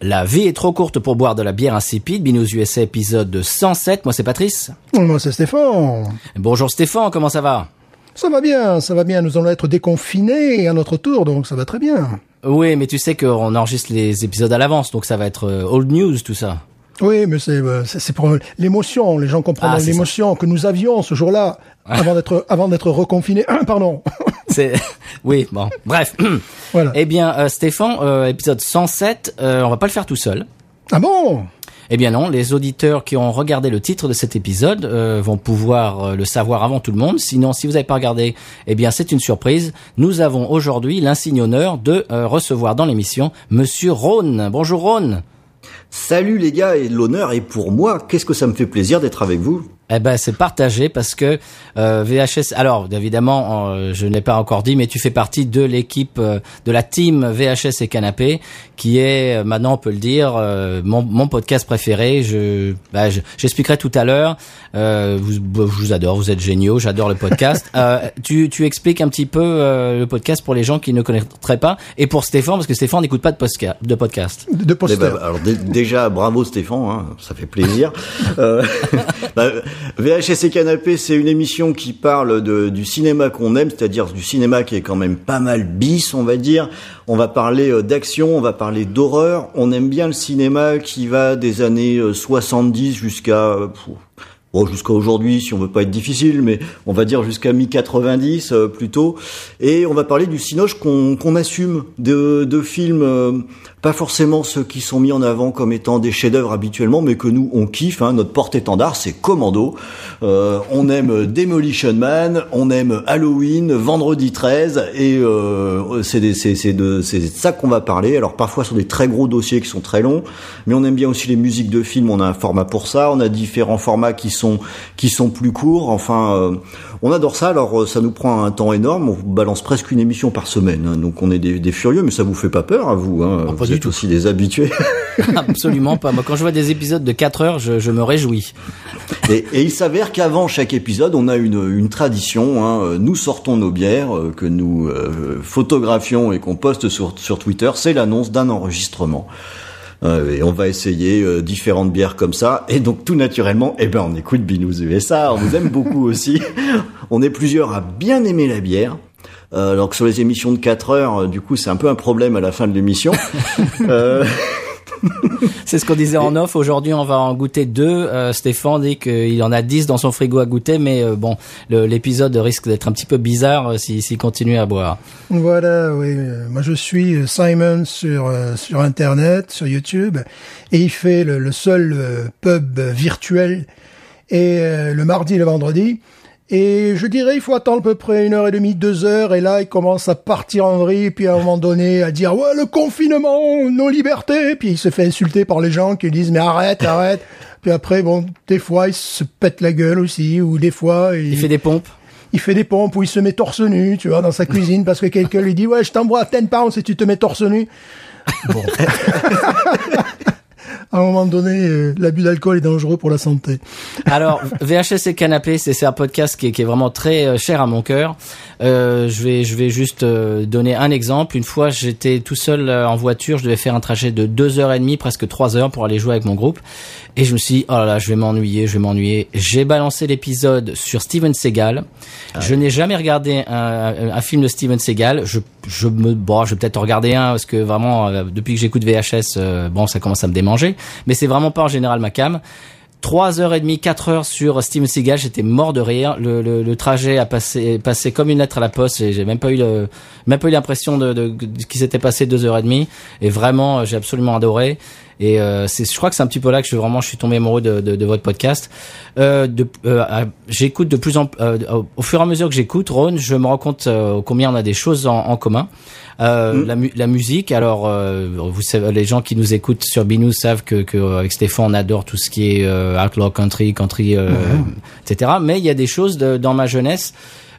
La vie est trop courte pour boire de la bière insipide. Binous USA épisode 107. Moi c'est Patrice. Moi, c'est Stéphane. Bonjour Stéphane, comment ça va? Ça va bien, ça va bien. Nous allons être déconfinés à notre tour, donc ça va très bien. Oui, mais tu sais qu'on enregistre les épisodes à l'avance, donc ça va être euh, old news tout ça. Oui, mais c'est euh, c'est pour l'émotion. Les gens comprennent Ah, l'émotion que nous avions ce jour-là avant d'être avant d'être reconfinés. Pardon. C'est oui, bon, bref. Voilà. Eh bien, euh, Stéphane, euh, épisode 107, euh, on va pas le faire tout seul. Ah bon? Eh bien non, les auditeurs qui ont regardé le titre de cet épisode euh, vont pouvoir euh, le savoir avant tout le monde. Sinon, si vous n'avez pas regardé, eh bien c'est une surprise. Nous avons aujourd'hui l'insigne honneur de euh, recevoir dans l'émission Monsieur Rhône. Bonjour Rhône. Salut les gars, et l'honneur est pour moi. Qu'est-ce que ça me fait plaisir d'être avec vous? Eh ben c'est partagé parce que euh, VHS. Alors évidemment, euh, je n'ai pas encore dit, mais tu fais partie de l'équipe euh, de la team VHS et Canapé, qui est euh, maintenant on peut le dire euh, mon, mon podcast préféré. Je, bah, je- j'expliquerai tout à l'heure. Euh, vous, bah, je vous adore, vous êtes géniaux, j'adore le podcast. Euh, tu, tu expliques un petit peu euh, le podcast pour les gens qui ne connaîtraient pas et pour Stéphane parce que Stéphane n'écoute pas de, posca- de podcast. De Eh ben, alors dé- déjà, bravo Stéphane, hein, ça fait plaisir. Euh, VHS Canapé, c'est une émission qui parle du cinéma qu'on aime, c'est-à-dire du cinéma qui est quand même pas mal bis, on va dire. On va parler euh, d'action, on va parler d'horreur. On aime bien le cinéma qui va des années euh, 70 jusqu'à... Bon, jusqu'à aujourd'hui, si on veut pas être difficile, mais on va dire jusqu'à mi-90 euh, plutôt. Et on va parler du cinoche qu'on qu'on assume, de, de films, euh, pas forcément ceux qui sont mis en avant comme étant des chefs-d'œuvre habituellement, mais que nous on kiffe. Hein. Notre porte-étendard, c'est Commando. Euh, on aime Demolition Man, on aime Halloween, Vendredi 13, et euh, c'est de de ça qu'on va parler. Alors parfois sur des très gros dossiers qui sont très longs, mais on aime bien aussi les musiques de films. On a un format pour ça. On a différents formats qui sont qui sont plus courts. Enfin, euh, on adore ça. Alors euh, ça nous prend un temps énorme. On vous balance presque une émission par semaine. hein. donc on est des, des furieux, mais ça vous fait pas peur à vous. Hein. Oh, pas vous du êtes tout. aussi des habitués. Absolument pas. Moi, quand je vois des épisodes de 4 heures, je, je me réjouis. Et, et il s'avère qu'avant chaque épisode, on a une, une tradition. Hein, nous sortons nos bières euh, que nous euh, photographions et qu'on poste sur, sur Twitter. C'est l'annonce d'un enregistrement. Euh, et on va essayer euh, différentes bières comme ça. Et donc tout naturellement, eh ben on écoute Binous USA. On vous aime beaucoup aussi. On est plusieurs à bien aimer la bière. Euh, alors que sur les émissions de 4 heures, euh, du coup, c'est un peu un problème à la fin de l'émission. euh, C'est ce qu'on disait en off. Aujourd'hui, on va en goûter deux. Euh, Stéphane dit qu'il en a 10 dans son frigo à goûter, mais euh, bon, l'épisode risque d'être un petit peu bizarre euh, s'il continue à boire. Voilà, oui. Euh, Moi, je suis Simon sur sur Internet, sur YouTube, et il fait le, le seul pub virtuel et le mardi et le vendredi. Et je dirais, il faut attendre à peu près une heure et demie, deux heures, et là, il commence à partir en vrille, puis à un moment donné, à dire, ouais, le confinement, nos libertés, puis il se fait insulter par les gens qui disent, mais arrête, arrête. Puis après, bon, des fois, il se pète la gueule aussi, ou des fois, Il fait des pompes. il fait des pompes où il se met torse nu, tu vois, dans sa cuisine parce que quelqu'un lui dit ouais, je t'envoie 10 pounds si tu te mets torse nu. Bon. à un moment donné, euh, l'abus d'alcool est dangereux pour la santé. Alors, VHS et Canapé, c'est c'est un podcast qui est, qui est vraiment très euh, cher à mon cœur. Euh, je vais je vais juste euh, donner un exemple. Une fois, j'étais tout seul euh, en voiture. Je devais faire un trajet de deux heures et demie, presque trois heures, pour aller jouer avec mon groupe. Et je me suis dit, oh là là, je vais m'ennuyer, je vais m'ennuyer. J'ai balancé l'épisode sur Steven Seagal. Je n'ai jamais regardé un, un film de Steven Seagal. Je, je me, bon, je vais peut-être en regarder un parce que vraiment, euh, depuis que j'écoute VHS, euh, bon, ça commence à me démanger. Mais c'est vraiment pas en général ma cam. Trois heures et demie, quatre heures sur Steven Seagal, j'étais mort de rire. Le, le, le trajet a passé, passé comme une lettre à la poste. et J'ai même pas eu le, même pas eu l'impression de, de, de- qu'il s'était passé deux heures et demie. Et vraiment, j'ai absolument adoré. Et euh, c'est, je crois que c'est un petit peu là que je vraiment je suis tombé amoureux de, de, de votre podcast. Euh, de, euh, j'écoute de plus en euh, au- fur et à mesure que j'écoute, Ron, je me rends compte euh, combien on a des choses en, en commun. Euh, la, mu- la musique, alors euh, vous savez, les gens qui nous écoutent sur Binous savent que, que avec Stéphane on adore tout ce qui est euh, outlaw country, country, euh, etc. Mais il y a des choses de- dans ma jeunesse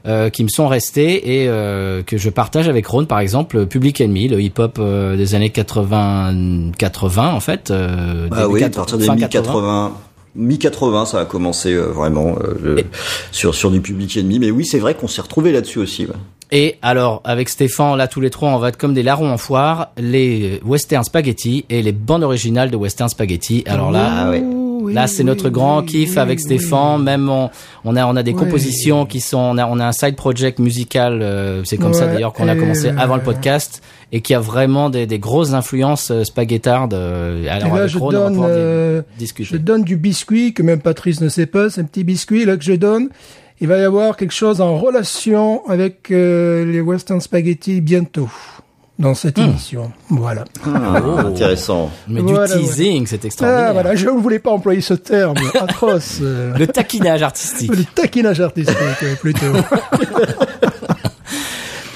euh, qui me sont restées et euh, que je partage avec Ron, par exemple, Public Enemy, le hip-hop euh, des années 80, 80 en fait. Euh, Ah début oui, à partir des fin mi-80. Mi-80, ça a commencé euh, vraiment euh, le- sur sur du public ennemi. Mais oui, c'est vrai qu'on s'est retrouvé là-dessus aussi. ouais. Et alors, avec Stéphane, là, tous les trois, on va être comme des larrons en foire, les western spaghetti et les bandes originales de western spaghetti. Alors là, Ah ouais. Oui, Là, c'est oui, notre grand oui, kiff avec. Stéphane. Même on, on a on a des compositions qui sont on a on a un side project musical. euh, c'est comme ça d'ailleurs qu'on a commencé avant le podcast et qui a vraiment des, des grosses influences euh, spaghettardes. euh, alors là, je Ron, on va donne, euh, discuter. je donne du biscuit que même Patrice ne sait pas. C'est un petit biscuit là que je donne. Il va y avoir quelque chose en relation avec euh, les Western Spaghetti bientôt dans cette Hmm. émission. Voilà. Ah, Intéressant. Mais Voilà, du teasing, c'est extraordinaire. Ah, voilà, je ne voulais pas employer ce terme atroce. euh, Le taquinage artistique. le taquinage artistique euh, plutôt.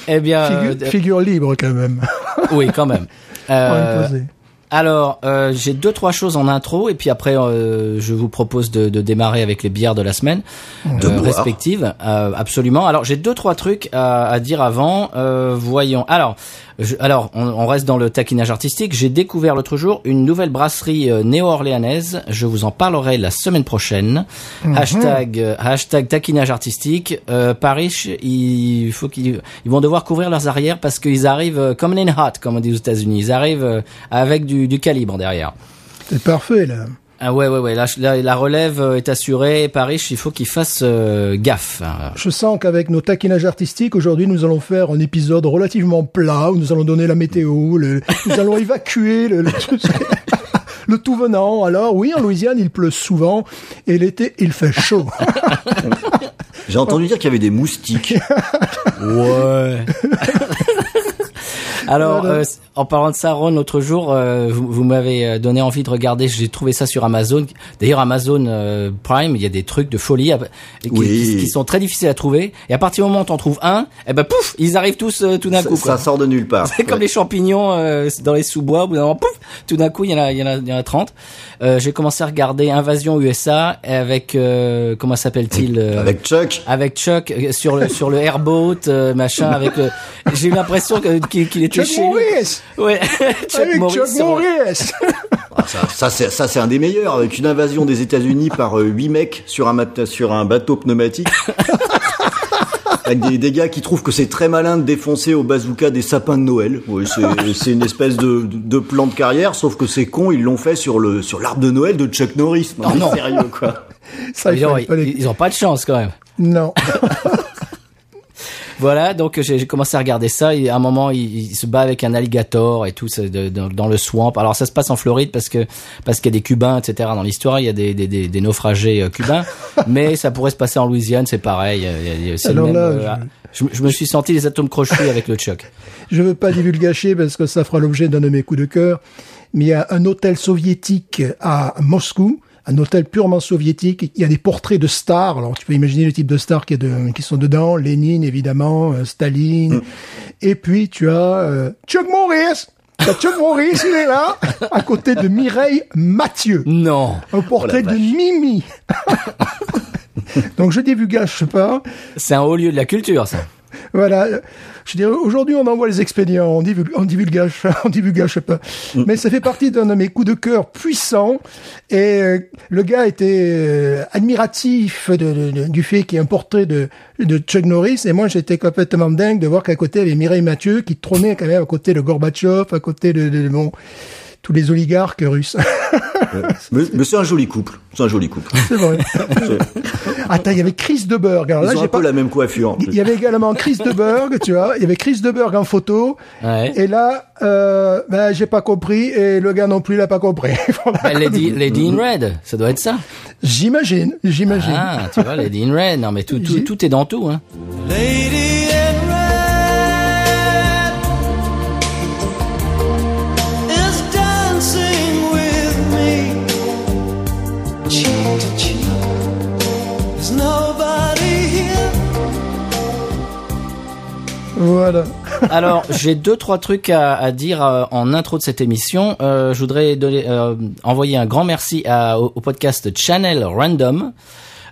Eh bien, Figure, euh, figure libre quand même. oui, quand même. Euh. Alors, euh, j'ai deux trois choses en intro et puis après, euh, je vous propose de, de démarrer avec les bières de la semaine De euh, respectives. Euh, absolument. Alors, j'ai deux trois trucs à, à dire avant. Euh, voyons. Alors, je- alors, on, on reste dans le taquinage artistique. J'ai découvert l'autre jour une nouvelle brasserie euh, néo-orléanaise. Je vous en parlerai la semaine prochaine. Hashtag euh, hashtag taquinage artistique. Euh, Paris, il faut qu'ils ils vont devoir couvrir leurs arrières parce qu'ils arrivent euh, comme in hot, comme on dit aux États-Unis. Ils arrivent avec du, du calibre derrière. C'est parfait là. Ah ouais ouais ouais. La, la, la relève euh, est assurée. Paris, il faut qu'ils fassent euh, gaffe. Je sens qu'avec nos taquinages artistiques, aujourd'hui, nous allons faire un épisode relativement plat où nous allons donner la météo, le- nous allons évacuer le, le, le tout venant. Alors oui, en Louisiane, il pleut souvent et l'été, il fait chaud. J'ai entendu dire qu'il y avait des moustiques. Ouais. Alors, euh, en parlant de ça, Ron, l'autre jour, euh, vous, vous m'avez euh, donné envie de regarder. J'ai trouvé ça sur Amazon. D'ailleurs, Amazon euh, Prime, il y a des trucs de folie qui, Oui. qui- qui sont très difficiles à trouver. Et à partir du moment où t'en trouves un, eh ben pouf, ils arrivent tous euh, tout d'un coup. ça sort de nulle part. C'est comme les champignons euh, dans les sous-bois. Au bout d'un moment, pouf, tout d'un coup, il y en a, il y en a, il y en a 30. Euh, J'ai commencé à regarder Invasion USA avec euh, comment s'appelle-t-il Avec Chuck. avec Chuck sur le sur le airboat euh, machin avec j'ai eu l'impression qu'il qu'il était Chuck. Norris Ouais, Chuck Avec. Chuck Ah, ça, ça, c'est un des meilleurs, avec une invasion des États-Unis par euh, huit mecs sur un, mat- sur un bateau pneumatique. Avec des, des gars qui trouvent que c'est très malin de défoncer au bazooka des sapins de Noël. Oui, c'est une espèce de, de plan de carrière, sauf que c'est con, ils l'ont fait sur le sur l'arbre de Noël de Chuck Norris. Non, non. sérieux quoi. Ça, Ils ont, ils ont pas de chance quand même. Non. Voilà, donc j'ai commencé à regarder ça. Et à un moment, il, il se bat avec un alligator et tout c'est de- dans, dans le swamp. Alors ça se passe en Floride parce que parce qu'il y a des Cubains, etc. Dans l'histoire, il y a des, des, des, des naufragés euh, cubains, mais ça pourrait se passer en Louisiane, c'est pareil. C'est le Alors même, là, euh, je... je me suis senti les atomes crochus avec le Chuck. Je veux pas divulgacher parce que ça fera l'objet d'un de mes coups de cœur. Mais il y a un hôtel soviétique à Moscou, un hôtel purement soviétique. Il y a des portraits de stars. Alors tu peux imaginer le type de stars qui, est de- qui sont dedans. Lénine évidemment, euh, Staline. Et puis tu as euh, Chuck Norris. T'as Chuck Norris, il est là, à côté de Mireille Mathieu. Non, Un portrait Oh de. Mimi. Donc je divulgage pas. c'est un haut lieu de la culture, ça. Voilà. Je dirais, aujourd'hui, on envoie les expédients, on divulgue, on divulgage, on divulgage pas. Mais ça fait partie d'un de mes coups de cœur puissants. Et euh, le gars était euh, admiratif de, de- de- du fait qu'il y ait un portrait de, de Chuck Norris. Et moi, j'étais complètement dingue de voir qu'à côté, il y avait Mireille Mathieu qui trônait quand même à côté de Gorbatchev, à côté de, de- de- bon, tous les oligarques russes. Mais, mais c'est un joli couple. C'est un joli couple. C'est vrai. Attends, il y avait Chris de Berg. Alors Ils là, j'ai pas... la même coiffure. en plus. Il y avait également Chris de Berg, tu vois. Il y avait Chris de Berg en photo. Ouais. Et là, euh, ben, j'ai pas compris et le gars non plus l'a pas compris. Voilà. Ben, Lady, Lady in Red, ça doit être ça. J'imagine, j'imagine. Ah, tu vois, Lady in Red. Non, mais tout, tout, tout est dans tout, hein. Lady Voilà. Alors, j'ai deux trois trucs à, dire euh, en intro de cette émission. Euh, je voudrais euh, envoyer un grand merci au podcast Channel Random.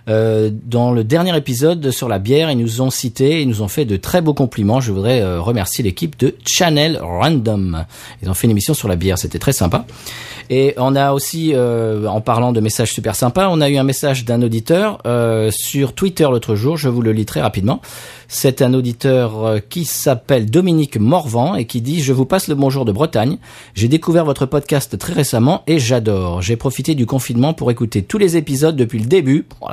Euh, dans le dernier épisode sur la bière, ils nous ont cité, ils nous ont fait de très beaux compliments. Je voudrais euh, remercier l'équipe de Channel Random. Ils ont fait une émission sur la bière, c'était très sympa. Et on a aussi, euh, en parlant de messages super sympas, on a eu un message d'un auditeur euh, sur Twitter l'autre jour. Je vous le lis très rapidement. C'est un auditeur qui s'appelle Dominique Morvan et qui dit Je vous passe le bonjour de Bretagne. J'ai découvert votre podcast très récemment et j'adore. J'ai profité du confinement pour écouter tous les épisodes depuis le début. Oh.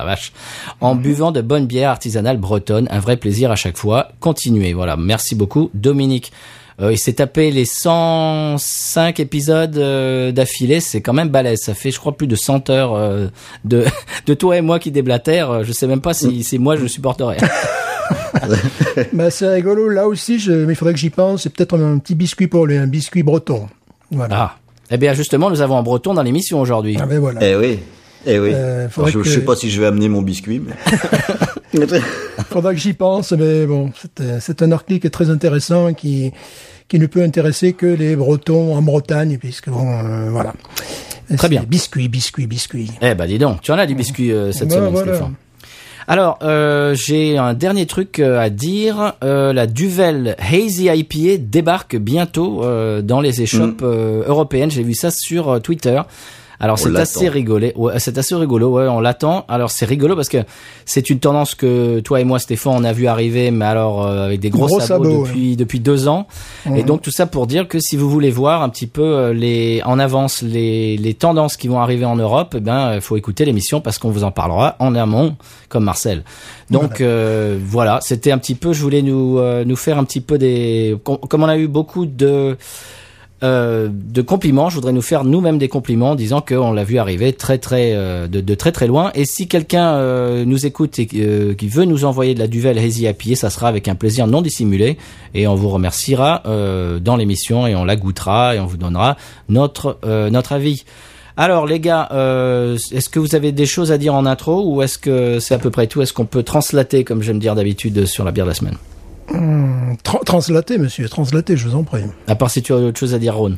En buvant de bonnes bières artisanales bretonnes. Un vrai plaisir à chaque fois. Continuez. Voilà. Merci beaucoup, Dominique. Euh, il s'est tapé les 105 épisodes euh, d'affilée, c'est quand même balèze. Ça fait, je crois, plus de 100 heures euh, de, de toi et moi qui déblatèrent. Euh, Je sais même pas si, si moi je supporterais. Bah, c'est rigolo. Là aussi, je, mais il faudrait que j'y pense. C'est peut-être un, petit biscuit pour lui, un biscuit breton. Voilà. Ah. Eh bien, justement, nous avons un breton dans l'émission aujourd'hui. Ah, ben voilà. Eh oui. Eh oui. Euh, je, que- je sais pas si je vais amener mon biscuit, mais. faudra que j'y pense, mais bon, c'est, euh, un article très intéressant qui, qui ne peut intéresser que les Bretons en Bretagne, puisque bon, euh, voilà. Très bien. Biscuit, biscuit, biscuit. Eh ben, dis donc, tu en as du biscuit euh, cette Ouais, semaine, voilà. Stéphane. Alors, euh, j'ai un dernier truc à dire. Euh, la Duvel Hazy IPA débarque bientôt euh, dans les échoppes euh, européennes. J'ai vu ça sur Twitter. Alors c'est assez rigolé, ouais, c'est assez rigolo, ouais, on l'attend. Alors c'est rigolo parce que c'est une tendance que toi et moi, Stéphane, on a vu arriver, mais alors euh, avec des gros, Gros sabots, sabots, depuis depuis deux ans. Et donc tout ça pour dire que si vous voulez voir un petit peu euh, les en avance les les tendances qui vont arriver en Europe, eh ben il faut écouter l'émission parce qu'on vous en parlera en amont, comme Marcel. Donc euh, voilà, c'était un petit peu, je voulais nous euh, nous faire un petit peu des com- comme on a eu beaucoup de euh, de compliments. Je voudrais nous faire nous-mêmes des compliments en disant qu'on l'a vu arriver très très euh, de, très très loin. Et si quelqu'un euh, nous écoute et qui veut nous envoyer de la Duvel Hazy à pied, ça sera avec un plaisir non dissimulé. Et on vous remerciera dans l'émission et on la goûtera et on vous donnera notre notre avis. Alors les gars, est-ce que vous avez des choses à dire en intro ou est-ce que c'est à peu près tout? Est-ce qu'on peut translater, comme j'aime dire d'habitude, sur la bière de la semaine? Tra- translaté, monsieur, translaté, je vous en prie. À part si tu as autre chose à dire, Ron.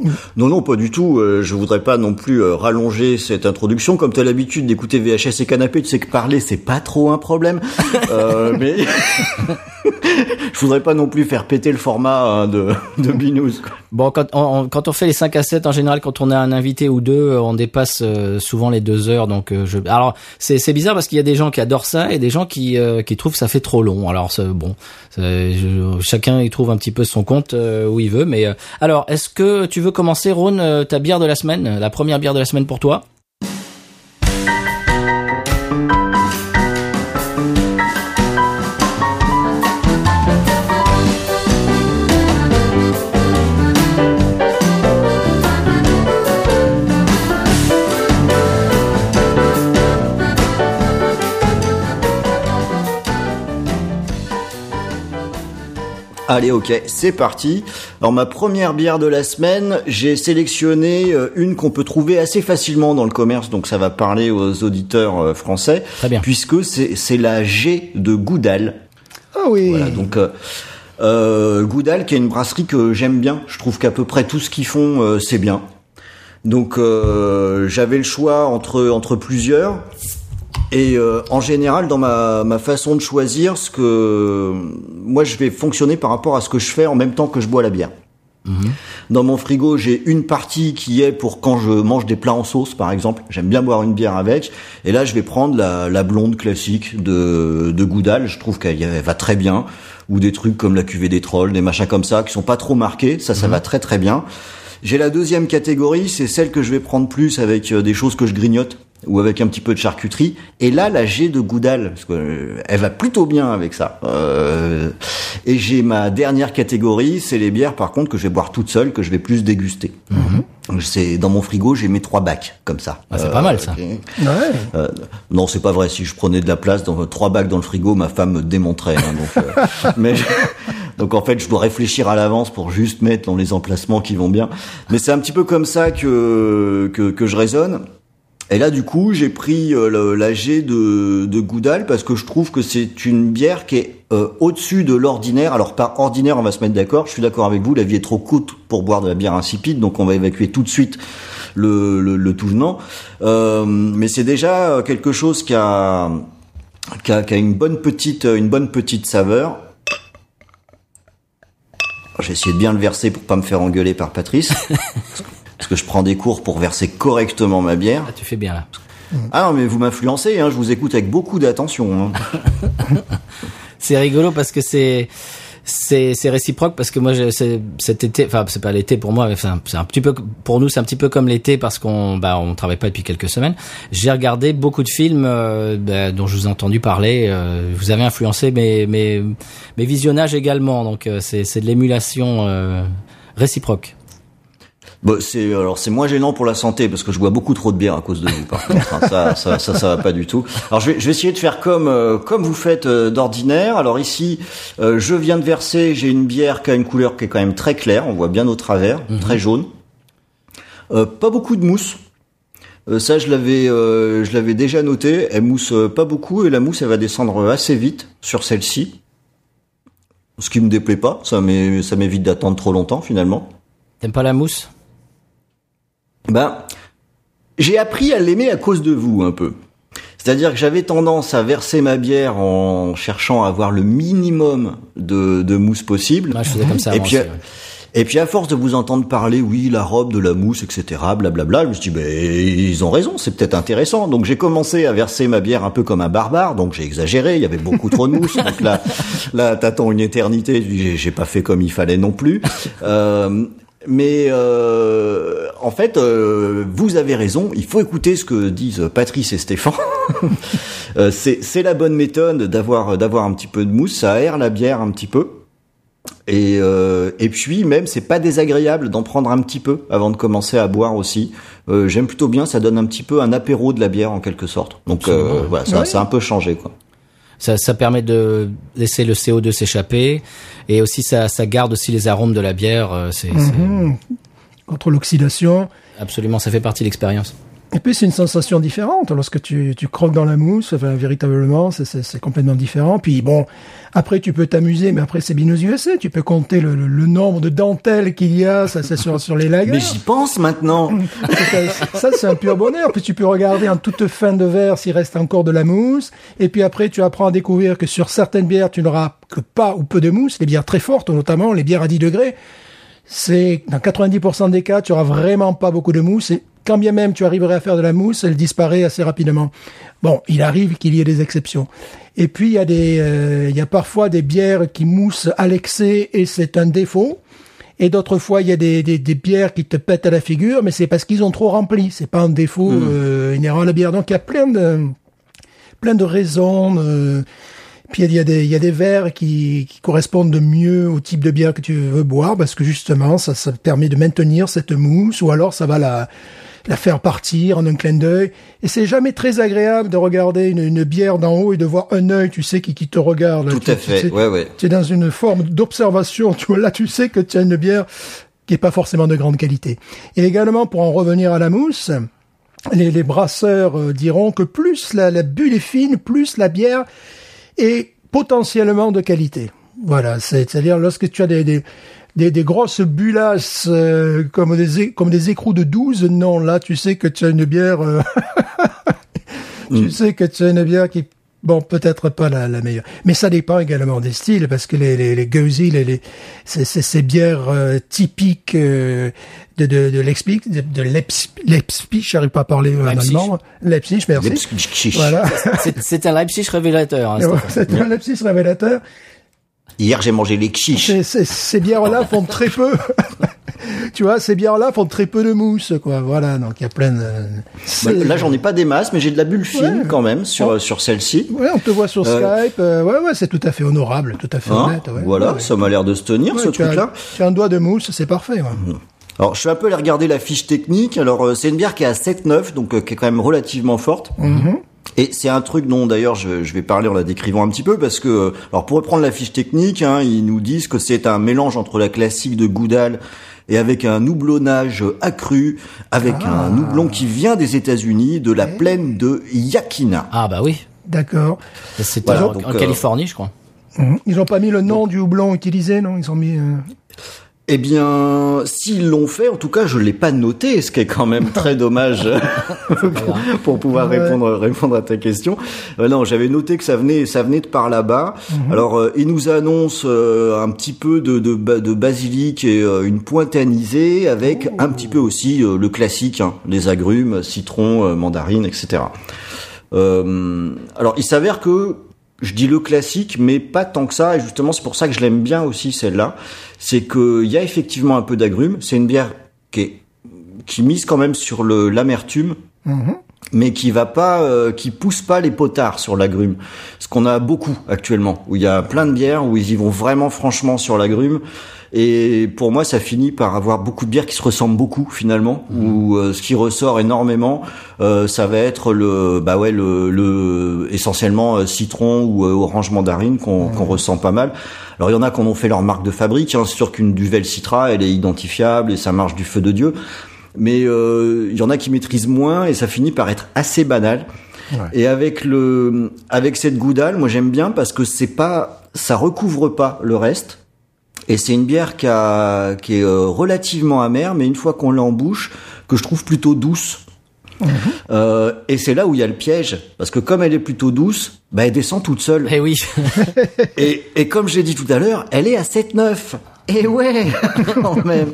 Non, non, pas du tout. Euh, je voudrais pas non plus euh, rallonger cette introduction. Comme tu as l'habitude d'écouter VHS et Canapé, tu sais que parler, c'est pas trop un problème. Euh, mais je voudrais pas non plus faire péter le format hein, de, de Binous. Bon, quand on, on- quand on fait les 5 à 7, en général, quand on a un invité ou deux, euh, on dépasse euh, souvent les deux heures. Donc, euh, je... alors c'est c'est bizarre parce qu'il y a des gens qui adorent ça et des gens qui euh, qui trouvent que ça fait trop long. Alors c'est- bon, je- chacun y trouve un petit peu son compte euh, où il veut. Mais euh, alors, est-ce que tu veux commencer, Ron, euh, ta bière de la semaine, la première bière de la semaine pour toi? Allez, ok, c'est parti. Alors ma première bière de la semaine, j'ai sélectionné euh, une qu'on peut trouver assez facilement dans le commerce, donc ça va parler aux auditeurs euh, français, Très bien. puisque c'est c'est la G de Goudal. Ah oui. Voilà, donc euh, euh, Goudal, qui est une brasserie que j'aime bien. Je trouve qu'à peu près tout ce qu'ils font, euh, c'est bien. Donc euh, j'avais le choix entre entre plusieurs. Et euh, en général, dans ma, ma façon de choisir, ce que moi je vais fonctionner par rapport à ce que je fais en même temps que je bois la bière. Dans mon frigo, j'ai une partie qui est pour quand je mange des plats en sauce, par exemple. J'aime bien boire une bière avec. Et là, je vais prendre la, la blonde classique de, de Goudal. Je trouve qu'elle va très bien. Ou des trucs comme la cuvée des trolls, des machins comme ça, qui sont pas trop marqués. Ça, ça va très très bien. J'ai la deuxième catégorie, c'est celle que je vais prendre plus avec euh, des choses que je grignote ou avec un petit peu de charcuterie. Et là, la G de Goudal, parce que euh, elle va plutôt bien avec ça. Euh, et j'ai ma dernière catégorie, c'est les bières par contre que je vais boire toute seule, que je vais plus déguster. Donc, C'est dans mon frigo, j'ai mes trois bacs comme ça. Ah, c'est pas mal, ça. ok. Ouais. Euh, non, c'est pas vrai. Si je prenais de la place dans trois bacs dans le frigo, ma femme me démontrait. hein, donc, euh, mais donc en fait, je dois réfléchir à l'avance pour juste mettre dans les emplacements qui vont bien. Mais c'est un petit peu comme ça que que, que je raisonne. Et là, du coup, j'ai pris euh, le- la G de, de Goudal parce que je trouve que c'est une bière qui est euh, au-dessus de l'ordinaire. Alors par ordinaire, on va se mettre d'accord. Je suis d'accord avec vous. La vie est trop courte pour boire de la bière insipide, donc on va évacuer tout de suite le, le, le tout venant. Euh, mais c'est déjà quelque chose qui a, qui a, qui a une bonne petite, une bonne petite saveur. J'ai essayé de bien le verser pour pas me faire engueuler par Patrice. parce que je prends des cours pour verser correctement ma bière. Ah, tu fais bien là. Ah non, mais vous m'influencez, hein, je vous écoute avec beaucoup d'attention. Hein. C'est rigolo parce que c'est c'est c'est réciproque parce que moi cet été enfin c'est pas l'été pour moi mais c'est un, c'est un petit peu pour nous c'est un petit peu comme l'été parce qu'on bah on travaille pas depuis quelques semaines j'ai regardé beaucoup de films euh, bah, dont je vous ai entendu parler euh, vous avez influencé mes mes mes visionnages également donc euh, c'est c'est de l'émulation euh, réciproque Bon, c'est alors c'est moins gênant pour la santé parce que je bois beaucoup trop de bière à cause de vous. Par contre, hein. ça, ça, ça, ça va pas du tout. Alors je vais, je vais essayer de faire comme euh, comme vous faites euh, d'ordinaire. Alors ici, euh, je viens de verser. J'ai une bière qui a une couleur qui est quand même très claire. On voit bien au travers, très jaune. Euh, pas beaucoup de mousse. Euh, ça, je l'avais, euh, je l'avais déjà noté. Elle mousse euh, pas beaucoup et la mousse, elle va descendre assez vite sur celle-ci. Ce qui me déplaît pas. Ça m'évite d'attendre trop longtemps finalement. t'aimes pas la mousse? Ben, j'ai appris à l'aimer à cause de vous un peu. C'est-à-dire que j'avais tendance à verser ma bière en cherchant à avoir le minimum de, de mousse possible. moi je faisais comme ça et puis, aussi, ouais. et puis à force de vous entendre parler, oui, la robe, de la mousse, etc., blablabla, je me suis dit, ben, ils ont raison, c'est peut-être intéressant. Donc j'ai commencé à verser ma bière un peu comme un barbare, donc j'ai exagéré, il y avait beaucoup trop de mousse. Donc là, là t'attends une éternité, j'ai pas fait comme il fallait non plus. Euh, mais euh, en fait, euh, vous avez raison. Il faut écouter ce que disent Patrice et Stéphane. Euh, c'est c'est la bonne méthode d'avoir d'avoir un petit peu de mousse. Ça aère la bière un petit peu. Et euh, et puis même c'est pas désagréable d'en prendre un petit peu avant de commencer à boire aussi. Euh, J'aime plutôt bien. Ça donne un petit peu un apéro de la bière en quelque sorte. Donc euh, voilà, ça a un peu changé quoi. Ça, ça permet de laisser le CO2 s'échapper et aussi ça, ça garde aussi les arômes de la bière. euh, C'est c'est- Mhm. Contre l'oxydation. absolument, ça fait partie de l'expérience. Et puis c'est une sensation différente lorsque tu, tu croques dans la mousse. Enfin, véritablement, c'est- complètement différent. Puis bon, après tu peux t'amuser, mais après c'est Binous USA. Tu peux compter le, le- le nombre de dentelles qu'il y a. Ça c'est sur, sur les lagers. Mais j'y pense maintenant. Ça c'est un pur bonheur. Puis tu peux regarder en toute fin de verre s'il reste encore de la mousse. Et puis après tu apprends à découvrir que sur certaines bières tu n'auras que pas ou peu de mousse. Les bières très fortes, notamment les bières à 10 degrés. C'est dans 90% des cas, tu auras vraiment pas beaucoup de mousse. Et quand bien même tu arriverais à faire de la mousse, elle disparaît assez rapidement. Bon, il arrive qu'il y ait des exceptions. Et puis il y a des, euh, il y a parfois des bières qui moussent à l'excès et c'est un défaut. Et d'autres fois, il y a des, des, des bières qui te pètent à la figure, mais c'est parce qu'ils ont trop rempli. C'est pas un défaut euh, inhérent à la bière. Donc il y a plein de plein de raisons. euh, puis il y a des il y a des verres qui, qui correspondent mieux au type de bière que tu veux boire parce que justement ça ça permet de maintenir cette mousse ou alors ça va la la faire partir en un clin d'œil. Et c'est jamais très agréable de regarder une, une bière d'en haut et de voir un œil, tu sais, qui, qui te regarde. Tout Tu- à tu fait. sais, Ouais, ouais. tu es dans une forme d'observation. Tu vois, là, tu sais que tu as une bière qui est pas forcément de grande qualité. Et également, pour en revenir à la mousse, les, les brasseurs euh, diront que plus la, la bulle est fine, plus la bière est potentiellement de qualité. Voilà, c'est- c'est-à-dire lorsque tu as des, des, des, des grosses bullasses euh, comme, des, comme des écrous de 12, non, là, tu sais que tu as une bière... euh, tu sais que tu as une bière qui Bon, peut-être pas la, la meilleure. Mais ça dépend également des styles, parce que les, les, les les, les, c'est, c'est ces bières euh, typiques euh, de, de, de Leipzig, de, de Leipzig, Leipzig, j'arrive pas à parler en Leipzig. allemand. Leipzig, merci. Leipzig. Voilà. C'est c'est un Leipzig révélateur. Hein, c'est un Leipzig révélateur. Hier, j'ai mangé les quiches. Ces, bières-là font très peu. tu vois, ces bières-là font très peu de mousse, quoi. Voilà, donc il y a plein de... Bah, là, j'en ai pas des masses, mais j'ai de la bulle fine Ouais. quand même sur sur celle-ci. Ouais, on te voit sur Euh, Skype. euh, ouais, ouais, c'est tout à fait honorable, tout à fait Hein honnête. ouais. voilà, Ouais, ça m'a l'air de se tenir ce truc-là. Tu as un doigt de mousse, c'est parfait. ouais. Alors, je suis un peu allé regarder la fiche technique. Alors, euh, c'est une bière qui est à 7,9, donc euh, qui est quand même relativement forte. Mhm. Et c'est un truc dont d'ailleurs je, je vais parler en la décrivant un petit peu parce que, euh, alors pour reprendre la fiche technique, hein, ils nous disent que c'est un mélange entre la classique de Goudal et avec un houblonnage accru, avec Ah. un houblon qui vient des États-Unis, de la plaine de Yakina. Ah bah oui. D'accord. C'était Voilà, en, euh, Californie, je crois. Ils n'ont pas mis le nom du houblon utilisé, non? Ils ont mis. euh, Eh bien, s'ils l'ont fait, en tout cas, je l'ai pas noté, ce qui est quand même très dommage pour, pour pouvoir Ouais. répondre répondre à ta question. Euh, non, j'avais noté que ça venait ça venait de par là-bas. Alors, euh, ils nous annoncent euh, un petit peu de de, ba- de basilic et euh, une pointe anisée, avec un petit peu aussi euh, le classique, hein, les agrumes, citron, euh, mandarine, etc. Euh, alors, il s'avère que je dis le classique, mais pas tant que ça. Et justement, c'est pour ça que je l'aime bien aussi celle-là. C'est qu'il y a effectivement un peu d'agrumes. C'est une bière qui est qui mise quand même sur l'amertume, mhm. mais qui va pas, euh, qui pousse pas les potards sur l'agrume. Ce qu'on a beaucoup actuellement, où il y a plein de bières où ils y vont vraiment franchement sur l'agrume. Et pour moi, ça finit par avoir beaucoup de bières qui se ressemblent beaucoup finalement. Où euh, ce qui ressort énormément, euh, ça va être le, bah ouais, le, le essentiellement euh, citron ou euh, orange mandarine qu'on qu'on ressent pas mal. Alors il y en a qui en ont fait leur marque de fabrique. Hein. C'est sûr qu'une duvel citra, elle est identifiable et ça marche du feu de dieu. Mais euh, il y en a qui maîtrisent moins et ça finit par être assez banal. Ouais. Et avec le, avec cette goudale, moi j'aime bien parce que c'est pas, ça recouvre pas le reste. Et c'est une bière qui, a, qui est euh, relativement amère, mais une fois qu'on l'a en bouche, que je trouve plutôt douce. Euh, et c'est là où il y a le piège, parce que comme elle est plutôt douce, bah elle descend toute seule. Eh oui. Et, et comme j'ai dit tout à l'heure, elle est à 7,9. Et ouais, quand même.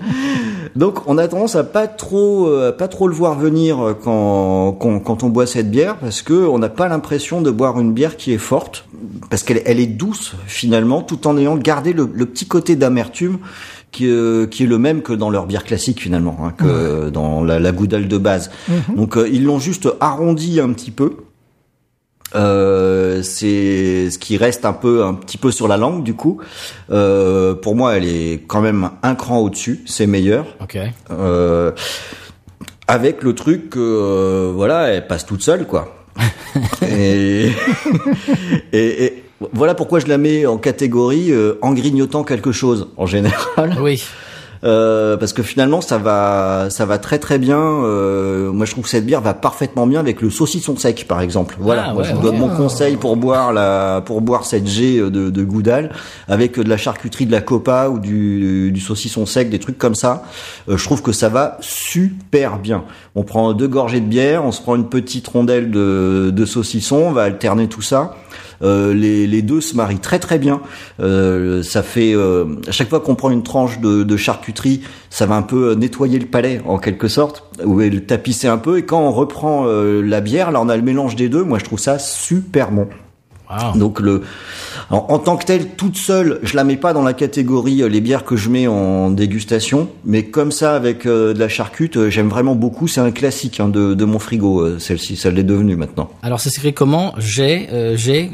Donc on a tendance à pas trop, euh, pas trop le voir venir euh, quand, quand, quand on boit cette bière, parce que on n'a pas l'impression de boire une bière qui est forte, parce qu'elle elle est douce finalement, tout en ayant gardé le, le petit côté d'amertume qui, euh, qui est le même que dans leur bière classique finalement, hein, que dans la, la goudale de base. Donc euh, ils l'ont juste arrondi un petit peu. Euh, c'est ce qui reste un peu un petit peu sur la langue du coup. Euh, pour moi, elle est quand même un cran au-dessus, c'est meilleur. Ok. Euh, avec le truc que voilà, elle passe toute seule quoi. et, et, et voilà pourquoi je la mets en catégorie en grignotant quelque chose en général. Oui. Euh, parce que finalement ça va ça va très très bien euh, moi je trouve que cette bière va parfaitement bien avec le saucisson sec par exemple. Voilà Ah, moi ouais, je vous ouais. donne mon conseil pour boire la pour boire cette G de, de Goudal avec de la charcuterie de la copa ou du, du saucisson sec des trucs comme ça. Euh, je trouve que ça va super bien. On prend deux gorgées de bière on se prend une petite rondelle de, de saucisson on va alterner tout ça. euh, les, les deux se marient très très bien. Euh, ça fait euh, à chaque fois qu'on prend une tranche de, de charcuterie, ça va un peu nettoyer le palais en quelque sorte, ou le tapisser un peu. Et quand on reprend euh, la bière, là on a le mélange des deux. Moi je trouve ça super bon. Wow. Donc le en, en tant que telle, toute seule, je la mets pas dans la catégorie euh, les bières que je mets en dégustation, mais comme ça avec euh, de la charcute, euh, j'aime vraiment beaucoup. C'est un classique hein, de, de mon frigo, celle-ci, ça l'est devenue maintenant. Alors ça s'écrit comment? G, G.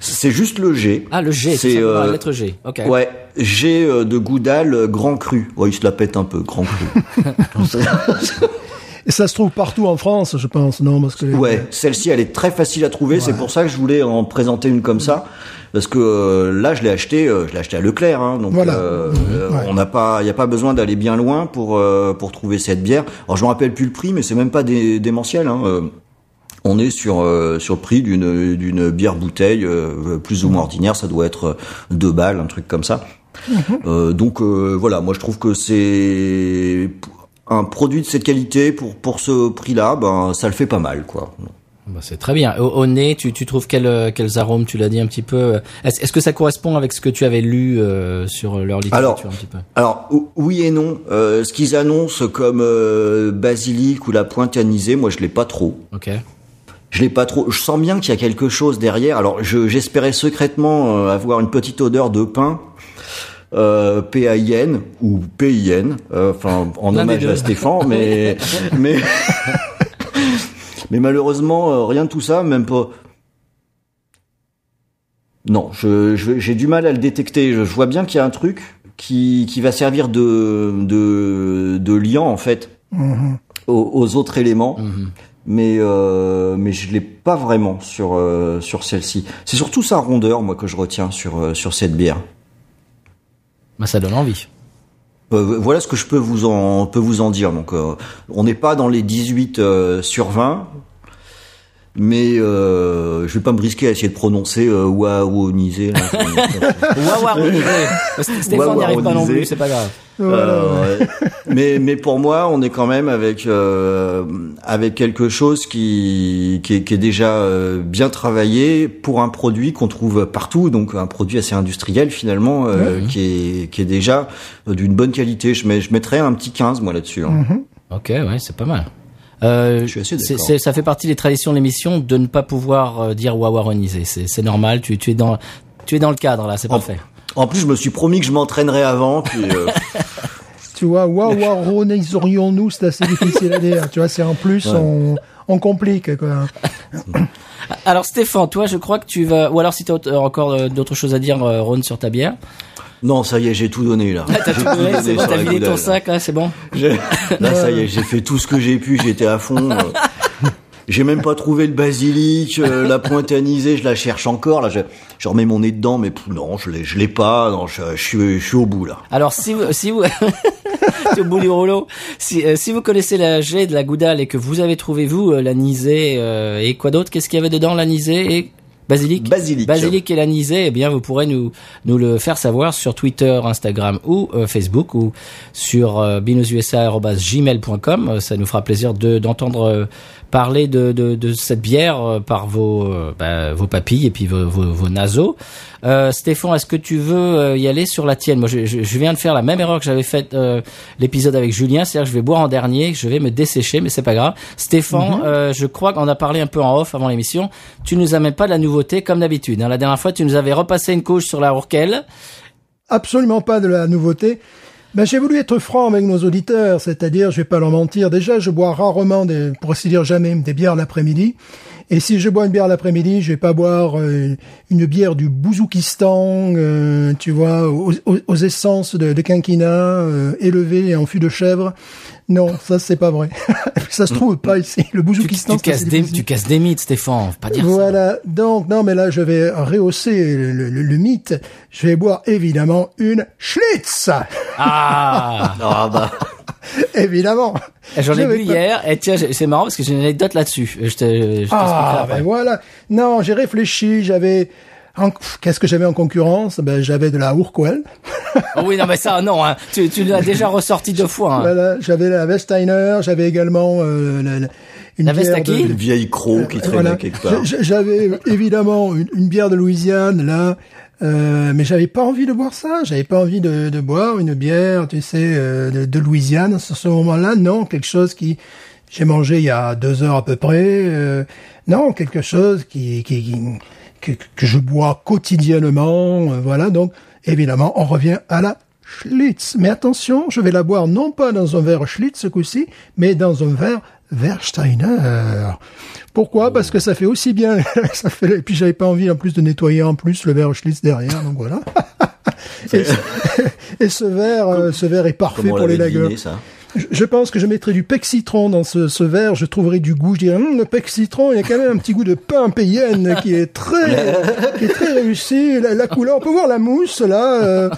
C'est juste le G. Ah le G, c'est la lettre G. Ok. Ouais, G de Goudal, grand cru. Ouais, il se la pète un peu, grand cru. Et ça se trouve partout en France, je pense, non parce que ouais, celle-ci, elle est très facile à trouver. C'est pour ça que je voulais en présenter une comme ça. Parce que euh, là, je l'ai acheté, euh, je l'ai acheté à Leclerc, hein, donc Voilà. euh, Ouais. on n'a pas, il n'y a pas besoin d'aller bien loin pour euh, pour trouver cette bière. Alors je me rappelle plus le prix, mais c'est même pas démentiel. Hein, euh, on est sur euh, sur le prix d'une d'une bière bouteille euh, plus ou moins ordinaire, ça doit être euh, deux balles, un truc comme ça. Euh, donc euh, voilà, moi je trouve que c'est un produit de cette qualité pour pour ce prix-là, ben ça le fait pas mal quoi. Bah, c'est très bien. Au, au nez, tu, tu trouves quel, euh, quels arômes Tu l'as dit un petit peu. euh, Est-ce que ça correspond avec ce que tu avais lu euh, sur leur littérature Alors, un petit peu? Alors ou- oui et non. Euh, ce qu'ils annoncent comme euh, basilic ou la pointe anisée, moi je l'ai pas trop. Ok. Je l'ai pas trop. Je sens bien qu'il y a quelque chose derrière. Alors je- j'espérais secrètement euh, avoir une petite odeur de pain. Euh, P-A-I-N ou P-I-N, euh, enfin en L'un hommage à Stéphane, mais mais mais malheureusement euh, rien de tout ça, même pas. Non, je je- j'ai du mal à le détecter. Je, je vois bien qu'il y a un truc qui qui va servir de de de liant en fait Mhm. aux, aux autres éléments Mhm. mais euh, mais je l'ai pas vraiment sur euh, sur celle-ci. C'est surtout sa rondeur moi que je retiens sur euh, sur cette bière. Bah, ça donne envie. Euh, voilà ce que je peux vous en peux vous en dire. Donc euh, on n'est pas dans les 18 euh, sur 20. mais euh, je vais pas me risquer à essayer de prononcer euh, wawanisé. là. Wawaronisé. Stéphane n'y arrive pas non plus, c'est pas grave. Euh, ouais. mais mais pour moi, on est quand même avec euh, avec quelque chose qui qui est, qui est déjà euh, bien travaillé pour un produit qu'on trouve partout, donc un produit assez industriel finalement, euh, qui est qui est déjà euh, d'une bonne qualité. Je mets je mettrais un petit 15 moi là-dessus. hein. Ok, ouais, c'est pas mal. Euh, Je suis assez c'est- d'accord. c'est- ça fait partie des traditions de l'émission de ne pas pouvoir euh, dire wawaronisé. C'est c'est normal. Tu, tu es dans tu es dans le cadre là, c'est parfait. En plus, je me suis promis que je m'entraînerais avant. Puis, euh, Tu vois, wawaroniserions-nous, c'est assez difficile à dire. Tu vois, c'est en plus, on, on complique, quoi. Alors Stéphane, toi, je crois que tu vas, ou alors si tu as encore euh, d'autres choses à dire, euh, Ron, sur ta bière. non, ça y est, j'ai tout donné là. T'as tout donné, c'est bon, sur t'as vidé ton sac là, c'est bon. Là, ça y est, j'ai fait tout ce que j'ai pu, j'étais à fond. J'ai même pas trouvé le basilic, euh, la pointe anisée, je la cherche encore. Là, je, je remets mon nez dedans, mais pff, non, je l'ai, je l'ai pas. Non, je, je suis, je suis au bout là. Alors si vous, si vous, au bout du rouleau. Si, euh, si vous connaissez la jet de la goudale et que vous avez trouvé vous euh, l'anisée euh, et quoi d'autre, qu'est-ce qu'il y avait dedans l'anisée et basilic? Basilic. Basilic et l'anisée, eh bien vous pourrez nous nous le faire savoir sur Twitter, Instagram ou euh, Facebook ou sur euh, binoususa@gmail.com. Euh, Ça nous fera plaisir de d'entendre euh, parler de, de, de cette bière euh, par vos euh, bah, vos papilles et puis vos, vos, vos naseaux. Euh, Stéphane, est-ce que tu veux euh, y aller sur la tienne? Moi, je, je, viens de faire la même erreur que j'avais faite euh, l'épisode avec Julien, c'est-à-dire que je vais boire en dernier, je vais me dessécher, mais c'est pas grave. Stéphane, euh, je crois qu'on a parlé un peu en off avant l'émission. Tu nous amènes pas de la nouveauté comme d'habitude. hein. La dernière fois, tu nous avais repassé une couche sur la Rourkelle. absolument pas de la nouveauté. Ben, j'ai voulu être franc avec nos auditeurs, c'est-à-dire, je vais pas leur mentir. Déjà, je bois rarement, des, pour ainsi dire jamais, des bières l'après-midi. Et si je bois une bière l'après-midi, je vais pas boire euh, une bière du Bouzoukistan, euh, tu vois, aux, essences de, de quinquina euh, élevées en fût de chèvre. Non, ça c'est pas vrai. ça se trouve pas ici. Le Tu, Bouzoukistan, tu c'est casses des, tu casses des mythes, Stéphane. Faut pas dire ça. Voilà. Donc, non, mais là, je vais rehausser le, le- le mythe. Je vais boire, évidemment, une Schlitz. Ah, Ah bah, évidemment. j'en ai bu pas- hier. Et tiens, c'est marrant parce que j'ai une anecdote là-dessus. Je te, je Ah, ben voilà. Non, j'ai réfléchi, j'avais... Qu'est-ce que j'avais en concurrence? Ben, j'avais de la Urquell. Oh oui, non, mais ça, non. Hein. Tu, tu l'as déjà ressorti deux fois. Hein. Voilà, j'avais la Westeiner, j'avais également euh, la- la- une La bière de- une vieille croc qui traînait Voilà. quelque part. J'avais évidemment une, une bière de Louisiane là, euh, mais j'avais pas envie de boire ça. J'avais pas envie de, de boire une bière, tu sais, euh, de, de Louisiane. À ce moment-là, non, quelque chose qui j'ai mangé il y a deux heures à peu près. euh, non, quelque chose qui, qui, qui- que, que je bois quotidiennement. euh, voilà, donc évidemment, on revient à la Schlitz. Mais attention, je vais la boire non pas dans un verre Schlitz ce coup-ci, mais dans un verre Versteiner. Pourquoi? Parce que ça fait aussi bien. ça fait. Et puis j'avais pas envie en plus de nettoyer en plus le verre Schlitz derrière, donc voilà. et, ce, et ce verre, euh, ce verre est parfait Comment pour les ça? Je, pense que je mettrais du pec citron dans ce, ce verre. Je trouverais du goût. Je dirais, Hum, le pec citron, il y a quand même un petit goût de pain payenne qui est très, qui est très réussi. La, la couleur, on peut voir la mousse là. euh,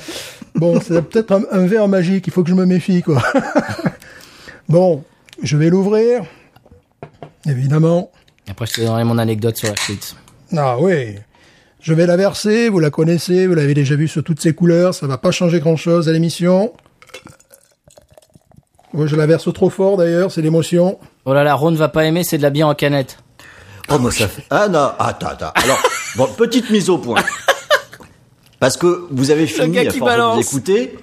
bon, c'est peut-être un, un verre magique. Il faut que je me méfie, quoi. bon, je vais l'ouvrir. Évidemment. Après, je te donnerai mon anecdote sur la Schlitz. Ah oui. Je vais la verser, vous la connaissez, vous l'avez déjà vu sur toutes ses couleurs, ça va pas changer grand chose à l'émission. Moi, je la verse trop fort d'ailleurs, c'est l'émotion. Oh là là, Ron va pas aimer, c'est de la bière en canette. Oh, moi, ça fait. Ah, non, attends, attends. Alors, bon, petite mise au point. Parce que vous avez fini, gars à qui force de balance. vous écouter,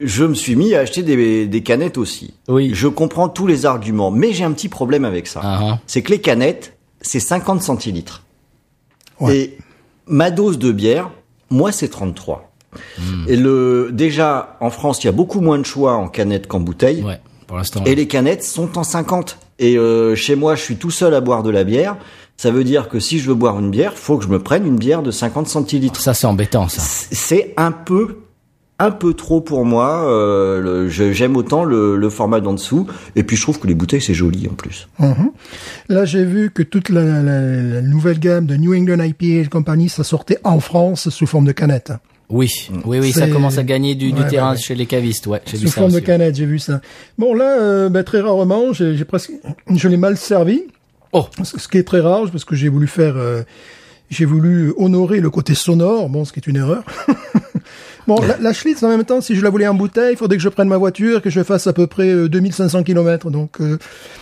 je me suis mis à acheter des, des canettes aussi. Oui. Je comprends tous les arguments, mais j'ai un petit problème avec ça. Ah, ah. C'est que les canettes, c'est 50 centilitres. Ouais. Et ma dose de bière, moi, c'est 33. Et le, déjà, en France, il y a beaucoup moins de choix en canettes qu'en bouteille. Ouais, pour l'instant. Et les canettes sont en 50. Et euh, chez moi, je suis tout seul à boire de la bière. Ça veut dire que si je veux boire une bière, faut que je me prenne une bière de 50 centilitres. Ça, c'est embêtant, ça. C'est un peu, un peu trop pour moi. Euh, J'aime autant le, le format d'en dessous. Et puis je trouve que les bouteilles c'est joli en plus. Mhm. Là, j'ai vu que toute la, la- la nouvelle gamme de New England IPA et compagnie, ça sortait en France sous forme de canette. Oui, oui, oui, ça commence à gagner du, du Ouais, terrain ouais, ouais. chez les cavistes, ouais. J'ai vu ça forme de canette, j'ai vu ça. Bon, là, euh, ben, très rarement, j'ai j'ai presque, je l'ai mal servi. Oh. Ce ce qui est très rare, parce que j'ai voulu faire, euh, j'ai voulu honorer le côté sonore, bon, ce qui est une erreur. bon, la, la Schlitz, en même temps, si je la voulais en bouteille, il faudrait que je prenne ma voiture, que je fasse à peu près euh, 2500 km. Donc, euh,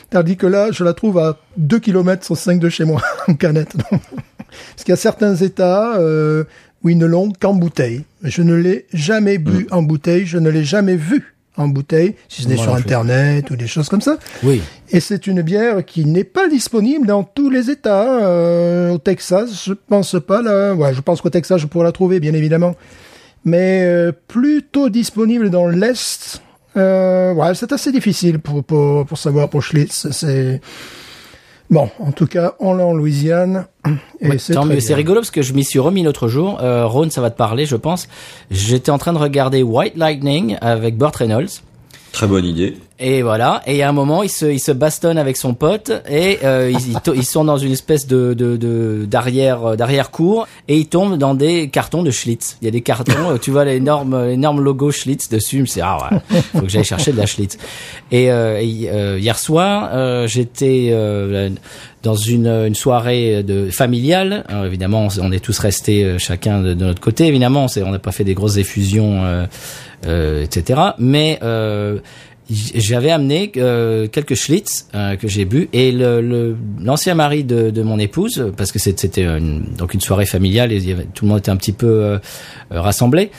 tandis que là, je la trouve à 2 km sur 5 de chez moi, en canette. Donc, parce qu'il y a certains États euh, où ils ne l'ont qu'en bouteille. Je ne l'ai jamais bu en bouteille, je ne l'ai jamais vu en bouteille, si ce n'est sur. Internet ou des choses comme ça. Oui. Et c'est une bière qui n'est pas disponible dans tous les États. Euh, au Texas, je pense pas là. Ouais, je pense qu'au Texas, je pourrais la trouver, bien évidemment. Mais euh, plutôt disponible dans l'Est. Euh, ouais, c'est assez difficile pour, pour, pour savoir pour Schlitz. C'est bon. En tout cas, on l'a en Louisiane. Ouais, c'est mieux. C'est rigolo parce que je m'y suis remis l'autre jour. Euh, Ron, ça va te parler, je pense. J'étais en train de regarder White Lightning avec Burt Reynolds. Très bonne idée. Et voilà. Et a un moment, il se, il se bastonne avec son pote et euh, ils, ils sont dans une espèce de de d'arrière euh, d'arrière cour et ils tombent dans des cartons de Schlitz. Il y a des cartons, euh, tu vois l'énorme l'énorme logo Schlitz dessus. Dit, ah ouais, faut que j'aille chercher de la Schlitz. Et, euh, euh, hier soir, euh, j'étais euh, dans une, une soirée de familiale. Alors, évidemment, on est tous restés euh, chacun de, de notre côté. Évidemment, on n'a pas fait des grosses effusions, euh, euh, etc. Mais euh, j'avais amené euh, quelques Schlitz euh, que j'ai bu. Et le l'ancien mari de, de mon épouse parce que c'était une, donc une soirée familiale et y avait, tout le monde était un petit peu euh, euh, rassemblé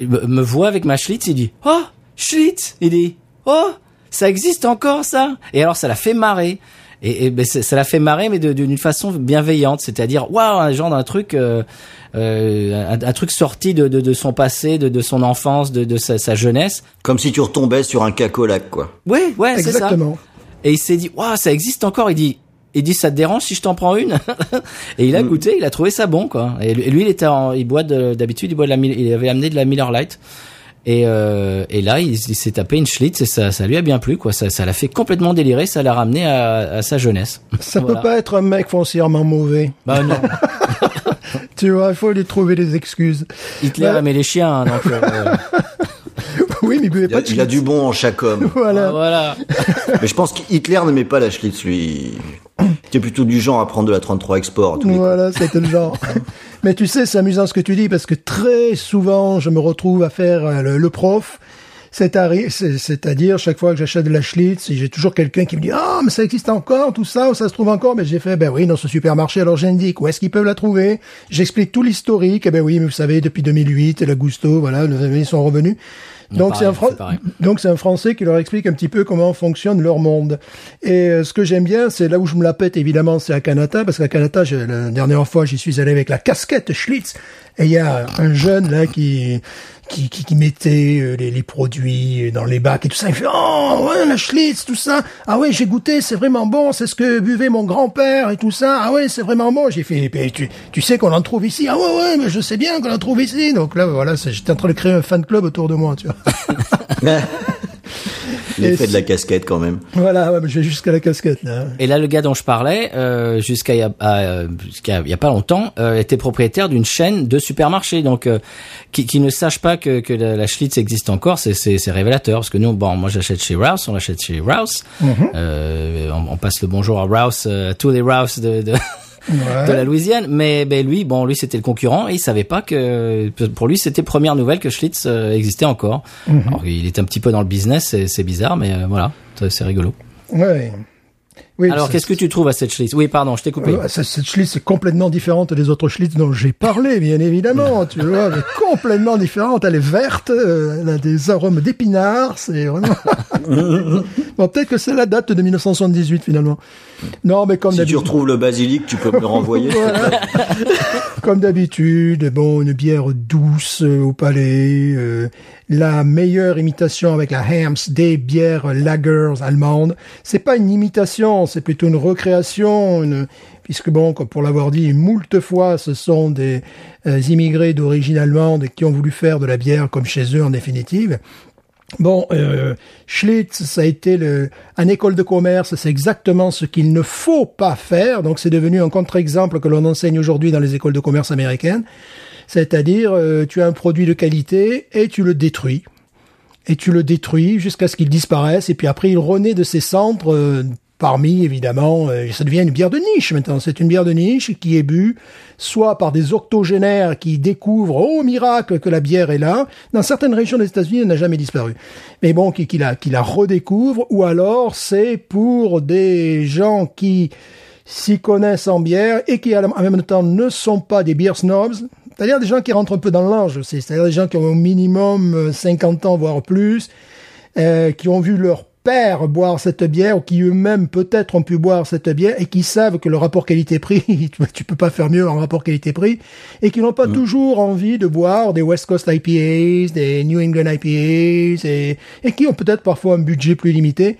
me voit avec ma Schlitz il dit oh Schlitz! Il dit oh ça existe encore ça! Et alors ça l'a fait marrer et, et ben, ça ça l'a fait marrer mais de- d'une façon bienveillante c'est-à-dire waouh un genre d'un truc euh, euh, un, un truc sorti de, de, de son passé de, de son enfance de, de sa, sa jeunesse Comme si tu retombais sur un cacolac, quoi. ouais ouais c'est ça Exactement. et il s'est dit, waouh, ça existe encore. Il dit, il dit, ça te dérange si je t'en prends une? Et il a goûté, il a trouvé ça bon, quoi. Et lui, il était, en, il boit de- d'habitude, il boit de la, il avait amené de la Miller Lite. Et, euh, et là, il, il s'est tapé une Schlitz et ça, ça lui a bien plu, quoi. Ça, ça l'a fait complètement délirer, ça l'a ramené à, à sa jeunesse. Ça Voilà. peut pas être un mec foncièrement mauvais. Bah non, Tu vois, il faut lui trouver des excuses. Hitler Ouais. aimait les chiens, hein, donc euh, oui, mais il buvait pas de il a du bon en chaque homme. Voilà. voilà. Mais je pense qu'Hitler n'aimait pas la Schlitz, lui. Était plutôt du genre à prendre de la 33 Export. à tous. Voilà, c'était le genre. Mais tu sais, c'est amusant ce que tu dis parce que très souvent, je me retrouve à faire euh, le, le prof. C'est-à-dire, chaque fois que j'achète de la Schlitz, j'ai toujours quelqu'un qui me dit, ah, mais ça existe encore, tout ça, ou ça se trouve encore, mais j'ai fait, ben oui, dans ce supermarché, alors j'indique où est-ce qu'ils peuvent la trouver. J'explique tout l'historique, et ben oui, mais vous savez, depuis 2008, la Gusto, voilà, ils sont revenus. Donc c'est un, Fran- un Français qui leur explique un petit peu comment fonctionne leur monde. Et euh, ce que j'aime bien, c'est là où je me la pète évidemment, c'est à Canada, parce qu'à Canada, j'ai- la dernière fois, j'y suis allé avec la casquette Schlitz, et il y a un jeune là qui qui, mettait euh, les, produits dans les bacs et tout ça. Il fait oh ouais la Schlitz tout ça. Ah ouais j'ai goûté, c'est vraiment bon, c'est ce que buvait mon grand-père et tout ça. Ah ouais c'est vraiment bon. J'ai fait tu tu sais qu'on en trouve ici. Ah ouais ouais mais je sais bien qu'on en trouve ici. Donc là voilà, j'étais en train de créer un fan club autour de moi, tu vois. L'effet Et de la casquette, quand même. Voilà, ouais, mais je vais jusqu'à la casquette là. Et là, le gars dont je parlais, euh, jusqu'à il y a, à, jusqu'à il y a pas longtemps, euh, était propriétaire d'une chaîne de supermarchés. Donc, euh, qui, qui ne sache pas que, que la, la Schlitz existe encore, c'est, c'est, c'est révélateur. Parce que nous, bon, moi, j'achète chez Rouse, on l'achète chez Rouse. Euh, on, on passe le bonjour à Rouse, euh, à tous les Rouse de, de, Ouais. de la Louisiane. Mais ben lui, bon, lui, c'était le concurrent et il savait pas que, pour lui, c'était première nouvelle que Schlitz euh, existait encore. Alors, il est un petit peu dans le business, c'est, bizarre, mais euh, voilà, c'est rigolo. Ouais. Oui, Alors, qu'est-ce que tu trouves à cette Schlitz? Oui, pardon, je t'ai coupé. Cette Schlitz est complètement différente des autres Schlitz dont j'ai parlé, bien évidemment. tu vois, elle est complètement différente. Elle est verte, euh, elle a des arômes d'épinards. C'est vraiment. bon, peut-être que c'est la date de 1978 finalement. Non, mais comme Si tu retrouves le basilic, tu peux me le renvoyer. Comme d'habitude, bon, une bière douce euh, au palais, euh, la meilleure imitation avec la Hams des bières lagers allemandes. C'est pas une imitation, c'est plutôt une recréation, une- puisque bon, comme pour l'avoir dit moult fois, ce sont des euh, immigrés d'origine allemande qui ont voulu faire de la bière comme chez eux en définitive. Bon, euh, Schlitz, ça a été le, un école de commerce, c'est exactement ce qu'il ne faut pas faire. Donc, c'est devenu un contre-exemple que l'on enseigne aujourd'hui dans les écoles de commerce américaines. C'est-à-dire, euh, tu as un produit de qualité et tu le détruis. Et tu le détruis jusqu'à ce qu'il disparaisse. Et puis après, il renaît de ses cendres euh, parmi, évidemment, euh, ça devient une bière de niche maintenant. C'est une bière de niche qui est bu soit par des octogénaires qui découvrent, oh miracle, que la bière est là. Dans certaines régions des États-Unis, elle n'a jamais disparu. Mais bon, qui, qui la, qui la redécouvrent, ou alors c'est pour des gens qui s'y connaissent en bière et qui en même temps ne sont pas des beer snobs, c'est-à-dire des gens qui rentrent un peu dans l'âge aussi, c'est-à-dire des gens qui ont au minimum euh, 50 ans, voire plus, euh, qui ont vu leur père boire cette bière ou qui eux-mêmes peut-être ont pu boire cette bière et qui savent que le rapport qualité-prix, tu- tu peux pas faire mieux en rapport qualité-prix et qui n'ont pas toujours envie de boire des West Coast IPAs, des New England IPAs et, et qui ont peut-être parfois un budget plus limité.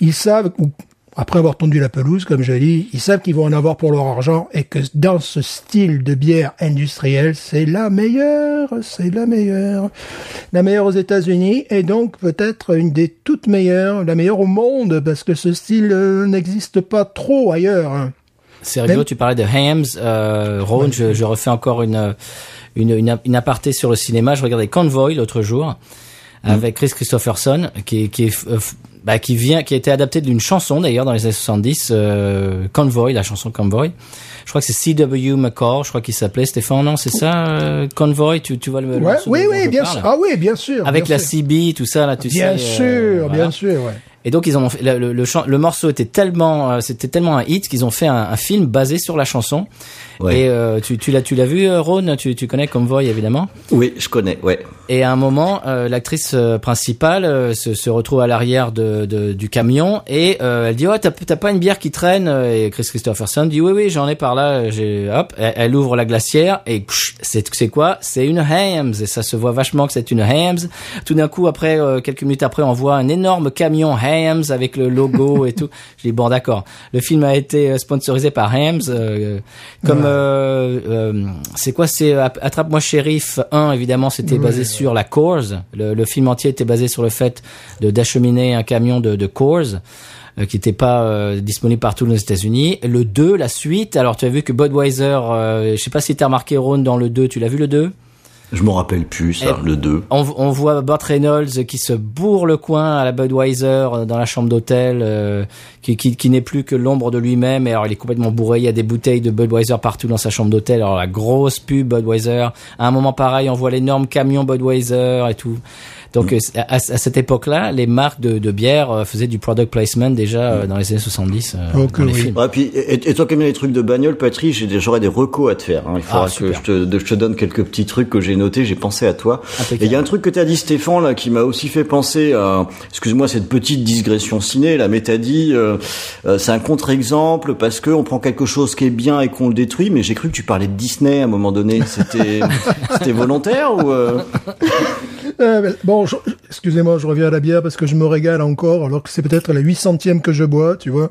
Ils savent, ou après avoir tondu la pelouse, comme je dis, ils savent qu'ils vont en avoir pour leur argent et que dans ce style de bière industrielle, c'est la meilleure, c'est la meilleure. La meilleure aux États-Unis et donc peut-être une des toutes meilleures, la meilleure au monde parce que ce style euh, n'existe pas trop ailleurs. hein. C'est rigolo, Même- tu parlais de Hams, euh, Rhône, je, je refais encore une, une, une, une aparté sur le cinéma. Je regardais Convoy l'autre jour avec Chris Christopherson, qui, qui, est, euh, bah, qui vient, qui a été adapté d'une chanson d'ailleurs dans les années 70, euh, Convoy, la chanson Convoy. Je crois que c'est C.W. McCall, je crois qu'il s'appelait Stéphane, non, c'est ça, euh, Convoy, tu, tu vois le, le Ouais, oui, oui, bien parle? sûr. Ah oui, bien sûr. Avec bien la sûr. CB, tout ça, là, tu Bien sais. euh, sûr, voilà. bien sûr, ouais. Et donc ils ont fait, le, le, le, le morceau était tellement, euh, c'était tellement un hit qu'ils ont fait un, un film basé sur la chanson. Ouais. Et euh, tu, tu l'as, tu l'as vu, euh, Ron Tu, tu connais Convoy évidemment? Oui, je connais, ouais. Et à un moment, euh, l'actrice euh, principale euh, se, se retrouve à l'arrière de, de- du camion et euh, elle dit ouais t'as, t'as pas une bière qui traîne? Et Chris Christopherson dit oui oui j'en ai par là. J'ai hop, elle, elle ouvre la glacière et c'est c'est quoi? C'est une Hams et ça se voit vachement que c'est une Hams. Tout d'un coup après euh, quelques minutes après on voit un énorme camion Hams avec le logo et tout. Je dis bon d'accord. Le film a été euh, sponsorisé par Hams euh, comme euh, euh, c'est quoi? C'est euh, Attrape-moi shérif 1 évidemment c'était basé sur la Coors. Le, film entier était basé sur le fait d'acheminer un camion de, de euh, qui n'était pas euh, disponible partout aux États-Unis. Le 2, la suite. Alors tu as vu que Budweiser, euh, je sais pas si tu as remarqué Ron dans le 2, tu l'as vu le 2 Je me rappelle plus, ça, Eh, le 2. on, on voit Burt Reynolds qui se bourre le coin à la Budweiser euh, dans la chambre d'hôtel, euh, qui, qui, qui n'est plus que l'ombre de lui-même. Et alors il est complètement bourré. Il y a des bouteilles de Budweiser partout dans sa chambre d'hôtel. Alors la grosse pub Budweiser. À un moment pareil, on voit l'énorme camion Budweiser et tout. Donc euh, à, à cette époque-là, les marques de, de bière euh, faisaient du product placement déjà euh, dans les années 70 euh, Ok, dans les oui. films. Ouais, puis, et, et toi qui aimes les trucs de bagnole, Patrick, j'aurais des recos à te faire. hein. Il faudra Ah, que je te, de- je te donne quelques petits trucs que j'ai notés, j'ai pensé à toi. Impeccable. Et il y a un truc que tu as dit, Stéphane, là, qui m'a aussi fait penser à, excuse-moi, cette petite digression ciné, là, mais t'as dit, euh, c'est un contre-exemple parce que on prend quelque chose qui est bien et qu'on le détruit, mais j'ai cru que tu parlais de Disney à un moment donné. C'était, c'était volontaire ou, euh, Euh, bon, excusez-moi, je reviens à la bière parce que je me régale encore, alors que c'est peut-être la 800e que je bois, tu vois.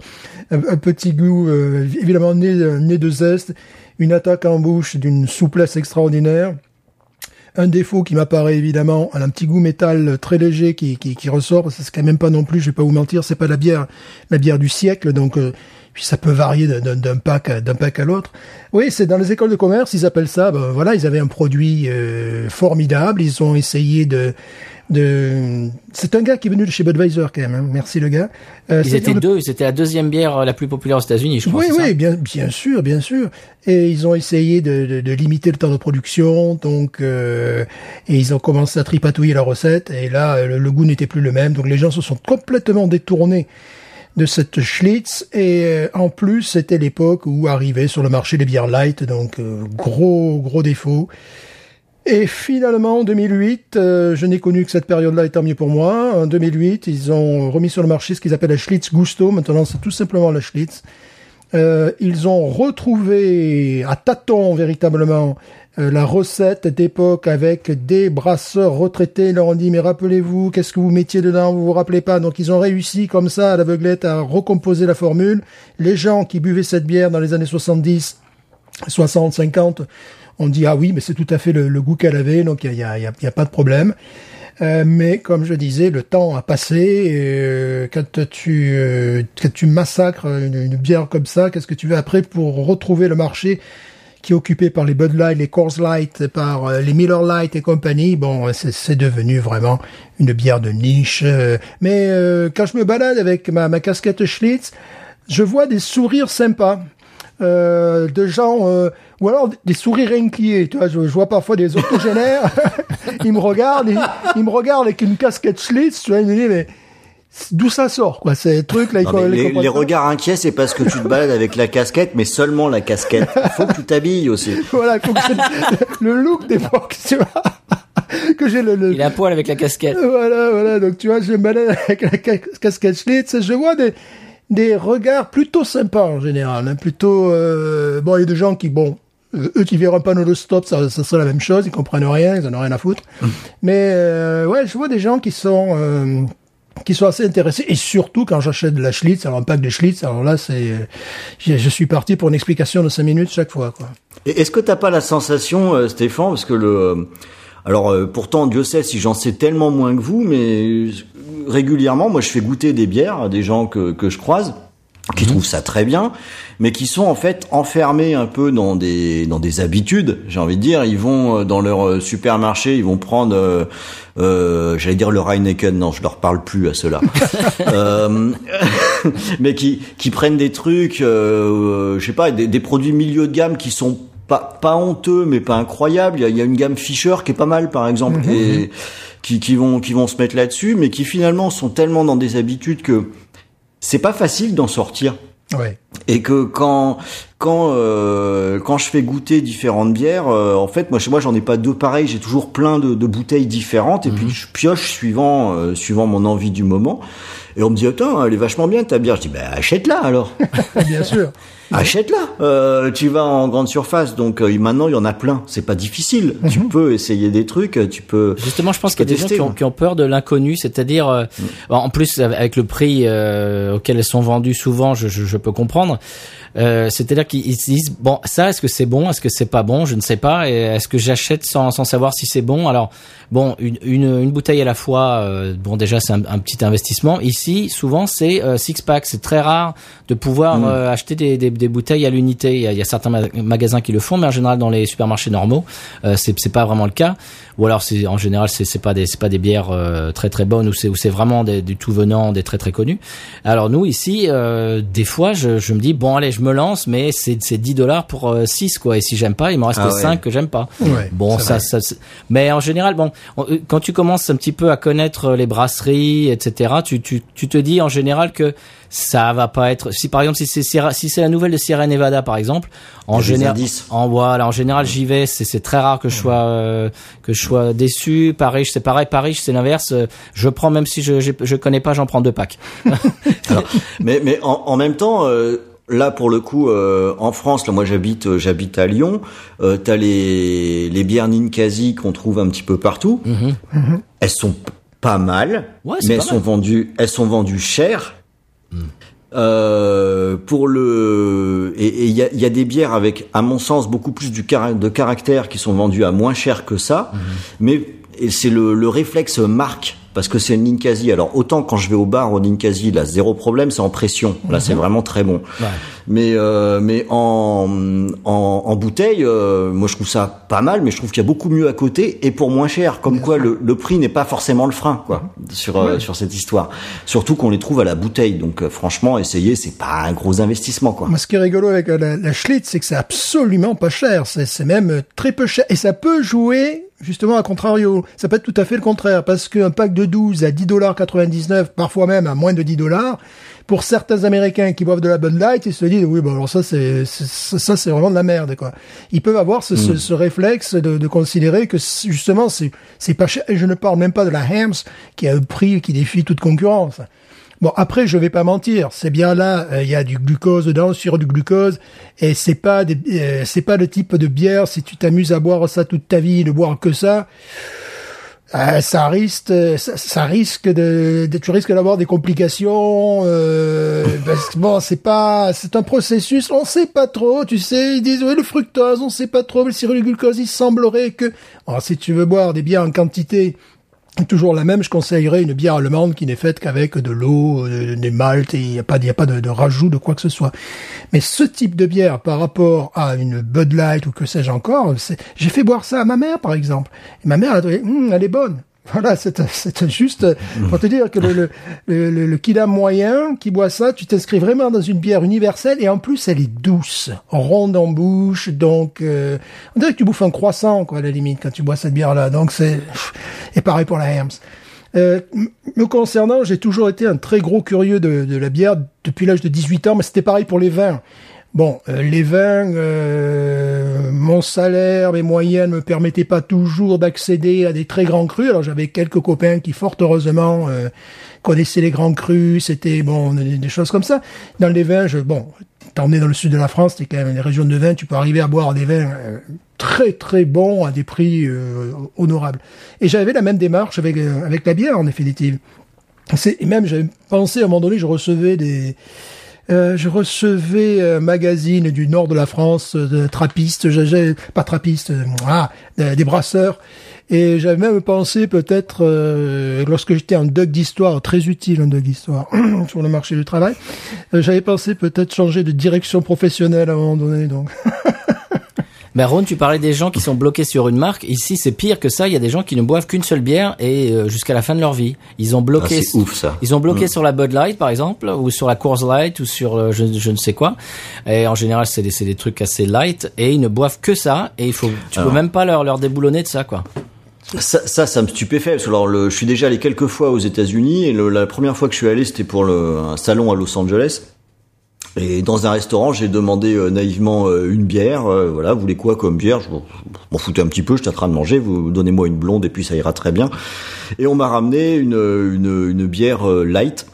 Un, petit goût, euh, évidemment, né, né de zeste, une attaque en bouche d'une souplesse extraordinaire. Un défaut qui m'apparaît évidemment, un petit goût métal très léger qui, qui, qui ressort, c'est quand même pas non plus, je vais pas vous mentir, c'est pas la bière, la bière du siècle, donc euh, puis ça peut varier d'un- pack à- d'un pack à l'autre. Oui, c'est dans les écoles de commerce, ils appellent ça. Ben, voilà, ils avaient un produit euh, formidable, ils ont essayé de de. C'est un gars qui est venu de chez Budweiser quand même. hein. Merci le gars. Euh, Ils étaient le- deux, c'était la deuxième bière euh, la plus populaire aux États-Unis, je crois. oui, ça oui, bien, bien sûr, bien sûr. Et ils ont essayé de, de, de limiter le temps de production, donc euh, et ils ont commencé à tripatouiller la recette. Et là, le, le goût n'était plus le même, donc les gens se sont complètement détournés de cette Schlitz. Et euh, en plus, c'était l'époque où arrivaient sur le marché les bières light, donc euh, gros gros défaut. Et finalement, en 2008, euh, je n'ai connu que cette période-là, et tant mieux pour moi. En 2008, ils ont remis sur le marché ce qu'ils appellent la Schlitz Gusto. Maintenant, c'est tout simplement la Schlitz. Euh, ils ont retrouvé à tâtons véritablement euh, la recette d'époque avec des brasseurs retraités. Ils leur ont dit mais rappelez-vous qu'est-ce que vous mettiez dedans, vous vous rappelez pas? Donc ils ont réussi comme ça à l'aveuglette à recomposer la formule. Les gens qui buvaient cette bière dans les années 70, 60, 50, on dit ah oui mais c'est tout à fait le, le goût qu'elle avait donc il y a, y, a, y a pas de problème. Euh, mais comme je disais, le temps a passé. Euh, quand tu euh, quand tu massacres une, une bière comme ça, qu'est-ce que tu veux après pour retrouver le marché qui est occupé par les Bud Light, les Coors Light, par euh, les Miller Light et compagnie? Bon, c'est- devenu vraiment une bière de niche. euh, mais quand je me balade avec ma, ma casquette Schlitz, je vois des sourires sympas. De gens ou alors des sourires inquiets tu vois je, je vois parfois des octogénaires ils me regardent ils, ils me regardent avec une casquette Schlitz tu vois ils me disent mais d'où ça sort quoi ces trucs là ils Non, les, les pas. regards inquiets, c'est parce que tu te balades avec la casquette, mais seulement la casquette. Faut que tu t'habilles aussi. voilà il faut que le look d'époque tu vois que j'ai le, le- Il est à poil avec la casquette. Voilà, voilà. Donc, tu vois, je me balade avec la ca- casquette Schlitz. Je vois des, des regards plutôt sympas en général. hein, plutôt, euh, bon, il y a des gens qui, bon, euh, eux qui verront pas nos stop, ça, ça serait la même chose. Ils comprennent rien, ils en ont rien à foutre. Mais, euh, ouais, je vois des gens qui sont, euh, qui sont assez intéressés. Et surtout quand j'achète de la Schlitz, alors un pack de Schlitz, alors là, c'est, euh, je, suis parti pour une explication de 5 minutes chaque fois, quoi. Et Est-ce que t'as pas la sensation, euh, Stéphane, parce que le, alors euh, pourtant Dieu sait si j'en sais tellement moins que vous, mais euh, régulièrement, moi je fais goûter des bières à des gens que que je croise qui trouvent ça très bien, mais qui sont en fait enfermés un peu dans des dans des habitudes. J'ai envie de dire, ils vont euh, dans leur euh, supermarché, ils vont prendre, euh, euh, j'allais dire le Heineken, non, je leur parle plus à ceux-là. Euh, mais qui qui prennent des trucs, euh, je sais pas, des, des produits milieu de gamme qui sont pas pas honteux, mais pas incroyables. Il y a, il y a une gamme Fisher qui est pas mal, par exemple, et qui qui vont qui vont se mettre là-dessus, mais qui finalement sont tellement dans des habitudes que c'est pas facile d'en sortir Ouais. et que quand quand euh, quand je fais goûter différentes bières, euh, en fait moi chez moi j'en ai pas deux pareilles, j'ai toujours plein de, de bouteilles différentes et puis je pioche suivant euh, suivant mon envie du moment. Et on me dit attends elle est vachement bien ta bière. Je dis bah achète-la alors, Bien sûr. Achète-la. Euh, tu vas en grande surface donc euh, maintenant il y en a plein. C'est pas difficile. Tu peux essayer des trucs, tu peux. Justement, je pense qu'il y a des gens tester, qui ont, ouais. qui ont peur de l'inconnu, c'est-à-dire, euh, en plus avec le prix euh, auquel elles sont vendues souvent, je, je, je peux comprendre. Euh, c'est-à-dire qu'ils se disent bon, ça, est-ce que c'est bon, est-ce que c'est pas bon, je ne sais pas, et est-ce que j'achète sans, sans savoir si c'est bon? Alors bon, une, une, une bouteille à la fois, euh, bon déjà c'est un, un petit investissement. Ici, souvent c'est euh, six pack, c'est très rare de pouvoir euh, acheter des, des, des bouteilles à l'unité. Il y, a, il y a certains ma- magasins qui le font, mais en général dans les supermarchés normaux, euh, c'est c'est pas vraiment le cas. Ou alors c'est en général c'est c'est pas des c'est pas des bières euh, très très bonnes ou c'est ou c'est vraiment des, du tout venant des très très connus. Alors nous ici euh, des fois je, je me dis bon allez je me lance mais c'est c'est 10 dollars pour 6 quoi. Et si j'aime pas il m'en reste Ah que ouais. 5 que j'aime pas. Ouais, bon ça, ça c'est- mais en général bon on- euh, quand tu commences un petit peu à connaître les brasseries etc tu tu tu te dis en général que ça va pas être si par exemple si c'est Sierra- si c'est la nouvelle de Sierra Nevada par exemple en général en voilà en général j'y vais c'est c'est très rare que je sois euh, que je sois déçu. Paris c'est pareil. Paris c'est l'inverse. Euh, je prends même si je je connais pas j'en prends deux packs. Alors, mais mais en, en même temps, euh, là pour le coup, euh, en France, là moi j'habite euh, j'habite à Lyon. Euh, T'as les les bières Ninkasi qu'on trouve un petit peu partout. Elles sont pas mal, Ouais, mais pas elles sont vendues elles sont vendues cher. Euh, pour le et il y a, y a des bières avec à mon sens beaucoup plus du de caractère qui sont vendues à moins cher que ça mais et c'est le, le réflexe marque parce que c'est une Ninkasi. Alors autant quand je vais au bar au Ninkasi là zéro problème c'est en pression. Là c'est vraiment très bon. Mais euh, mais en en, en bouteille euh, moi je trouve ça pas mal mais je trouve qu'il y a beaucoup mieux à côté et pour moins cher. Comme quoi le, le prix n'est pas forcément le frein quoi sur euh, sur cette histoire. Surtout qu'on les trouve à la bouteille. Donc euh, franchement essayer c'est pas un gros investissement quoi. Moi, ce qui est rigolo avec euh, la, la Schlitz, c'est que c'est absolument pas cher. C'est, c'est même très peu cher. Et ça peut jouer, justement, à contrario. Ça peut être tout à fait le contraire. Parce qu'un pack de 12 à 10,99$, parfois même à moins de 10 dollars, pour certains Américains qui boivent de la Bud Light, ils se disent, oui, bon, alors ça, c'est, ça, c'est vraiment de la merde, quoi. Ils peuvent avoir ce, ce, ce réflexe de, de considérer que, justement, c'est, c'est pas cher. Et je ne parle même pas de la Hams, qui a un prix qui défie toute concurrence. Bon, après, je vais pas mentir, c'est bien là, euh, il y a du glucose dedans, sur du glucose, et c'est pas des, euh, c'est pas le type de bière, si tu t'amuses à boire ça toute ta vie, de boire que ça, euh, ça risque, ça, risque de, tu risques d'avoir des complications. Euh, parce que bon, c'est pas, c'est un processus, on sait pas trop. Tu sais, ils disent le fructose, on sait pas trop. Le sirop de glucose, il semblerait que. Alors, si tu veux boire des bières en quantité toujours la même, je conseillerais une bière allemande qui n'est faite qu'avec de l'eau, euh, des maltes, et il n'y a pas, y a pas de, rajout de quoi que ce soit. Mais ce type de bière par rapport à une Bud Light ou que sais-je encore, j'ai fait boire ça à ma mère par exemple. Et ma mère, elle a dit, Hum, elle est bonne. Voilà, c'est c'est juste pour te dire que le, le, le, le, moyen qui boit ça, tu t'inscris vraiment dans une bière universelle et en plus elle est douce, ronde en bouche, donc euh, on dirait que tu bouffes un croissant quoi à la limite quand tu bois cette bière là. Donc c'est et pareil pour la Herms. Euh, me concernant, j'ai toujours été un très gros curieux de, de la bière depuis l'âge de 18 ans, mais c'était pareil pour les vins. Bon, euh, les vins, euh, mon salaire, mes moyens ne me permettaient pas toujours d'accéder à des très grands crus. Alors j'avais quelques copains qui, fort heureusement, euh, connaissaient les grands crus. C'était bon, des, des choses comme ça. Dans les vins, je, bon, es dans le sud de la France, t'es quand même les régions de vin, tu peux arriver à boire des vins euh, très très bons à des prix euh, honorables. Et j'avais la même démarche avec euh, avec la bière en définitive. C'est et même j'avais pensé à un moment donné, je recevais des euh, je recevais un magazine du nord de la France euh, de trappistes, pas trappistes, euh, ah, des brasseurs. Et j'avais même pensé peut-être, euh, lorsque j'étais en doc d'histoire, très utile un doc d'histoire sur le marché du travail, euh, j'avais pensé peut-être changer de direction professionnelle à un moment donné. Donc, Ben Ron, tu parlais des gens qui sont bloqués sur une marque. Ici, c'est pire que ça. Il y a des gens qui ne boivent qu'une seule bière et euh, jusqu'à la fin de leur vie. Ils ont Ah, bloqué. c'est ouf ça. Ils ont bloqué sur la Bud Light, par exemple, ou sur la Coors Light, ou sur euh, je, je ne sais quoi. Et en général, c'est des, trucs assez light. Et ils ne boivent que ça. Et il faut, tu peux même pas leur, leur déboulonner de ça, quoi. Ça, ça, ça me stupéfait. Parce que alors, le, je suis déjà allé quelques fois aux États-Unis et le- la première fois que je suis allé, c'était pour le, un salon à Los Angeles. Et dans un restaurant, j'ai demandé euh, naïvement euh, une bière. euh, voilà, vous voulez quoi comme bière? Je m'en- foutais un petit peu. J'étais en train de manger. Vous donnez-moi une blonde et puis ça ira très bien. Et on m'a ramené une, une, une bière euh, light.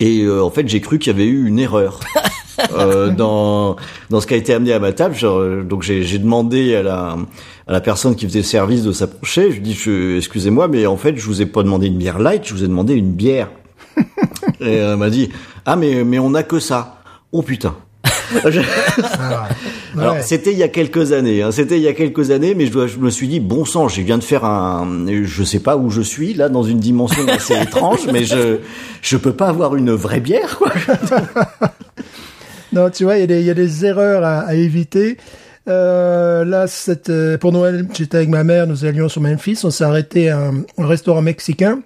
Et euh, en fait, j'ai cru qu'il y avait eu une erreur. euh, dans dans ce qui a été amené à ma table. Je- donc j'ai demandé à la à la personne qui faisait le service de s'approcher. Je lui dis excusez-moi, mais en fait je vous ai pas demandé une bière light, je vous ai demandé une bière. Et elle m'a dit ah mais mais on a que ça. Oh putain. Ah, alors ouais. c'était il y a quelques années, hein, c'était il y a quelques années, mais je, dois, je me suis dit bon sang, je viens de faire un, je sais pas où je suis là dans une dimension assez étrange, mais je je peux pas avoir une vraie bière quoi. Non, tu vois, il y, a des- il y a des erreurs à, à éviter. Euh, là, euh, pour Noël, j'étais avec ma mère, nous allions sur Memphis, on s'est arrêté à un, un restaurant mexicain.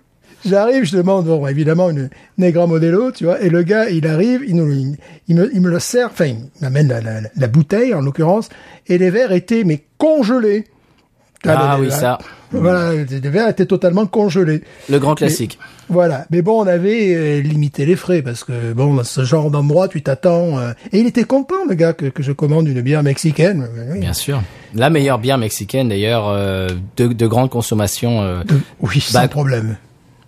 J'arrive, je demande, bon, évidemment, une Negra Modelo, tu vois, et le gars, il arrive, il, nous, il, il me, il me le sert, enfin, il m'amène la, la, la bouteille, en l'occurrence, et les verres étaient, mais congelés. Ah les- oui, ça. Voilà, les verres étaient totalement congelés. Le grand classique. Voilà. Mais bon, on avait euh, limité les frais parce que bon, dans ce genre d'endroit, tu t'attends. euh, Et il était content, le gars, que, que je commande une bière mexicaine. Oui, Bien sûr. La meilleure bière mexicaine, d'ailleurs, euh, de, de grande consommation. euh, oui sans Bah, problème.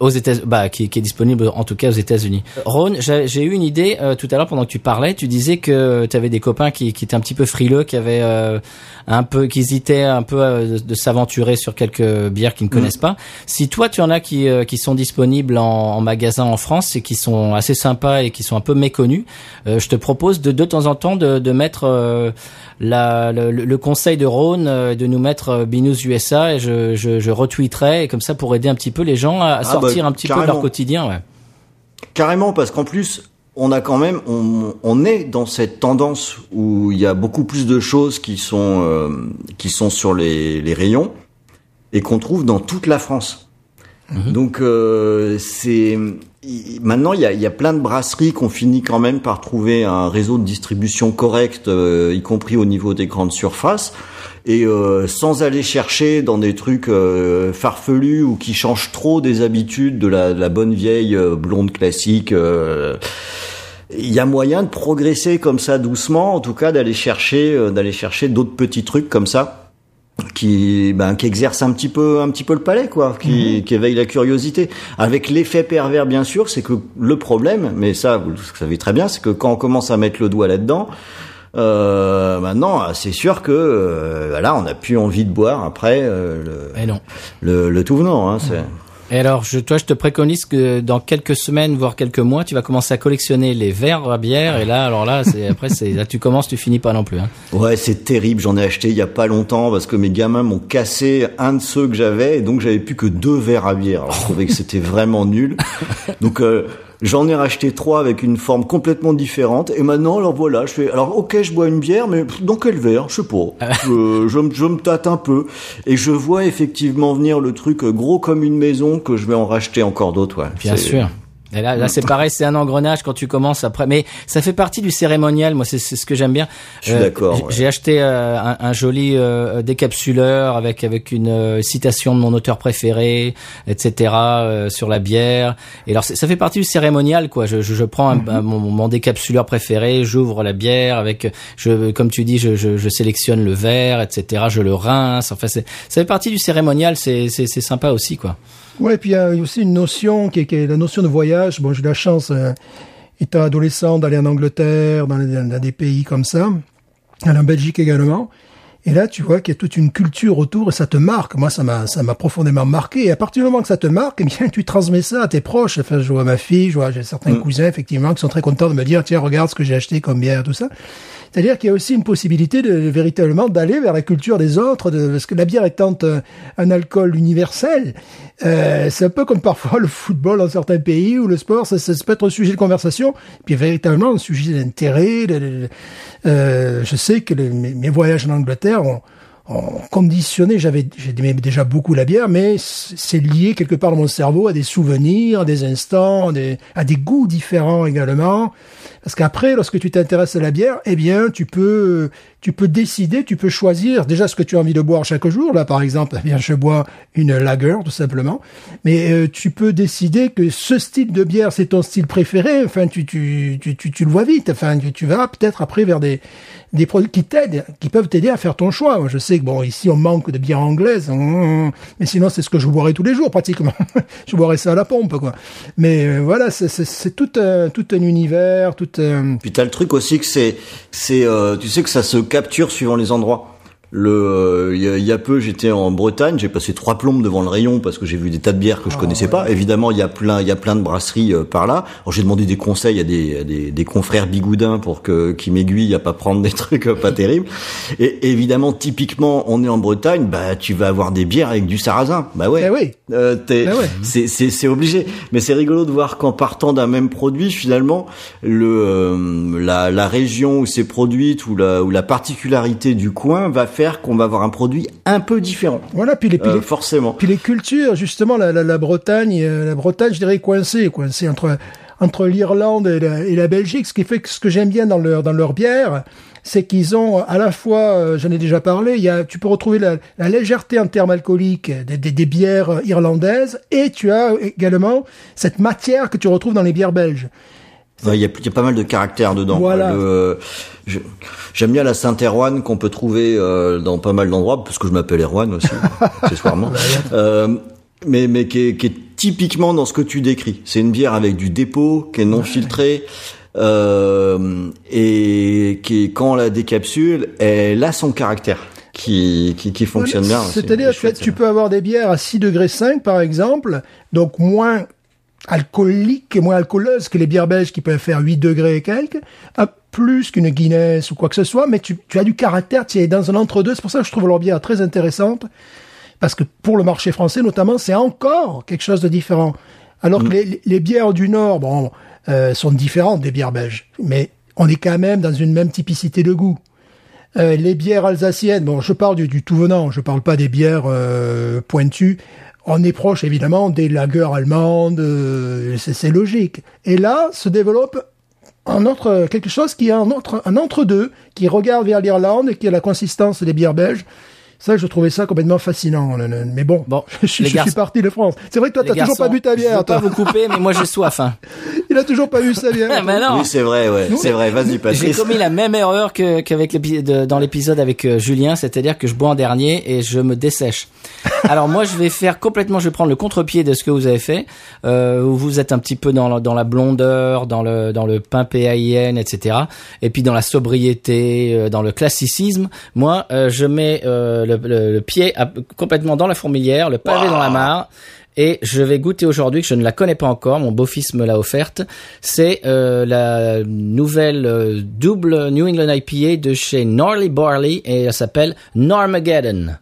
Aux États, bah, qui, qui est disponible en tout cas aux États-Unis. Ron, j'ai eu une idée euh, tout à l'heure pendant que tu parlais. Tu disais que tu avais des copains qui, qui étaient un petit peu frileux, qui avaient euh, un peu, qui hésitaient un peu euh, de, de s'aventurer sur quelques bières qu'ils ne connaissent pas. Si toi tu en as qui, euh, qui sont disponibles en, en magasin en France et qui sont assez sympas et qui sont un peu méconnus, euh, je te propose de de temps en temps de, de mettre euh, la, le, le conseil de Rhône euh, de nous mettre Binous USA et je, je, je retweeterai et comme ça pour aider un petit peu les gens à, à Ah, sortir bah, un petit peu de leur quotidien. Ouais. Carrément, parce qu'en plus, on a quand même, on, on est dans cette tendance où il y a beaucoup plus de choses qui sont euh, qui sont sur les, les rayons et qu'on trouve dans toute la France. Donc euh, c'est maintenant il y a, il y a plein de brasseries qu'on finit quand même par trouver un réseau de distribution correct, euh, y compris au niveau des grandes surfaces. Et euh, sans aller chercher dans des trucs euh, farfelus ou qui changent trop des habitudes de la, de la bonne vieille euh, blonde classique. euh, il y a moyen de progresser comme ça doucement, en tout cas d'aller chercher, euh, d'aller chercher d'autres petits trucs comme ça qui ben qui exercent un petit peu un petit peu le palais quoi qui, qui éveille la curiosité avec l'effet pervers bien sûr c'est que le problème mais ça vous le savez très bien c'est que quand on commence à mettre le doigt là-dedans euh, maintenant c'est sûr que euh, voilà on n'a plus envie de boire après euh, le, Et non. le, le tout venant hein, c'est Et alors, je, toi, je te préconise que dans quelques semaines, voire quelques mois, tu vas commencer à collectionner les verres à bière. Et là, alors là, c'est après, c'est là, tu commences, tu finis pas non plus. Hein. Ouais, c'est terrible. J'en ai acheté il y a pas longtemps parce que mes gamins m'ont cassé un de ceux que j'avais et donc j'avais plus que deux verres à bière. Alors, je trouvais que c'était vraiment nul. Donc euh, j'en ai racheté trois avec une forme complètement différente et maintenant alors voilà, je fais alors OK, je bois une bière mais dans quel verre? Je sais pas. je, je, me- je me tâte un peu et je vois effectivement venir le truc gros comme une maison que je vais en racheter encore d'autres. Ouais. Bien sûr. Et là, là c'est pareil, c'est un engrenage quand tu commences après. Mais ça fait partie du cérémonial. Moi, c'est ce que j'aime bien. Je suis d'accord, ouais. J'ai acheté euh, un, un joli euh, décapsuleur avec avec une euh, citation de mon auteur préféré, etc. euh, sur la bière. Et alors, ça fait partie du cérémonial, quoi. Je, je, je prends un- un- mon, mon décapsuleur préféré, j'ouvre la bière avec, je, comme tu dis, je, je, je sélectionne le verre, etc. Je le rince. Enfin, ça fait partie du cérémonial. C'est sympa aussi, quoi. Ouais, puis il y a aussi une notion qui est, qui est la notion de voyage. Bon, j'ai eu la chance, euh, étant adolescent, d'aller en Angleterre, dans, les- dans des pays comme ça, aller en Belgique également. Et là, tu vois qu'il y a toute une culture autour et ça te marque. Moi, ça m'a, ça m'a profondément marqué. Et à partir du moment que ça te marque, eh bien, tu transmets ça à tes proches. Enfin, je vois ma fille, je vois, j'ai certains cousins, effectivement, qui sont très contents de me dire, tiens, regarde ce que j'ai acheté comme bière, tout ça. C'est-à-dire qu'il y a aussi une possibilité de véritablement d'aller vers la culture des autres, de, parce que la bière étant un, un alcool universel, euh, c'est un peu comme parfois le football dans certains pays ou le sport, ça, ça peut être un sujet de conversation, puis véritablement un sujet d'intérêt. euh, je sais que mes, mes voyages en Angleterre ont, conditionné, j'avais j'aimais déjà beaucoup la bière, mais c'est lié quelque part dans mon cerveau à des souvenirs, à des instants, à des, à des goûts différents également. Parce qu'après, lorsque tu t'intéresses à la bière, eh bien, tu peux, tu peux décider, tu peux choisir déjà ce que tu as envie de boire chaque jour. Là, par exemple, eh bien, je bois une lager, tout simplement. Mais euh, tu peux décider que ce style de bière, c'est ton style préféré. Enfin, tu, tu, tu, tu, tu le vois vite. Enfin, tu, tu vas peut-être après vers des, des produits qui t'aident, qui peuvent t'aider à faire ton choix. Je sais que bon, ici, on manque de bière anglaise. Mmh, mais sinon, c'est ce que je boirais tous les jours, pratiquement. je boirais ça à la pompe, quoi. Mais euh, voilà, c'est- tout un, tout un univers, tout un... Puis t'as le truc aussi que c'est, c'est, euh, tu sais que ça se capture suivant les endroits. Le, euh, il y, a- il y a peu, j'étais en Bretagne, j'ai passé trois plombes devant le rayon parce que j'ai vu des tas de bières que je connaissais pas. Évidemment, il y a plein, il y a plein de brasseries euh, par là. Alors j'ai demandé des conseils à des, à des, des confrères bigoudins pour que qui m'aiguillent à pas prendre des trucs euh, pas terribles. Et évidemment, typiquement, on est en Bretagne, bah tu vas avoir des bières avec du sarrasin. Bah ouais. Eh oui. Euh, t'es- Ben ouais. c'est c'est c'est obligé. Mais c'est rigolo de voir qu'en partant d'un même produit, finalement, le euh, la la région où c'est produite ou la ou la particularité du coin va faire qu'on va avoir un produit un peu différent. Voilà, puis les, puis Euh, les- forcément. Puis les cultures, justement, la, la, la Bretagne, euh, la Bretagne, je dirais coincée, coincée entre entre l'Irlande et la, et la Belgique. Ce qui fait que ce que j'aime bien dans leur dans leur bière, c'est qu'ils ont à la fois, euh, j'en ai déjà parlé, il y a, tu peux retrouver la, la légèreté en termes alcooliques des, des, des bières irlandaises, et tu as également cette matière que tu retrouves dans les bières belges. Ouais, Il y, a, il y a pas mal de caractères dedans. Voilà. Je- J'aime bien la Saint-Erwan qu'on peut trouver euh, dans pas mal d'endroits, parce que je m'appelle Erwan aussi, accessoirement. Euh, mais mais qui est, qui est typiquement dans ce que tu décris. C'est une bière avec du dépôt, qui est non filtrée, euh, et qui, quand on la décapsule, elle a son caractère, qui, qui, qui fonctionne bien. C'est- C'est-à-dire c'est que tu peux avoir des bières à 6 degrés 5, par exemple, donc moins alcooliques et moins alcooleuses que les bières belges qui peuvent faire 8 degrés et quelques, à plus qu'une Guinness ou quoi que ce soit, mais tu, tu as du caractère, tu es dans un entre-deux. C'est pour ça que je trouve leur bière très intéressante, parce que pour le marché français notamment, c'est encore quelque chose de différent. Alors que les, les bières du Nord, bon, euh, sont différentes des bières belges, mais on est quand même dans une même typicité de goût. Euh, les bières alsaciennes, bon, je parle du, du tout venant, je parle pas des bières euh, pointues. On est proche évidemment des lagers allemandes, euh, c'est logique. Et là se développe un autre quelque chose qui est un un entre deux, qui regarde vers l'Irlande et qui a la consistance des bières belges. Ça, je trouvais ça complètement fascinant. le- le- Mais bon, Bon, je, je suis parti de France. C'est vrai que toi, t'as toujours pas bu ta Je bière. veux pas vous couper, mais moi j'ai soif. Hein. Il a toujours pas bu sa bière. Mais non. Oui, c'est vrai, ouais, c'est vrai. Vas-y, J'ai Patrice. commis la même erreur que qu'avec l'épi- de- dans l'épisode avec euh, Julien, c'est-à-dire que je bois en dernier et je me dessèche. Alors moi, je vais faire complètement, je vais prendre le contre-pied de ce que vous avez fait, euh, où vous êtes un petit peu dans la, dans la blondeur, dans le dans le pain PAIN, etc. Et puis dans la sobriété, euh, dans le classicisme. Moi, euh, je mets euh, le, le- le pied à- complètement dans la fourmilière, le pavé dans la mare. Et je vais goûter aujourd'hui, que je ne la connais pas encore, mon beau-fils me l'a offerte. C'est euh, la nouvelle euh, double New England IPA de chez Gnarly Barley et elle s'appelle Normageddon.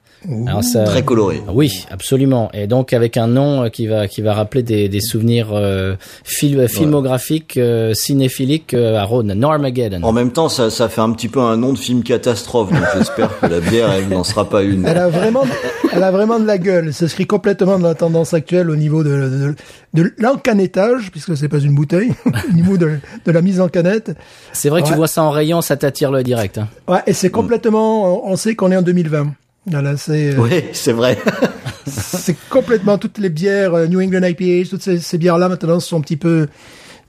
Alors ça- Très coloré. Oui, absolument. Et donc avec un nom euh, qui va qui va rappeler des, des souvenirs euh, fil- filmographiques, euh, cinéphiliques euh, à Rhône. Normageddon. En même temps, ça, ça fait un petit peu un nom de film catastrophe, donc j'espère que la bière, elle n'en sera pas une. Elle a vraiment, elle a vraiment de la gueule. Ça s'inscrit complètement dans la tendance actuelle au niveau de, de, de l'encanettage, puisque c'est pas une bouteille, au niveau de, de la mise en canette. C'est vrai que tu vois ça en rayon, ça t'attire l'œil direct. hein. Ouais, et c'est complètement, on sait qu'on est en 2020. Voilà, c'est, euh, Oui, c'est vrai. c'est complètement toutes les bières euh, New England IPA, toutes ces, ces bières-là maintenant sont un petit peu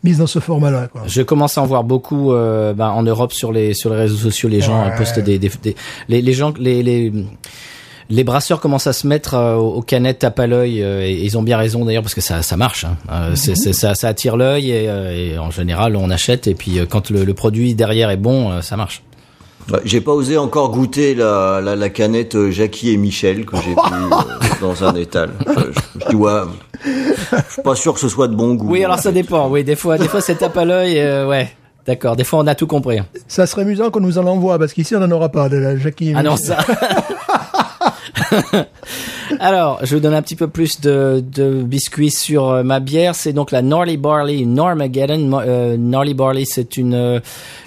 mises dans ce format-là, quoi. Je commence à en voir beaucoup euh, ben, en Europe sur les sur les réseaux sociaux. Les gens Ouais. euh, postent des, des, des- les, les gens les, les les brasseurs commencent à se mettre euh, aux canettes tape à l'œil euh, et ils ont bien raison d'ailleurs parce que ça ça marche. Hein. Euh, c'est, c'est- ça, ça attire l'œil et, euh, et en général on achète et puis euh, quand le, le produit derrière est bon, euh, ça marche. Ouais, J'ai pas osé encore goûter la, la, la canette euh, Jackie et Michel que j'ai pris euh, dans un étal. Je, je, je dis ouais, je suis pas sûr que ce soit de bon goût. Oui alors ça dépend. Oui des fois des fois c'est tape à l'œil. euh, ouais d'accord. Des fois on a tout compris. hein. Ça serait amusant qu'on nous en envoie, parce qu'ici on n'en aura pas de la Jackie. et Ah non, ça. Alors, je vous donne un petit peu plus de, de biscuits sur euh, ma bière. C'est donc la Gnarly Barley Normageddon. Euh, Gnarly Barley, c'est une, euh,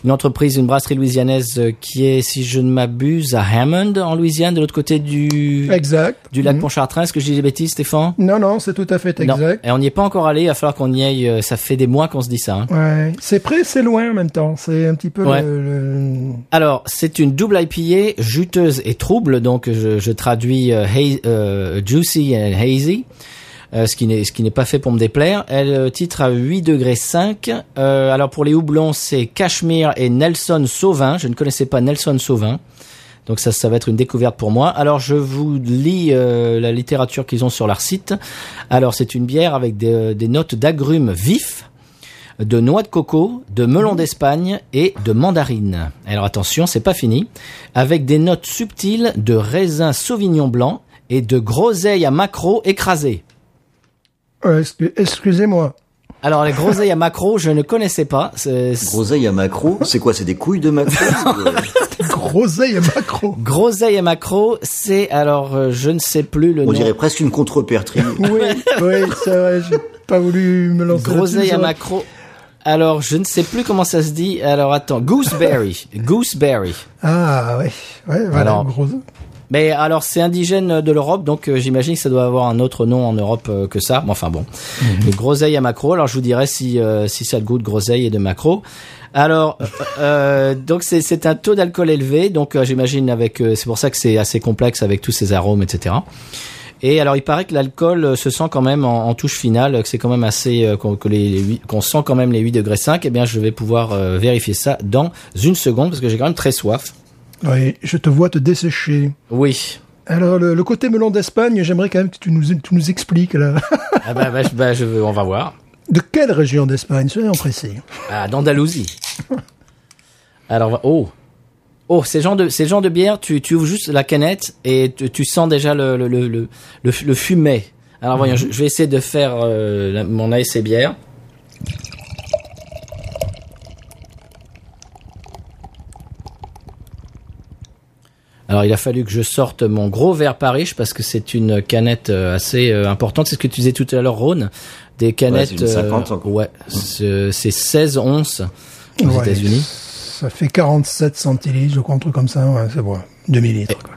une entreprise, une brasserie louisianaise euh, qui est, si je ne m'abuse, à Hammond, en Louisiane, de l'autre côté du, Exact. du lac Mhm. Pontchartrain. Est-ce que je dis des bêtises, Stéphane? Non, non, c'est tout à fait Non. exact. Et on n'y est pas encore allé. Il va falloir qu'on y aille. Ça fait des mois qu'on se dit ça. hein. Ouais, c'est près, c'est loin en même temps. C'est un petit peu Ouais. le, le- Alors, c'est une double IPA juteuse et trouble, donc je, je traduis euh, euh, juicy and hazy, euh, ce qui n'est ce qui n'est pas fait pour me déplaire. Elle euh, titre à 8 degrés 5. Euh, alors pour les houblons, c'est Cashmere et Nelson Sauvin. Je ne connaissais pas Nelson Sauvin. Donc ça, ça va être une découverte pour moi. Alors je vous lis euh, la littérature qu'ils ont sur leur site. Alors c'est une bière avec des, des notes d'agrumes vifs, de noix de coco, de melon d'Espagne et de mandarine. Alors attention, c'est pas fini. Avec des notes subtiles de raisin sauvignon blanc et de groseilles à macro écrasées. Excu- Excusez-moi. Alors les groseilles à macro, je ne connaissais pas. C'est- c'est- Groseille à macro, c'est quoi C'est des couilles de macro Euh, Groseille et macro. Groseilles à macro, c'est alors euh, je ne sais plus le On nom. dirait presque une contrepertrie. Oui, oui, c'est vrai. J'ai pas voulu me lancer. Groseille à macro. Alors je ne sais plus comment ça se dit. Alors attends, gooseberry, gooseberry. Ah, ouais. Ouais, voilà. Alors, gros. Mais alors c'est indigène de l'Europe, donc euh, j'imagine que ça doit avoir un autre nom en Europe euh, que ça. Mais enfin bon. Le groseille à macro. Alors je vous dirai si euh, si ça a le goût de groseille et de macro. Alors euh, euh, donc c'est un taux d'alcool élevé, donc euh, j'imagine avec euh, c'est pour ça que c'est assez complexe avec tous ces arômes etc. Et alors il paraît que l'alcool euh, se sent quand même en, en touche finale, que c'est quand même assez euh, qu'on sent quand même les 8 degrés 5. Eh bien je vais pouvoir euh, vérifier ça dans une seconde parce que j'ai quand même très soif. Oui, je te vois te dessécher. Oui. Alors, le, le côté melon d'Espagne, j'aimerais quand même que tu nous, tu nous expliques, là. Ah bah, bah, je- bah, je veux, on va voir. De quelle région d'Espagne? Soyons précis. Ah, d'Andalousie. Alors, oh. Oh, ces gens de, ces gens de bière, tu, tu ouvres juste la canette et tu, tu sens déjà le, le, le, le, fumet. Alors, voyons, je, je vais essayer de faire euh, la- mon ASC bière. Alors, il a fallu que je sorte mon gros verre Paris parce que c'est une canette euh, assez euh, importante. C'est ce que tu disais tout à l'heure, Rhône. Des canettes. c'est une 50, euh, encore. ouais, c'est c'est 16 onces aux Ouais, États-Unis. Ça fait 47 centilitres, je crois, un truc comme ça. Ouais, c'est bon. Demi-litre, quoi.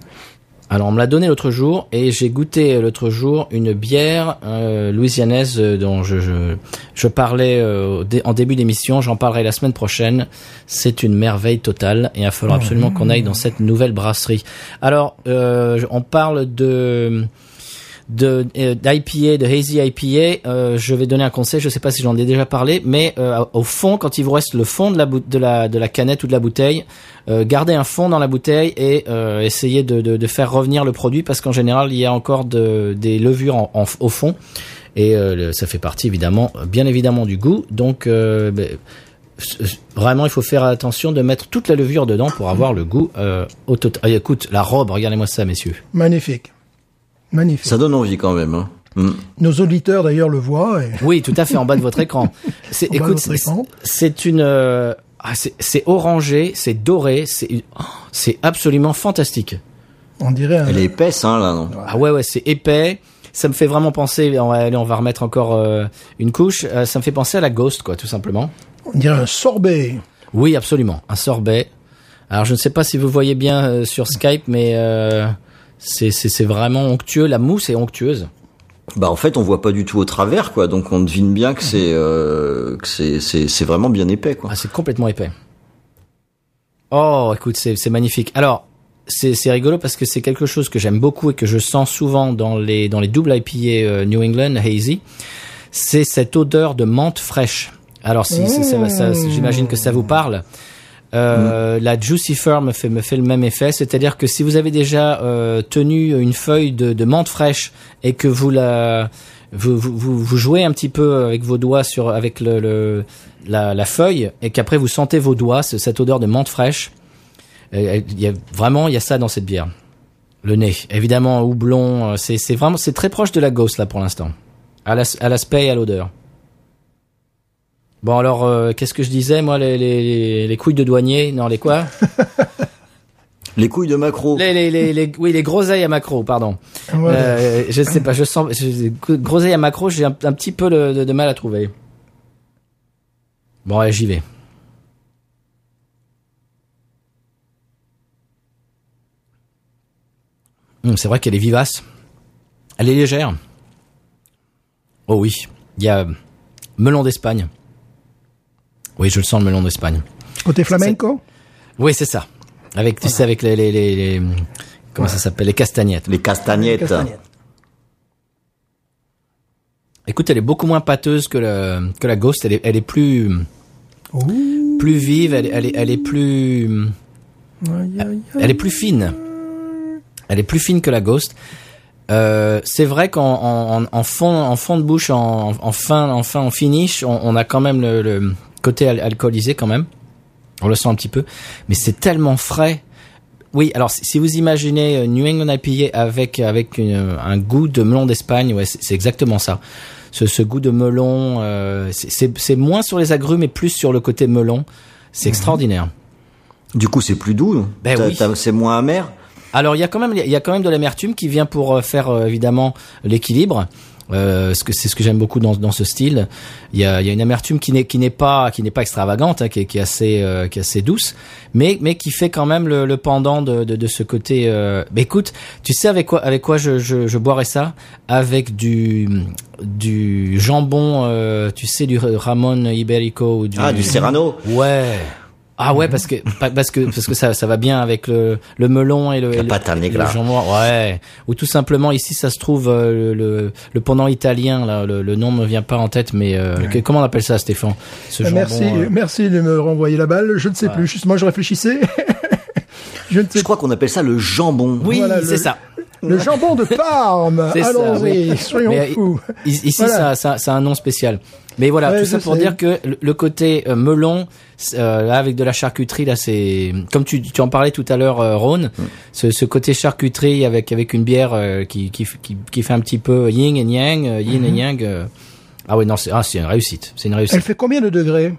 Alors on me l'a donné l'autre jour et j'ai goûté l'autre jour une bière euh, louisianaise euh, dont je, je, je parlais euh, en début d'émission, j'en parlerai la semaine prochaine. C'est une merveille totale et il va falloir absolument qu'on aille dans cette nouvelle brasserie. Alors euh, on parle de de euh, d'IPA, de hazy IPA, euh, je vais donner un conseil. Je sais pas si j'en ai déjà parlé, mais euh, au fond, quand il vous reste le fond de la de la de la canette ou de la bouteille, euh, gardez un fond dans la bouteille et euh, essayez de, de de faire revenir le produit parce qu'en général il y a encore de, des levures en, en- au fond et euh, ça fait partie évidemment, bien évidemment du goût. Donc ben, vraiment il faut faire attention de mettre toute la levure dedans pour avoir le goût euh, au total. Ah, écoute, la robe, regardez-moi ça, messieurs. Magnifique. Magnifique. Ça donne envie quand même. Hein. Nos auditeurs d'ailleurs le voient. Et... Oui, tout à fait, en bas de votre écran. C'est, écoute, votre c'est- écran. c'est une, euh, ah, c'est, c'est orangé, c'est doré, c'est, oh, c'est absolument fantastique. On dirait un, Elle est épaisse, hein, là, non? Ah ouais, ouais, c'est épais. Ça me fait vraiment penser. On va, allez, on va remettre encore euh, une couche. Euh, ça me fait penser à la Ghost, quoi, tout simplement. on dirait un sorbet. Oui, absolument, un sorbet. Alors, je ne sais pas si vous voyez bien euh, sur Skype, mais euh, c'est, c'est, c'est vraiment onctueux. La mousse est onctueuse. Bah, en fait, on voit pas du tout au travers, quoi. Donc, on devine bien que c'est, euh, que c'est, c'est, c'est vraiment bien épais, quoi. Ah, c'est complètement épais. Oh, écoute, c'est c'est magnifique. Alors, c'est c'est rigolo parce que c'est quelque chose que j'aime beaucoup et que je sens souvent dans les dans les doubles IPA euh, New England hazy. C'est cette odeur de menthe fraîche. Alors, si ça- j'imagine que ça vous parle. Euh, La Juicy Fur me fait me fait le même effet, c'est-à-dire que si vous avez déjà euh, tenu une feuille de, de menthe fraîche et que vous la vous, vous, vous, jouez un petit peu avec vos doigts sur avec le, le la, la feuille et qu'après vous sentez vos doigts, ce- cette odeur de menthe fraîche, euh, il y a vraiment il y a ça dans cette bière. Le nez, évidemment houblon, euh, c'est c'est vraiment c'est très proche de la Ghost là pour l'instant, à l'aspect et à l'odeur. Bon alors euh, qu'est-ce que je disais moi les, les, les couilles de douanier? Non les quoi? Les couilles de macro. les, les, les, les- oui les groseilles à macro pardon. Voilà. euh, je sais pas je sens je, groseilles à macro j'ai un, un petit peu le- de, de mal à trouver. Bon allez j'y vais. Hum, c'est vrai qu'elle est vivace. Elle est légère. Oh oui il y a melon d'Espagne oui je le sens le melon d'Espagne Côté flamenco oui c'est ça avec tu sais avec les, les, les, les- comment ça s'appelle les castagnettes Les castagnettes. Castagnette. Écoute, elle est beaucoup moins pâteuse que le que la Ghost. Elle est elle est plus Ouh. plus vive. Elle est elle est, elle est plus Aïe, aïe, aïe. elle est plus fine. Elle est plus fine que la Ghost. Euh, c'est vrai qu'en en, en, en fond en fond de bouche en, en fin en fin en finish, on, on a quand même le, le côté al- alcoolisé quand même. On le sent un petit peu, mais c'est tellement frais. Oui, alors si vous imaginez euh, New England IPA avec avec une- un goût de melon d'Espagne, ouais, c'est exactement ça. Ce, ce goût de melon, euh, c'est- moins sur les agrumes et plus sur le côté melon. C'est extraordinaire. Du coup, c'est plus doux. Ben oui. C'est moins amer? Alors il y a quand même il y a quand même de l'amertume qui vient pour euh, faire euh, évidemment l'équilibre. Euh, ce que c'est ce que j'aime beaucoup dans, dans ce style. Il y a, il y a une amertume qui n'est qui n'est pas qui n'est pas extravagante, hein, qui, est, qui est assez euh, qui est assez douce, mais mais qui fait quand même le, le pendant de, de, de ce côté. Euh... Mais écoute, tu sais avec quoi avec quoi je, je, je boirais ça? Avec du du jambon, euh, tu sais du Ramon Iberico ou du Ah, du Serrano. Ouais. Ah ouais parce que pa- parce que parce que ça ça va bien avec le le melon et le, et le, et le jambon. Ouais. Ou tout simplement ici ça se trouve euh, le, le le pendant italien là le, le nom me vient pas en tête mais euh, que- comment on appelle ça Stéphane Ce Euh, jambon. Merci, euh, merci de me renvoyer la balle. Je ne sais plus. Justement, je réfléchissais. je ne sais Je crois qu'on appelle ça le jambon. Oui, Voilà, c'est ça. Le jambon de Parme. C'est ça, Allons-y, oui. soyons Mais, fous. Ici, Voilà. ça, ça, ça a un nom spécial. Mais voilà, Ouais, tout ça pour sais. dire que le, côté euh, melon, euh, là, avec de la charcuterie, là, c'est comme tu, tu en parlais tout à l'heure, euh, Rhône, ce, ce côté charcuterie avec avec une bière euh, qui, qui qui qui fait un petit peu yin et yang, euh, yin et yang. euh. Ah oui, non, c'est ah, c'est une réussite, c'est une réussite. Elle fait combien de degrés?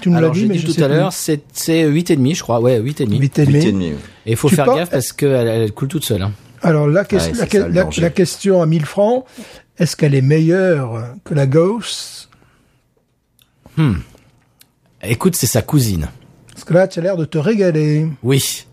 Tu nous l'as dit, mais dit je tout sais à l'heure, c'est c'est huit et demi, je crois. Ouais, huit et demi. 8 et Huit et demi. demi. Et il faut Tu faire penses- gaffe parce qu'elle elle coule toute seule. Hein. Alors la, Ouais, la, c'est que- ça, le la- danger. la question à 1000 francs, est-ce qu'elle est meilleure que la Ghost Écoute, c'est sa cousine. Parce que là, tu as l'air de te régaler. Oui.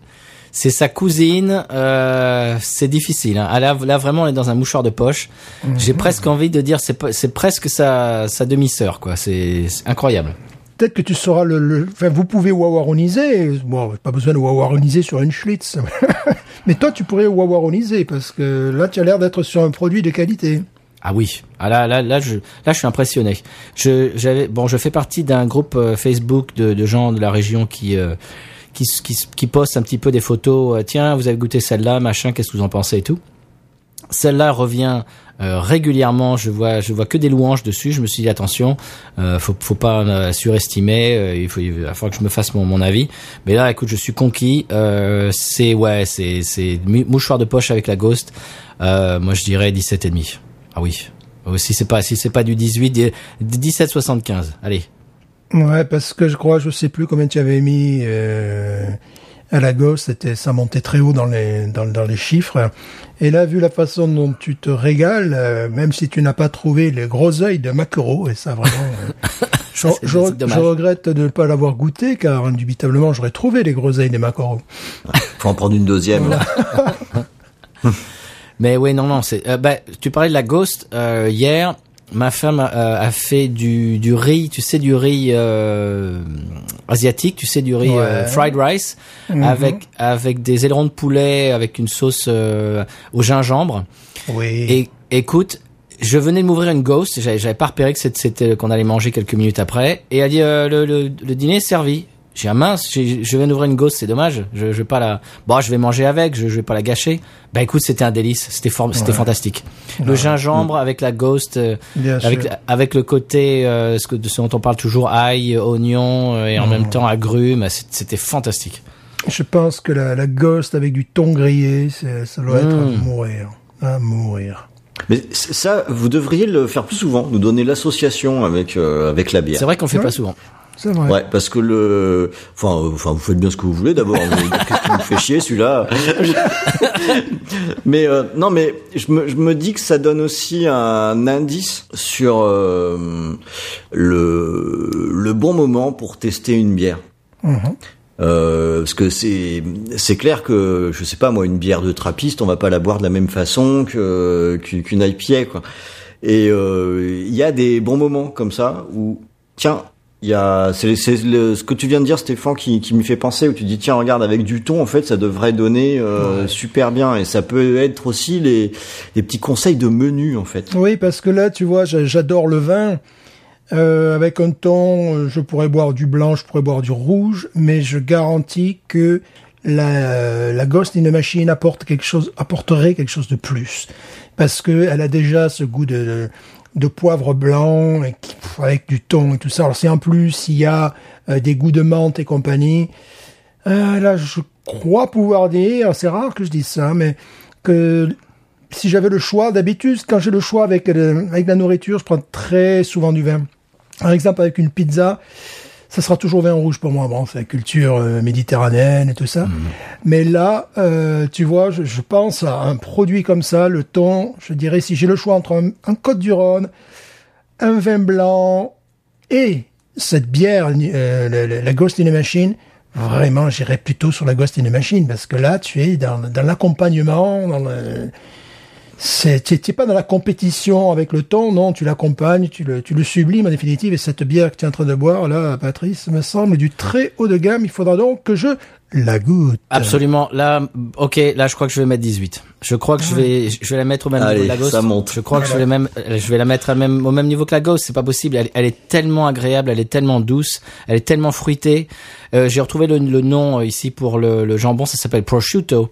C'est sa cousine. Euh, c'est difficile. Hein. Ah, là, là, vraiment, on est dans un mouchoir de poche. J'ai presque envie de dire, c'est presque sa, sa demi-sœur, quoi. C'est c'est incroyable. Peut-être que tu sauras le... le- Enfin, vous pouvez wawaroniser. Bon, pas besoin de wawaroniser sur une Schlitz. Mais toi, tu pourrais wawaroniser, parce que là, tu as l'air d'être sur un produit de qualité. Ah oui. Ah là, là, là, je, là, je suis impressionné. Je, j'avais, bon, je fais partie d'un groupe euh, Facebook de, gens de la région qui, euh, qui, qui, qui postent un petit peu des photos. euh, Tiens, vous avez goûté celle-là, machin. Qu'est-ce que vous en pensez et tout. Celle-là revient euh, régulièrement. Je vois, je vois que des louanges dessus. Je me suis dit attention, euh, faut, faut pas euh, surestimer. euh, il faut, il va que je me fasse mon, mon avis. Mais là, écoute, je suis conquis. Euh, c'est ouais, c'est c'est mouchoir de poche avec la Ghost. Moi, je dirais 17 et demi. Ah oui. Oh, si c'est pas si c'est pas du 18, di- 1775. Allez. Ouais, parce que je crois, je sais plus combien tu avais mis à la gosse, c'était ça montait très haut dans les dans, dans les chiffres. Et là, vu la façon dont tu te régales, euh, même si tu n'as pas trouvé les gros œils de maquereau, et ça vraiment, euh, je, regrette de ne pas l'avoir goûté, car indubitablement j'aurais trouvé les gros œils des maquereaux. Faut en prendre une deuxième. là. Mais oui, non, non, c'est. euh, bah, tu parlais de la ghost euh, hier. Ma femme a fait du, du riz, tu sais, du riz euh, asiatique, tu sais, du riz euh, fried rice, avec avec des ailerons de poulet, avec une sauce euh, au gingembre. Oui. Et écoute, je venais de m'ouvrir une ghost, j'avais pas repéré que c'était- qu'on allait manger quelques minutes après, et elle dit le, le, le dîner est servi. J'ai un mince, je viens d'ouvrir une ghost, c'est dommage. Je, je vais pas la, bon, je vais manger avec, je, je vais pas la gâcher. Bah écoute, c'était un délice, c'était form- c'était fantastique. Le gingembre avec la ghost, euh, avec sûr. avec le côté euh, ce que de ce dont on parle toujours ail, oignon euh, et en même temps agrumes, c'était fantastique. Je pense que la, la ghost avec du thon grillé, ça doit être à Mm. mourir. À mourir. Mais ça, vous devriez le faire plus souvent, nous donner l'association avec euh, avec la bière. C'est vrai qu'on le fait Ouais. pas souvent. C'est vrai. Ouais, parce que le, enfin, euh, enfin, vous faites bien ce que vous voulez d'abord. Qu'est-ce qui vous fait chier celui-là? Mais euh, non, mais je me, je me dis que ça donne aussi un indice sur euh, le le bon moment pour tester une bière. Mhm. Euh, parce que c'est c'est clair que je sais pas moi une bière de trappiste on va pas la boire de la même façon que qu'une IPA quoi. Et euh, il y a des bons moments comme ça où tiens il y a c'est c'est le- ce que tu viens de dire Stéphane qui qui me fait penser où tu dis tiens regarde avec du thon en fait ça devrait donner euh, super bien et ça peut être aussi les les petits conseils de menu en fait. Oui, parce que là, tu vois, j'a- j'adore le vin. Euh, avec un thon, euh, je pourrais boire du blanc, je pourrais boire du rouge, mais je garantis que la, la Ghost in the Machine apporte quelque chose, apporterait quelque chose de plus, parce que elle a déjà ce goût de, de, de poivre blanc avec du thon et tout ça. Alors si en plus il y a euh, des goûts de menthe et compagnie, euh, là je crois pouvoir dire, c'est rare que je dise ça, mais que si j'avais le choix, d'habitude, quand j'ai le choix avec, euh, avec la nourriture, je prends très souvent du vin. Par exemple, avec une pizza, ça sera toujours vin rouge pour moi. Bon, c'est la culture euh, méditerranéenne et tout ça. Mais là, euh, tu vois, je, je pense à un produit comme ça, le thon. Je dirais, si j'ai le choix entre un, un Côte du Rhône, un vin blanc et cette bière, euh, la, la- la Ghost in the Machine, vraiment, j'irais plutôt sur la Ghost in the Machine parce que là, tu es dans, dans l'accompagnement, dans le, n'es pas dans la compétition avec le thon, non, tu l'accompagnes, tu le, tu le sublimes en définitive, et cette bière que tu es en train de boire, là, Patrice, me semble du très haut de gamme, il faudra donc que je la goûte. Absolument. Là, ok, là, je crois que je vais mettre 18. Je crois que je vais, je vais la mettre au même Allez, niveau que la Ghost. ça monte. Je crois que je vais la même, je vais la mettre à même, au même niveau que la Ghost. C'est pas possible. Elle, elle est tellement agréable, elle est tellement douce, elle est tellement fruitée. Euh, J'ai retrouvé le, le nom euh, ici pour le, le jambon. Ça s'appelle prosciutto.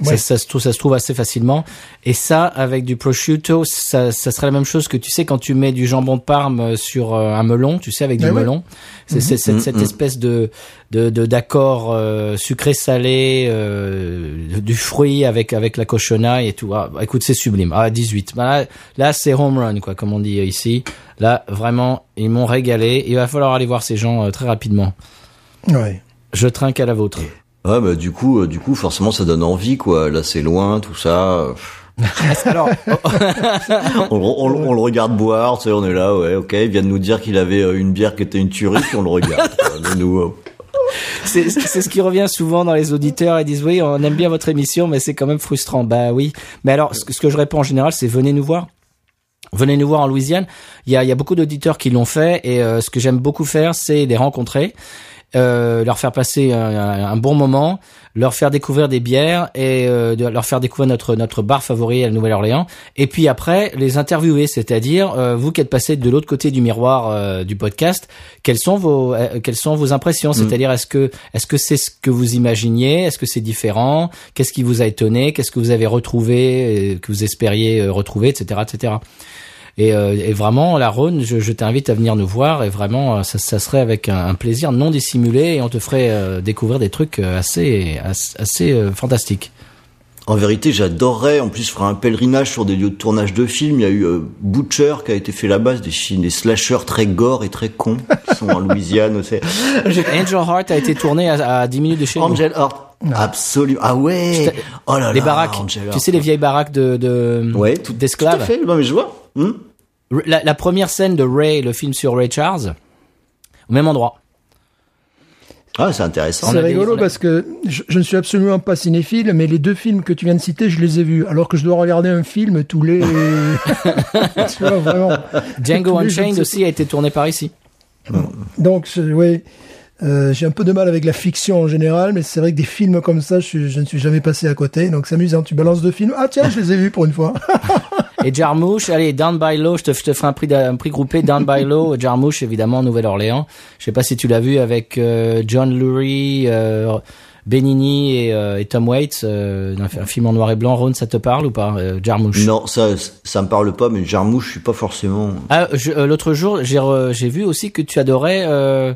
Ouais. Ça, ça, se trouve, ça se trouve assez facilement. Et ça, avec du prosciutto, ça, ça serait la même chose que tu sais quand tu mets du jambon de Parme euh, sur euh, un melon, tu sais, avec du Ah ouais. melon. C'est c'est- c'est- cette espèce de de de- d'accord euh, sucré salé euh, du fruit avec avec la cochonaille et tout. Ah, bah, écoute, c'est sublime. Ah 18. Bah, là, là c'est home run quoi, comme on dit ici. Là, vraiment, ils m'ont régalé. Il va falloir aller voir ces gens euh, très rapidement. Ouais. Je trinque à la vôtre. Ouais bah du coup euh, du coup forcément ça donne envie quoi. Là c'est loin tout ça. Alors, on, on- on le regarde boire, tu sais, on est là, ouais, ok, il vient de nous dire qu'il avait une bière qui était une tuerie, puis on le regarde. nous, euh, c'est ce qui revient souvent dans les auditeurs. Ils disent oui, on aime bien votre émission, mais c'est quand même frustrant. Bah oui. Mais alors, ce que, ce que je réponds en général, c'est venez nous voir. Venez nous voir en Louisiane. Il y a, il y a beaucoup d'auditeurs qui l'ont fait et euh, ce que j'aime beaucoup faire, c'est les rencontrer, euh, leur faire passer un, un bon moment, leur faire découvrir des bières et euh, leur faire découvrir notre notre bar favori à la Nouvelle-Orléans. Et puis après, les interviewer, c'est-à-dire euh, vous qui êtes passé de l'autre côté du miroir euh, du podcast, quelles sont vos euh, quelles sont vos impressions? C'est-à-dire est-ce que est-ce que c'est ce que vous imaginiez? Est-ce que c'est différent? Qu'est-ce qui vous a étonné? Qu'est-ce que vous avez retrouvé euh, que vous espériez retrouver, etc., etc. Et, euh, et vraiment, la Rhône, je, t'invite à venir nous voir et vraiment, euh, ça, serait avec un, plaisir non dissimulé et on te ferait euh, découvrir des trucs euh, assez assez, fantastiques. En vérité, j'adorerais en plus faire un pèlerinage sur des lieux de tournage de films. Il y a eu euh, Butcher qui a été fait là-bas, des, chi- des slashers très gore et très cons qui sont en Louisiane. aussi. Angel Heart a été tourné à, à 10 minutes de chez nous. Angel Heart, absolument. Ah ouais. Oh là Les là, baraques. Angel Tu sais les vieilles baraques de, de Ouais, tout, tout à d'esclaves. fait. Non mais je vois. Hmm. La, la première scène de Ray, le film sur Ray Charles, au même endroit. Ah, c'est intéressant. C'est rigolo parce que je, je ne suis absolument pas cinéphile, mais les deux films que tu viens de citer, je les ai vus. Alors que je dois regarder un film tous les. tu vois, vraiment. Django Unchained aussi a été tourné par ici. Donc, oui. j'ai un peu de mal avec la fiction en général, mais c'est vrai que des films comme ça, je, suis- je ne suis jamais passé à côté. Donc, c'est amusant. Tu balances deux films. Ah, tiens, je les ai vus pour une fois. Et Jarmouche, allez, Down by Low, je te, je te ferai un prix, un prix groupé, Down by Low, Jarmouche, évidemment, Nouvelle-Orléans. Je sais pas si tu l'as vu avec euh, John Lurie, euh, Benigni et, euh, et Tom Waits, euh, un, film en noir et blanc. Ron, ça te parle ou pas, euh, Jarmouche Non, ça, ça me parle pas, mais Jarmouche, je suis pas forcément. Ah, je- euh, l'autre jour, j'ai re- j'ai vu aussi que tu adorais euh,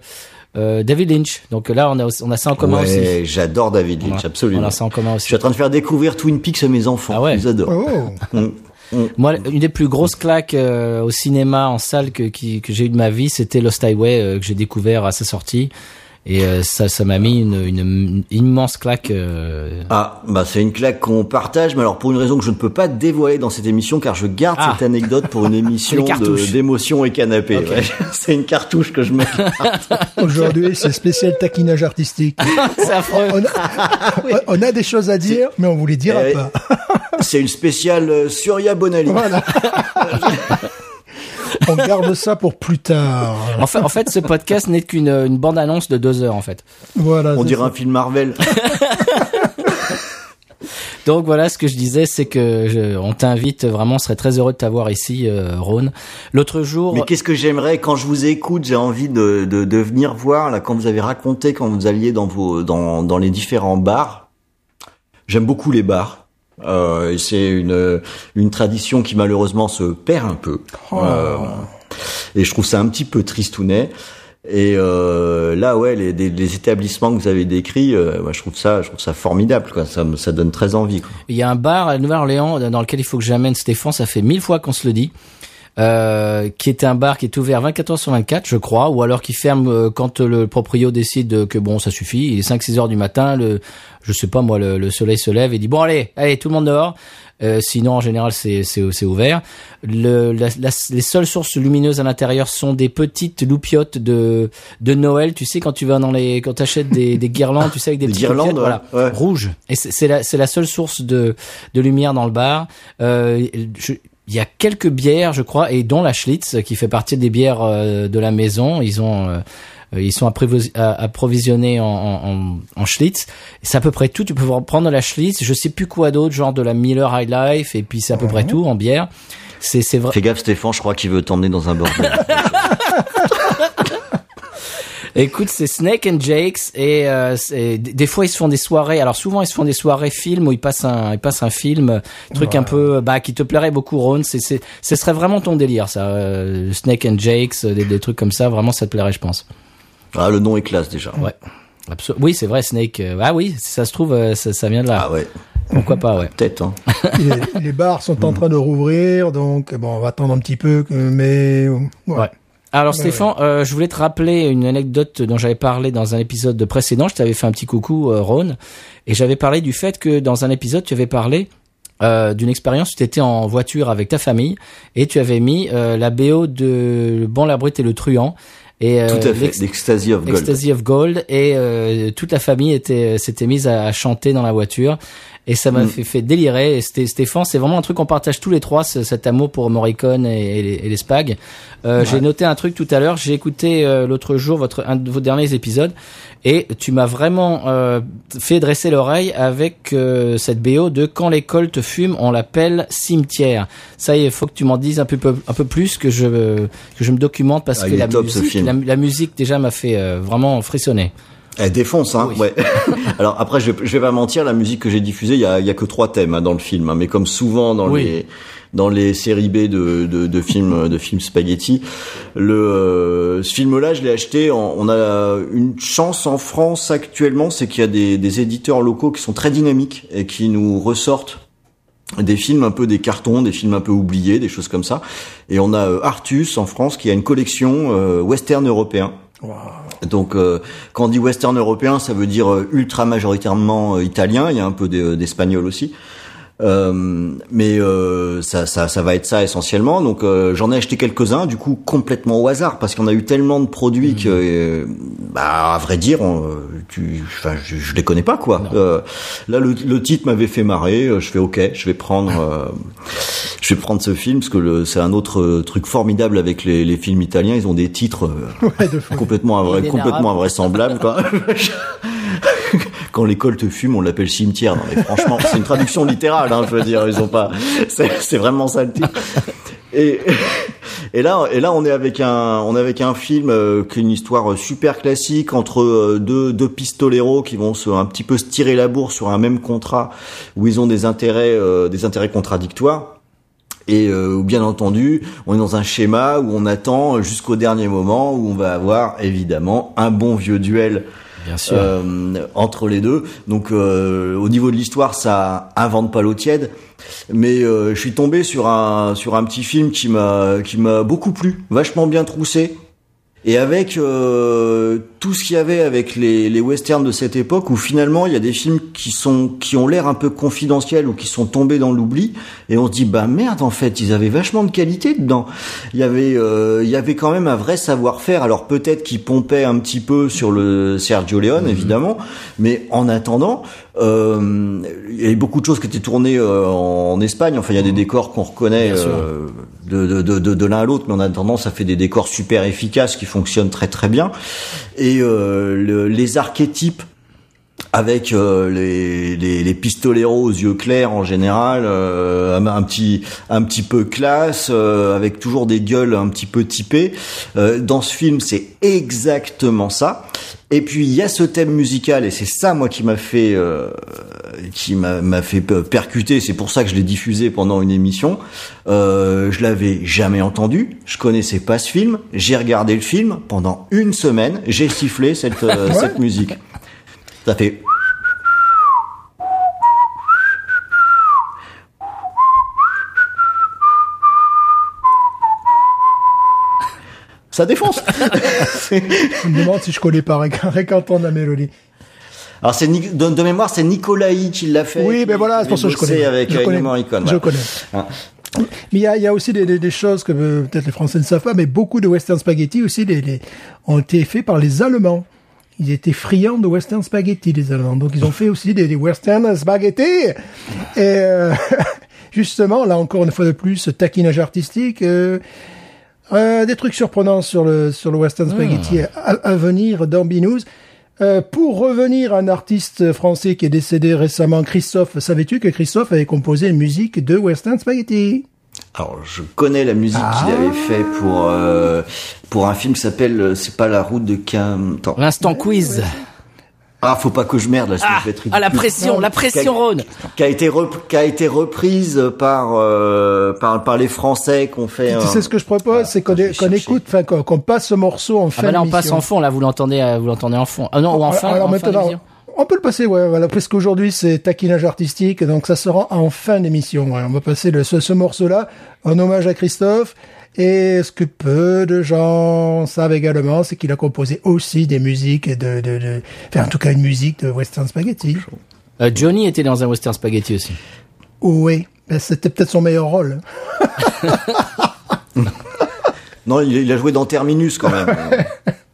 euh, David Lynch. Donc là, on a, on a ça en commun aussi. Ouais, j'adore David On Lynch, a- absolument. On a ça en commun Je aussi. suis en train de faire découvrir Twin Peaks à mes enfants. Ah ouais. Ils adorent. Oh. Mm. Moi, une des plus grosses claques euh, au cinéma en salle que, qui- que j'ai eu de ma vie, c'était Lost Highway euh, que j'ai découvert à sa sortie. Et euh, ça, ça m'a mis une, une, une immense claque. euh, Ah, bah c'est une claque qu'on partage, mais alors pour une raison que je ne peux pas dévoiler dans cette émission, car je garde Ah. cette anecdote pour une émission d'émotion et canapé. Ouais. c'est une cartouche que je mets. Aujourd'hui, c'est spécial taquinage artistique. C'est affreux. On a, on a des choses à dire, mais on vous les dira Eh, pas. C'est une spéciale euh, Surya Bonali. Voilà. on garde ça pour plus tard. En fait, en fait, ce podcast n'est qu'une une bande-annonce de deux heures, en fait. Voilà. On dirait ça. un film Marvel. Donc voilà, ce que je disais, c'est que je, on t'invite vraiment, on serait très heureux de t'avoir ici, euh, Rhône. L'autre jour, Mais qu'est-ce que j'aimerais quand je vous écoute, j'ai envie de, de, de venir voir là quand vous avez raconté quand vous alliez dans vos dans dans les différents bars. J'aime beaucoup les bars. Euh, et c'est une une tradition qui malheureusement se perd un peu. Euh, et je trouve ça un petit peu tristounet. Et euh, là, ouais, les, les, les établissements que vous avez décrits, euh, moi, je trouve ça, je trouve ça formidable. Quoi. Ça, me- ça donne très envie. Quoi. il y a un bar à Nouvelle-Orléans dans lequel il faut que j'amène Stéphane, ça fait mille fois qu'on se le dit. Euh, qui est un bar qui est ouvert 24 heures sur 24, je crois, ou alors qui ferme euh, quand le proprio décide que bon, ça suffit, il est 5-6 heures du matin, le, je sais pas moi, le, le soleil se lève et dit bon allez, allez tout le monde dehors. Euh, sinon, en général, c'est c'est ouvert. Le, la- la- les seules sources lumineuses à l'intérieur sont des petites loupiottes de de Noël. Tu sais quand tu vas dans les quand t'achètes des des guirlandes, tu sais avec des, Des petites guirlandes, ouais. voilà, Ouais. rouges. Et c'est c'est la c'est la seule source de de lumière dans le bar. Euh, je- il y a quelques bières, je crois, et dont la Schlitz, qui fait partie des bières euh, de la maison. Ils ont, euh, euh, ils sont a- approvisionnés en, en, en, Schlitz. C'est à peu près tout. Tu peux prendre la Schlitz. Je sais plus quoi d'autre, genre de la Miller High Life, et puis c'est à peu près tout en bière. C'est, c'est vrai. Fais gaffe, Stéphane, je crois qu'il veut t'emmener dans un bordel. Écoute, c'est Snake and Jakes et euh, c'est- des fois ils se font des soirées. Alors souvent ils se font des soirées films où ils passent un, ils passent un film, truc un peu bah qui te plairait beaucoup, Ron. C'est, c'est, ce serait vraiment ton délire, ça. euh, Snake and Jakes, euh, des, des trucs comme ça. Vraiment, ça te plairait, je pense. ah, le nom est classe déjà. Ouais. Abso- oui, c'est vrai, Snake. euh, ah oui, si ça se trouve, euh, ça, ça vient de là. Ah ouais, Pourquoi pas, ouais. peut-être. Hein. les, les bars sont en train de rouvrir, donc bon, on va attendre un petit peu, que- mais ouais. Ouais. Alors Ouais, Stéphane, euh, je voulais te rappeler une anecdote dont j'avais parlé dans un épisode précédent. Je t'avais fait un petit coucou, euh, Ron, et j'avais parlé du fait que dans un épisode, tu avais parlé euh, d'une expérience où tu étais en voiture avec ta famille et tu avais mis euh, la BO de Le Bon, la Brute et le Truand. Et, euh, Tout à fait. L'Ecstasy of Gold. Ecstasy of Gold et euh, toute la famille était s'était mise à, à chanter dans la voiture et ça m'a Mm. fait, fait délirer. Et Stéphane c'est vraiment un truc qu'on partage tous les trois ce- cet amour pour Morricone et, et les, et les euh, j'ai noté un truc tout à l'heure. J'ai écouté euh, l'autre jour votre un de vos derniers épisodes. Et tu m'as vraiment euh, fait dresser l'oreille avec euh, cette BO de quand l'école te fume on l'appelle cimetière ça y est il faut que tu m'en dises un peu un peu plus que je que je me documente parce Ah, que la top, musique la, la musique déjà m'a fait euh, vraiment frissonner Elle défonce, hein. Oui. Ouais. Alors après, je vais, je vais pas mentir, la musique que j'ai diffusée, il y a, y a que trois thèmes hein, dans le film, hein, mais comme souvent dans Oui. les dans les séries B de, de, de films de films spaghetti, le euh, ce film-là, je l'ai acheté. en- on a une chance en France actuellement, c'est qu'il y a des, des éditeurs locaux qui sont très dynamiques et qui nous ressortent des films un peu des cartons, des films un peu oubliés, des choses comme ça. Et on a euh, Artus en France qui a une collection euh, western européen. Donc, euh, quand on dit western européen, ça veut dire euh, ultra majoritairement euh, italien. Il y a un peu de- d'espagnol aussi. Euh, mais euh, ça, ça, ça va être ça essentiellement. Donc euh, j'en ai acheté quelques-uns, du coup complètement au hasard, parce qu'on a eu tellement de produits que, euh, bah, à vrai dire, on, tu, je, je les connais pas quoi. Euh, là, le, le titre m'avait fait marrer. Je fais OK, je vais prendre, euh, je vais prendre ce film parce que le- c'est un autre truc formidable avec les, les films italiens. Ils ont des titres euh, Ouais, de fou. complètement, complètement invraisemblables quoi. Quand l'école te fume, on l'appelle cimetière. Non, mais franchement, c'est une traduction littérale. Hein, je veux dire, ils ont pas. C'est vraiment ça le titre. Et, et là, et là, on est avec un, on est avec un film euh, qui est une histoire super classique entre euh, deux, deux pistoleros qui vont se un petit peu se tirer la bourre sur un même contrat où ils ont des intérêts, euh, des intérêts contradictoires. Et euh, bien entendu, on est dans un schéma où on attend jusqu'au dernier moment où on va avoir évidemment un bon vieux duel Euh, entre les deux. Donc euh, au niveau de l'histoire, ça invente pas l'eau tiède. Mais euh, je suis tombé sur un sur un petit film qui m'a qui m'a beaucoup plu, vachement bien troussé. Et avec euh, tout ce qu'il y avait avec les, les westerns de cette époque, où finalement il y a des films qui sont qui ont l'air un peu confidentiels ou qui sont tombés dans l'oubli, et on se dit bah merde en fait ils avaient vachement de qualité dedans. Il y avait euh, il y avait quand même un vrai savoir-faire. Alors peut-être qu'ils pompaient un petit peu sur le Sergio Leone évidemment, mais en attendant euh, il y avait beaucoup de choses qui étaient tournées euh, en Espagne. Enfin il y a des décors qu'on reconnaît euh, de, de, de, de, l'un à l'autre, mais en attendant, ça fait des décors super efficaces qui fonctionnent très très bien. Et euh, le- les archétypes avec euh, les, les, les pistoleros aux yeux clairs en général, euh, un, un petit un petit peu classe, euh, avec toujours des gueules un petit peu typées. Euh, dans ce film, c'est exactement ça. Et puis il y a ce thème musical et c'est ça moi qui m'a fait euh, qui m'a m'a fait pe- percuter. C'est pour ça que je l'ai diffusé pendant une émission. Euh, je l'avais jamais entendu, je connaissais pas ce film. J'ai regardé le film pendant une semaine. J'ai sifflé cette euh, cette musique. Ça fait ça défonce. Je me demande si je connais pas rien qu'entendre la mélodie. Alors c'est de, de mémoire, c'est Nicolai qui l'a fait. Oui, qui- ben voilà, c'est pour ça que je connais. avec je euh, connais. Je. Hein. Mais il y a, il y a aussi des, des, des choses que euh, peut-être les Français ne savent pas, mais beaucoup de western spaghetti aussi les, les- ont été faits par les Allemands. Ils étaient friands de western spaghetti, les Allemands. Donc ils ont fait aussi des, des western spaghetti. Et euh, justement, là encore une fois de plus, ce taquinage artistique. euh, euh, des trucs surprenants sur le sur le western spaghetti à, à venir dans Binous. Euh, pour revenir à un artiste français qui est décédé récemment, Christophe, savais-tu que Christophe avait composé une musique de western spaghetti? Alors je connais la musique qu'il Ah. avait fait pour euh, pour un film qui s'appelle euh, c'est pas la route de Cam. L'instant quiz. Ah faut pas que je merde là. Ah, je vais être ah, la pression, la pression, Rhône. Qui a été rep- qui a été reprise par euh, par par les Français qu'on fait. Tu un- sais ce que je propose, c'est qu'on écoute, enfin qu'on passe ce morceau en Ah fin bah là, on passe en fond, là, vous l'entendez, euh, vous l'entendez en fond. Ah non, ou en fin, Alors en fin maintenant. On peut le passer, ouais, voilà, parce qu'aujourd'hui c'est taquinage artistique, donc ça sera en fin d'émission. ouais. On va passer le, ce, ce morceau-là en hommage à Christophe. Et ce que peu de gens savent également, c'est qu'il a composé aussi des musiques de, de, de, enfin en tout cas une musique de western spaghetti. Euh, Johnny était dans un western spaghetti aussi. Oui, ben, c'était peut-être son meilleur rôle. Non, il, il a joué dans Terminus quand même.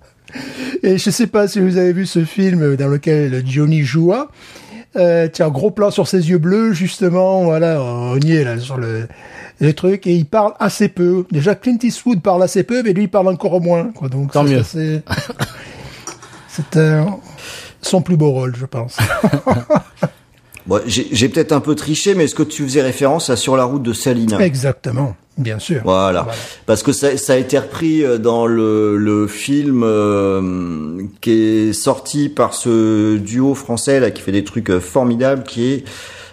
Et je sais pas si vous avez vu ce film dans lequel Johnny joua. Euh, tiens, gros plan sur ses yeux bleus, justement, voilà, on y est là sur le, le truc, et il parle assez peu. Déjà, Clint Eastwood parle assez peu, mais lui, il parle encore moins, quoi. Donc, Tant mieux. C'est, c'est euh, son plus beau rôle, je pense. Bon, j'ai j'ai peut-être un peu triché, mais est-ce que tu faisais référence à Sur la route de Salina? Exactement. Bien sûr. Voilà. Parce que ça, ça a été repris euh, dans le, le film euh, qui est sorti par ce duo français là qui fait des trucs euh, formidables, qui est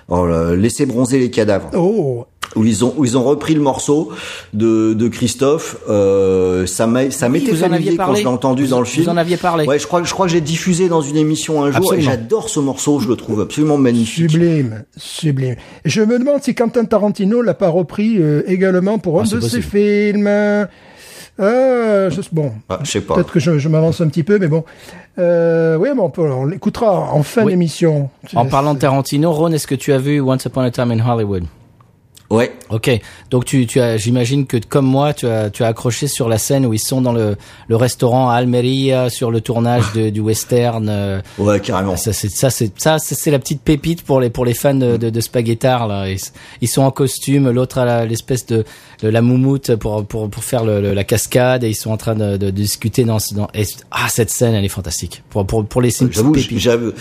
oh là, Laissez bronzer les cadavres. Oh, Où ils ont où ils ont repris le morceau de, de Christophe. Euh, ça m'a ça m'était familier quand je l'ai entendu Vous- dans le film. Vous en aviez parlé. Ouais, je crois, je crois que j'ai diffusé dans une émission un jour Absolument. et j'adore ce morceau, je le trouve absolument magnifique. sublime, sublime. Je me demande si Quentin Tarantino l'a pas repris euh, également pour un Ah, c'est de ses films. Euh, je- bon, Ah, je sais pas. peut-être que je, je m'avance un petit peu, mais bon. Euh, oui, bon, on l'écoutera en fin Oui. d'émission. En parlant de Tarantino, Ron, est-ce que tu as vu Once Upon a Time in Hollywood? Ouais. Ok, donc tu, tu as, j'imagine que comme moi, tu as, tu as accroché sur la scène où ils sont dans le, le restaurant à Almeria sur le tournage de, du western. euh, Ouais, carrément. ça, c'est ça, c'est ça, c'est la petite pépite pour les pour les fans de, de, de spaghettar là. Ils, ils sont en costume, l'autre a l'espèce de, de la moumoute pour pour pour faire le, le- la cascade et ils sont en train de, de, discuter dans, dans et- ah cette scène elle est fantastique pour pour pour les j'avoue,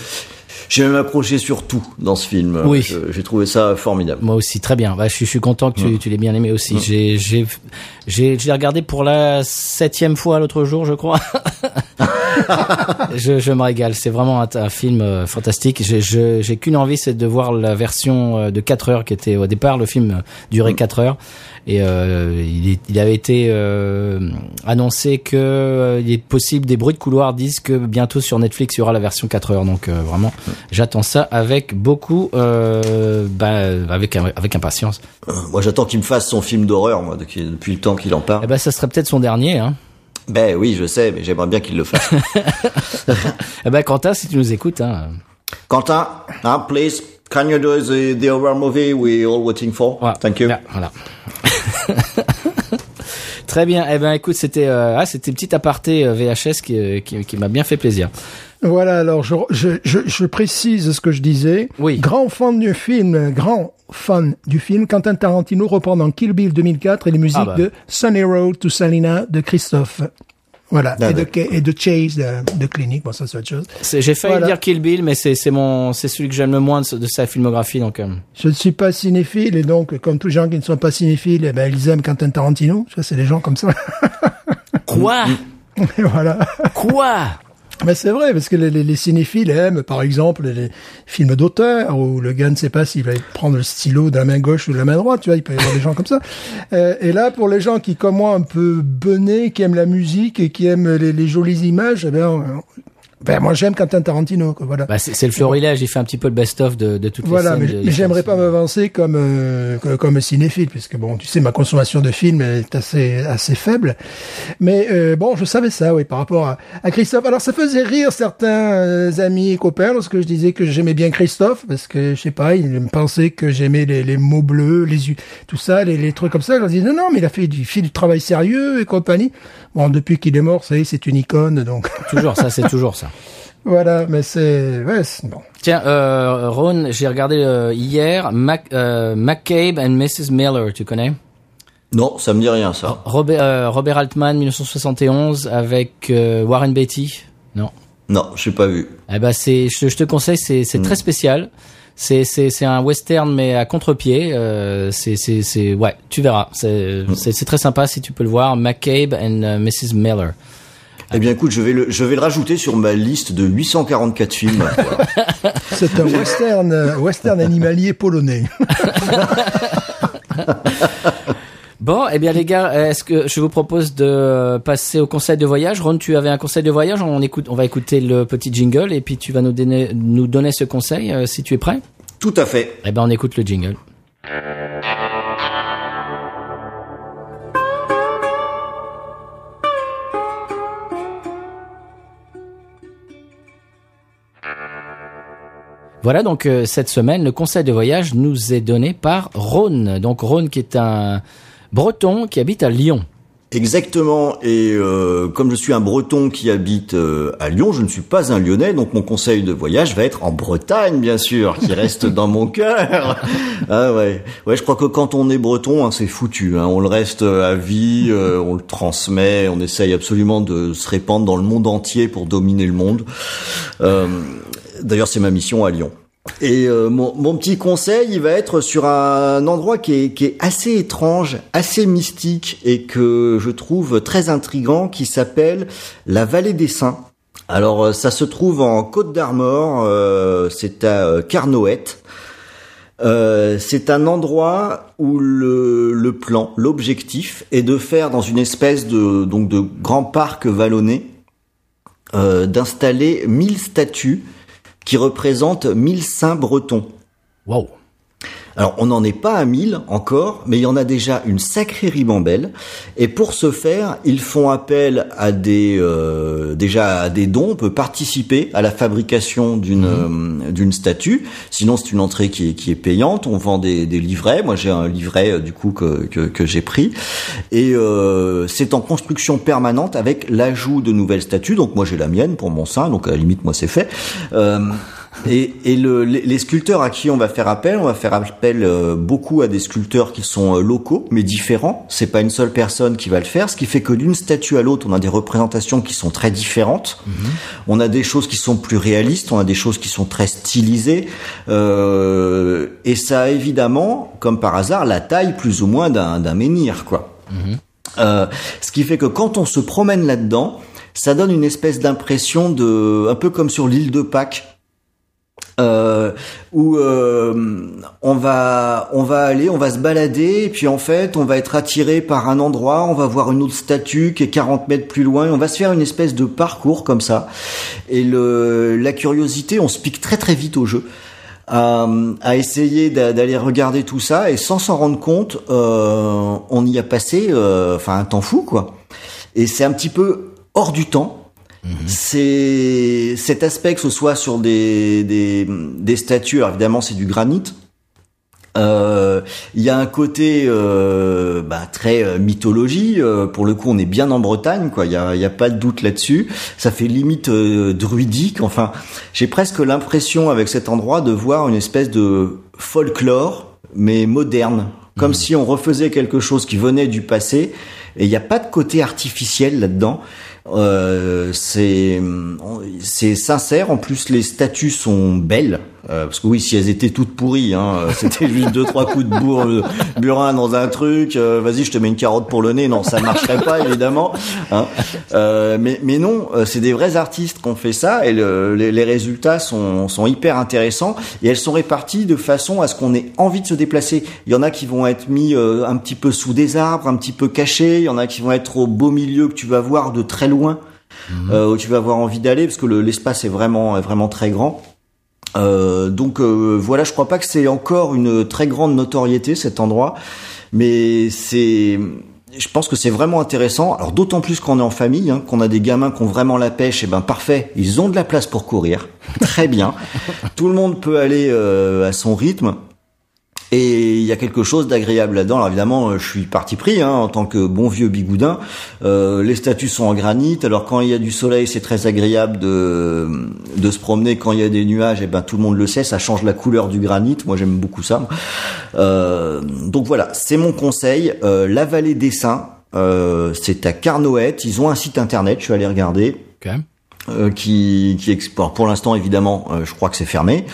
j'ai même accroché sur tout dans ce film. Oui. J'ai trouvé ça formidable. Moi aussi, très bien. Bah, je, suis- je suis content que tu, tu l'aies bien aimé aussi. J'ai, j'ai, j'ai, j'ai regardé pour la septième fois l'autre jour, je crois. je, je me régale. C'est vraiment un, un film euh, fantastique. J'ai, je- j'ai qu'une envie, c'est de voir la version euh, de 4 heures qui était au départ. Le film durait 4 heures. Et euh, il, est- il avait été euh, annoncé que euh, il est possible, des bruits de couloir disent que bientôt sur Netflix il y aura la version 4 heures. Donc vraiment, j'attends ça avec beaucoup, bah, avec avec impatience. Moi, j'attends qu'il me fasse son film d'horreur, moi, depuis, depuis le temps qu'il en Eh parle. ben, ça serait peut-être son dernier. Hein. Ben oui, je sais, mais j'aimerais bien qu'il le fasse. Eh ben, Quentin, si tu nous écoutes, hein. Quentin, hein, please, can you do the, the horror movie we all waiting for? Voilà. Thank you. Voilà. Très bien. Eh ben, écoute, c'était euh, ah, c'était une petite aparté euh, VHS qui, euh, qui, qui m'a bien fait plaisir. Voilà, alors je, je, je, je précise ce que je disais. Oui. Grand fan du film, grand fan du film, Quentin Tarantino reprend dans Kill Bill 2004 et les musiques Ah bah. de Sunny Road to Salina de Christophe. Voilà, Ah et, de, d'accord. et de Chase de, de Clinique, bon ça c'est autre chose. J'ai failli Voilà. dire Kill Bill, mais c'est c'est mon c'est celui que j'aime le moins de, de sa filmographie. Donc, euh, Je ne suis pas cinéphile et donc, comme tous les gens qui ne sont pas cinéphiles, eh ben, ils aiment Quentin Tarantino. Ça, c'est des gens comme ça. quoi? Et voilà. Quoi? Mais c'est vrai, parce que les, les- les cinéphiles aiment, par exemple, les films d'auteur, où le gars ne sait pas s'il va prendre le stylo de la main gauche ou de la main droite, tu vois, il peut y avoir des gens comme ça. Euh, et là, pour les gens qui, comme moi, un peu benés, qui aiment la musique et qui aiment les, les jolies images, eh ben, moi, j'aime Quentin Tarantino, quoi, voilà. bah, C'est c'est le florilège. Il fait un petit peu le best-of de, de toutes Voilà, les scènes. de- mais j'aimerais pas m'avancer comme euh, comme cinéphile, puisque bon, tu sais, ma consommation de films est assez assez faible. Mais euh, bon, je savais ça, oui, par rapport à, à Christophe. Alors, ça faisait rire certains euh, amis et copains lorsque je disais que j'aimais bien Christophe, parce que je sais pas, ils pensaient que j'aimais les, les mots bleus, les tout ça, les, les trucs comme ça. Je leur disais non, non, mais il a fait du, fait du travail sérieux et compagnie. Bon, depuis qu'il est mort, ça y est, c'est une icône, donc Toujours ça, c'est toujours ça. Voilà. Mais c'est ouais, bon. Tiens, euh, Ron, j'ai regardé euh, hier Mac, euh, McCabe and Mrs. Miller. Tu connais? Non, ça me dit rien, ça. Robert, euh, Robert Altman, 1971, avec euh, Warren Beatty? Non. Non, j'ai pas vu. Eh ben c'est, je, je te conseille, c'est, c'est très spécial. C'est, c'est, c'est un western mais à contre-pied. Euh, c'est, c'est, c'est, ouais, tu verras. C'est, c'est, c'est très sympa si tu peux le voir. McCabe and Mrs. Miller. Eh bien, écoute, je vais le, je vais le rajouter sur ma liste de 844 films. Voilà. C'est un western, euh, western animalier polonais. Bon, eh bien les gars, est-ce que je vous propose de passer au conseil de voyage? Ron, tu avais un conseil de voyage? On écoute, on va écouter le petit jingle et puis tu vas nous donner, nous donner ce conseil euh, si tu es prêt. Tout à fait. Eh ben on écoute le jingle. Voilà donc euh, cette semaine le conseil de voyage nous est donné par Rhône. Donc Rhône qui est un breton qui habite à Lyon. Exactement. Et euh, comme je suis un Breton qui habite euh, à Lyon, je ne suis pas un Lyonnais, donc mon conseil de voyage va être en Bretagne, bien sûr, qui reste dans mon cœur. Ah ouais, ouais. Je crois que quand on est Breton, hein, c'est foutu. Hein, on le reste à vie, euh, on le transmet, on essaye absolument de se répandre dans le monde entier pour dominer le monde. D'ailleurs, c'est ma mission à Lyon. Et euh, mon, petit conseil, il va être sur un endroit qui est, assez étrange, assez mystique et que je trouve très intrigant, qui s'appelle la Vallée des Saints. Alors euh, ça se trouve en Côte d'Armor, euh, c'est à Carnoët. C'est un endroit où le, plan, l'objectif est de faire dans une espèce de donc de grand parc vallonné, d'installer 1000 statues qui représentent 1000 saints bretons. Wow. Alors on n'en est pas à 1000 encore, mais il y en a déjà une sacrée ribambelle. Et pour ce faire, ils font appel à des euh, déjà à des dons. On peut participer à la fabrication d'une euh, d'une statue. Sinon c'est une entrée qui est qui est payante. On vend des, des livrets. Moi j'ai un livret euh, du coup que que, que j'ai pris. Et euh, c'est en construction permanente avec l'ajout de nouvelles statues. Donc moi j'ai la mienne pour mon sein. Donc à la limite moi c'est fait. Et, et le, les, les sculpteurs à qui on va faire appel, on va faire appel euh, beaucoup à des sculpteurs qui sont euh, locaux, mais différents. C'est pas une seule personne qui va le faire, ce qui fait que d'une statue à l'autre, on a des représentations qui sont très différentes. On a des choses qui sont plus réalistes, on a des choses qui sont très stylisées, euh, et ça a évidemment, comme par hasard, la taille plus ou moins d'un menhir, quoi. Euh, ce qui fait que quand on se promène là-dedans, ça donne une espèce d'impression de, un peu comme sur l'île de Pâques, euh, où euh, on va on va aller, on va se balader, et puis en fait on va être attiré par un endroit, on va voir une autre statue qui est 40 mètres plus loin, et on va se faire une espèce de parcours comme ça. Et le la curiosité, on se pique très très vite au jeu. À, à essayer d'a- d'aller regarder tout ça et sans s'en rendre compte, euh, on y a passé euh, enfin un temps fou quoi. Et c'est un petit peu hors du temps. C'est cet aspect que ce soit sur des des, des statues, alors évidemment c'est du granit. Euh, Il y a un côté euh, bah, très euh, mythologie. euh, pour le coup, on est bien en Bretagne, quoi. Il y a, il y a pas de doute là-dessus. Ça fait limite euh, druidique. Enfin, j'ai presque l'impression avec cet endroit de voir une espèce de folklore, mais moderne, comme si on refaisait quelque chose qui venait du passé. Et il n'y a pas de côté artificiel là-dedans. Euh, c'est c'est sincère. En plus, les statues sont belles. Euh, parce que oui, si elles étaient toutes pourries, hein, euh, c'était juste deux trois coups de bourre, euh, burin dans un truc. euh, Vas-y, je te mets une carotte pour le nez. Non, ça marcherait pas évidemment. hein. Euh, mais mais non, euh, c'est des vrais artistes qui ont fait ça et le- les, les résultats sont sont hyper intéressants et elles sont réparties de façon à ce qu'on ait envie de se déplacer. Il y en a qui vont être mis euh, un petit peu sous des arbres, un petit peu cachés. Il y en a qui vont être au beau milieu que tu vas voir de très loin, euh, où tu vas avoir envie d'aller parce que le- l'espace est vraiment est vraiment très grand. Euh, donc euh, voilà, je crois pas que c'est encore une très grande notoriété cet endroit, mais c'est, je pense que c'est vraiment intéressant. Alors d'autant plus qu'on est en famille, hein, qu'on a des gamins qui ont vraiment la pêche, et ben parfait, ils ont de la place pour courir, très bien. Tout le monde peut aller euh, à son rythme. Et il y a quelque chose d'agréable là-dedans. Alors évidemment, euh, je suis parti pris hein, en tant que bon vieux bigoudin. Euh, les statues sont en granit. Alors quand il y a du soleil, c'est très agréable de de se promener. Quand il y a des nuages, et ben tout le monde le sait, ça change la couleur du granit. Moi, j'aime beaucoup ça. Euh, donc voilà, c'est mon conseil. Euh, la vallée des Saints, euh, c'est à Carnoët. Ils ont un site internet. Je suis allé regarder. Euh, qui, qui exporte. Pour l'instant, évidemment, euh, je crois que c'est fermé,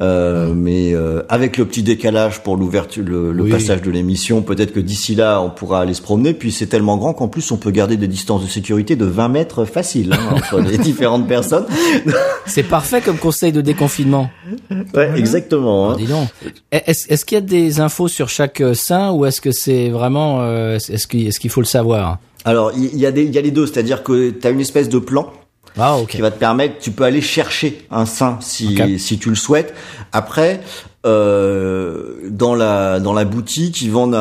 Euh, mais euh, avec le petit décalage pour l'ouverture, le, le Oui. passage de l'émission, peut-être que d'ici là, on pourra aller se promener. Puis c'est tellement grand qu'en plus, on peut garder des distances de sécurité de 20 mètres facile hein, entre les différentes personnes. C'est parfait comme conseil de déconfinement. Ouais, exactement. hein. Dis donc. Est-ce est-ce qu'il y a des infos sur chaque euh, saint ou est-ce que c'est vraiment euh, est-ce qu'il est-ce qu'il faut le savoir? Alors, il y, a des, il y a les deux, c'est-à-dire que tu as une espèce de plan Ah ok. qui va te permettre, tu peux aller chercher un sein si si tu le souhaites. Après, euh, dans la dans la boutique, ils vendent un,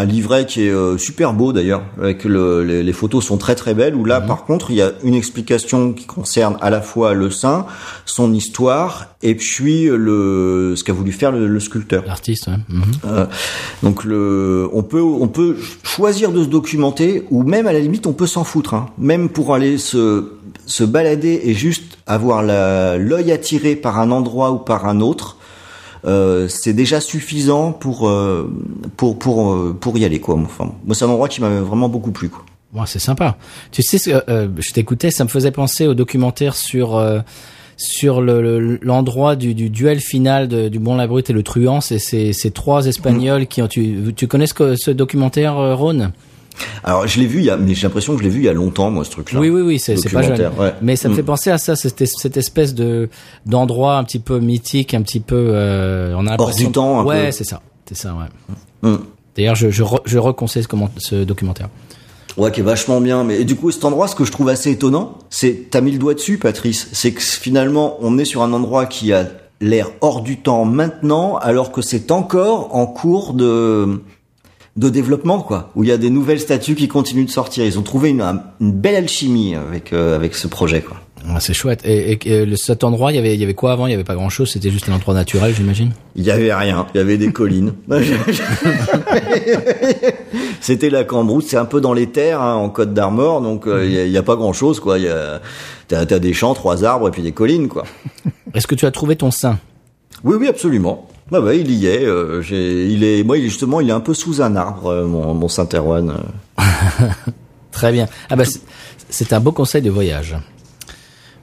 un livret qui est euh, super beau d'ailleurs, avec le, les, les photos sont très très belles. Où Mhm. là, par contre, il y a une explication qui concerne à la fois le sein, son histoire, et puis le ce qu'a voulu faire le, le sculpteur. L'artiste. ouais. Mhm. Euh, donc le, on peut on peut choisir de se documenter ou même à la limite on peut s'en foutre. Hein. Même pour aller se se balader et juste avoir l'œil attiré par un endroit ou par un autre, euh, c'est déjà suffisant pour euh, pour pour euh, pour y aller quoi. Enfin, moi c'est un endroit qui m'a vraiment beaucoup plu quoi. C'est sympa. Tu sais, je t'écoutais, ça me faisait penser au documentaire sur sur le- le- l'endroit du, du duel final de- du Bon la Brute et le Truand. C'est ces trois Espagnols qui ont. Tu, tu connais ce, ce documentaire, Rhône? Alors je l'ai vu, il y a, mais j'ai l'impression que je l'ai vu il y a longtemps, moi, ce truc-là. Oui, oui, oui, c'est pas jeune. Ouais. Mais ça me Mm. fait penser à ça, cette, cette espèce de d'endroit un petit peu mythique, un petit peu. Euh, on a Hors du temps, un ouais, peu. c'est ça, c'est ça, ouais. Mm. D'ailleurs, je je, re- je reconseille ce, comment- ce documentaire. Ouais, qui est vachement bien. Mais et du coup, cet endroit, ce que je trouve assez étonnant, c'est t'as mis le doigt dessus, Patrice. C'est que finalement, on est sur un endroit qui a l'air hors du temps maintenant, alors que c'est encore en cours de de développement, quoi. Où il y a des nouvelles statues qui continuent de sortir. Ils ont trouvé une, un- une belle alchimie avec euh, avec ce projet, quoi. Ah, c'est chouette. Et, et, cet endroit, il y avait il y avait quoi avant? Il y avait pas grand chose. C'était juste un endroit naturel, j'imagine? Il y avait rien. Il y avait des collines. C'était la Cambrousse. C'est un peu dans les terres, hein, en Côte d'Armor. Donc, euh, il y a- il y, a pas grand chose, quoi. T'as, t'as des champs, trois arbres et puis des collines, quoi. Est-ce que tu as trouvé ton sein? Oui, oui, absolument. Bah, bah, il y est. euh, il est, moi, il est justement, il est un peu sous un arbre, euh, mon, Saint-Erwan. euh. Très bien. Ah bah c'est- c'est un beau conseil de voyage.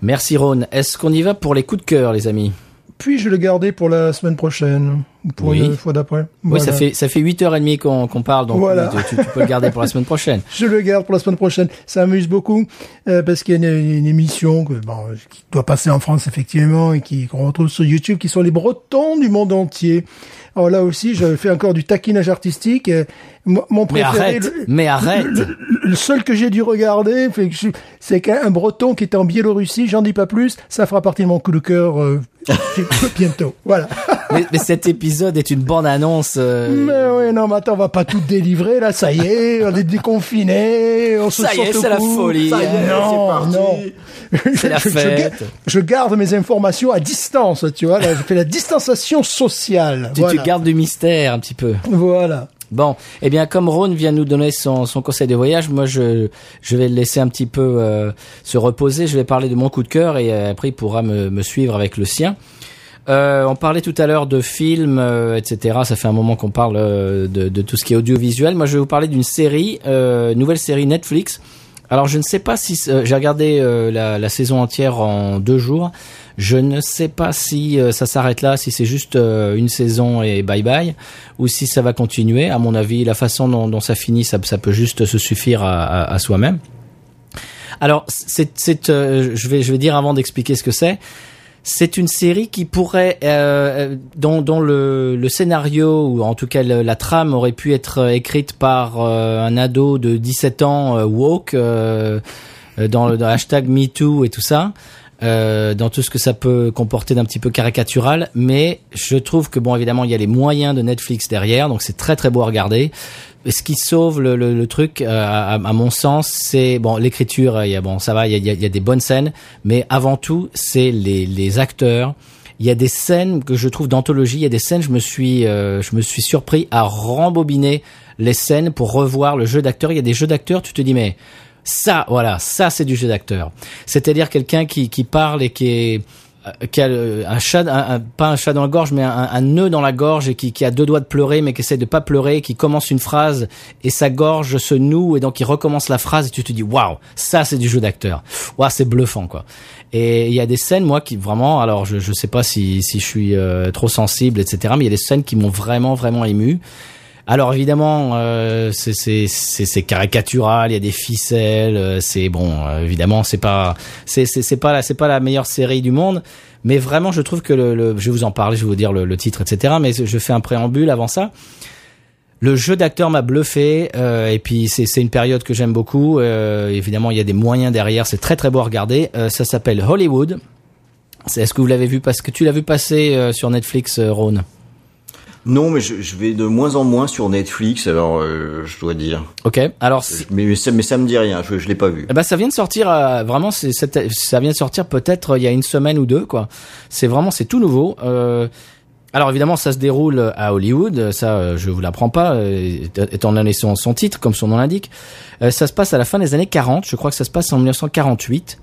Merci Rhône. Est-ce qu'on y va pour les coups de cœur, les amis? Puis-je le garder pour la semaine prochaine ou pour Oui. une fois d'après Oui, ça Voilà. fait ça fait 8h30 qu'on qu'on parle, donc Voilà. tu, tu peux le garder pour la semaine prochaine. Je le garde pour la semaine prochaine. Ça amuse beaucoup euh, parce qu'il y a une, une émission que, bon, qui doit passer en France effectivement et qui qu'on retrouve sur YouTube, qui sont les Bretons du monde entier. Alors là aussi, j'avais fait encore du taquinage artistique. euh, Mon mon Mais préféré, arrête, le, mais arrête. le- le seul que j'ai dû regarder, c'est qu'un Breton qui était en Biélorussie. J'en dis pas plus. Ça fera partie de mon coup de cœur euh, bientôt. Voilà. mais, mais cet épisode est une bande-annonce. euh, Mais oui, non, mais attends, on va pas tout délivrer, là, ça y est, on est déconfinés, on se Ça y est, c'est la folie. Ça y est, Non, non, parti. non. C'est la Je- je fête. Je, garde mes informations à distance, tu vois, là, je fais la distanciation sociale. tu, voilà. tu gardes du mystère un petit peu. Voilà. Bon, eh bien, comme Rhône vient nous donner son, son conseil de voyage, moi, je, je vais le laisser un petit peu euh, se reposer. Je vais parler de mon coup de cœur et euh, après, il pourra me, me suivre avec le sien. Euh, on parlait tout à l'heure de films, euh, etc. Ça fait un moment qu'on parle euh, de, de tout ce qui est audiovisuel. Moi, je vais vous parler d'une série, nouvelle série Netflix. Alors, je ne sais pas si j'ai regardé la, la saison entière en deux jours. Je ne sais pas si euh, ça s'arrête là, si c'est juste euh, une saison et bye bye, ou si ça va continuer. À mon avis, la façon dont, dont ça finit, ça, ça peut juste se suffire à, à- à soi-même. Alors, c'est, euh, je vais, je vais dire avant d'expliquer ce que c'est. C'est une série qui pourrait, euh, euh, dont, dont le, le scénario ou en tout cas la trame aurait pu être écrite par euh, un ado de 17 ans woke dans le hashtag MeToo et tout ça, euh, dans tout ce que ça peut comporter d'un petit peu caricatural. Mais je trouve que bon, évidemment, il y a les moyens de Netflix derrière, donc c'est très très beau à regarder. Ce qui sauve le, le, le truc, euh, à, à mon sens, c'est bon l'écriture. euh, Il y a bon, ça va, il y a, il y a- il y a des bonnes scènes, mais avant tout, c'est les, les acteurs. Il y a des scènes que je trouve d'anthologie. Il y a des scènes, je me suis, euh, je me suis surpris à rembobiner les scènes pour revoir le jeu d'acteur. Il y a des jeux d'acteurs, tu te dis mais ça, voilà, ça c'est du jeu d'acteur. C'est-à-dire quelqu'un qui, qui parle et qui est euh, qui a un chat, un- un- pas un chat dans la gorge, mais un, un nœud dans la gorge et qui, qui a deux doigts de pleurer, mais qui essaie de pas pleurer, qui commence une phrase et sa gorge se noue et donc il recommence la phrase et tu te dis waouh, ça c'est du jeu d'acteur. Waouh, c'est bluffant quoi. Et il y a des scènes moi qui vraiment, alors je je sais pas si si je suis euh, trop sensible etc, mais il y a des scènes qui m'ont vraiment vraiment ému. Alors évidemment, euh, c'est c'est caricatural, il y a des ficelles, euh, c'est bon, euh, évidemment, c'est pas c'est c'est c'est pas la c'est pas la meilleure série du monde, mais vraiment je trouve que le, le- je vais vous en parler, je vais vous dire le, le titre, etc. Mais je fais un préambule avant ça. Le jeu d'acteur m'a bluffé euh, et puis c'est c'est une période que j'aime beaucoup. euh, évidemment, il y a des moyens derrière, c'est très très beau à regarder. Euh, ça s'appelle Hollywood. Est-ce que vous l'avez vu parce que tu l'as vu passer euh, sur Netflix, Rhône? Non, mais je, je vais de moins en moins sur Netflix, alors euh, je dois dire. Ok. Alors si- Mais, mais, ça, mais ça me dit rien, je, je l'ai pas vu. Eh ben ça vient de sortir euh, vraiment c'est ça vient de sortir peut-être euh, il y a une semaine ou deux quoi. C'est vraiment c'est tout nouveau. Euh, alors évidemment ça se déroule à Hollywood, ça euh, je vous l'apprends pas euh, étant donné son, son titre comme son nom l'indique. Euh, ça se passe à la fin des années 40, je crois que ça se passe en 1948.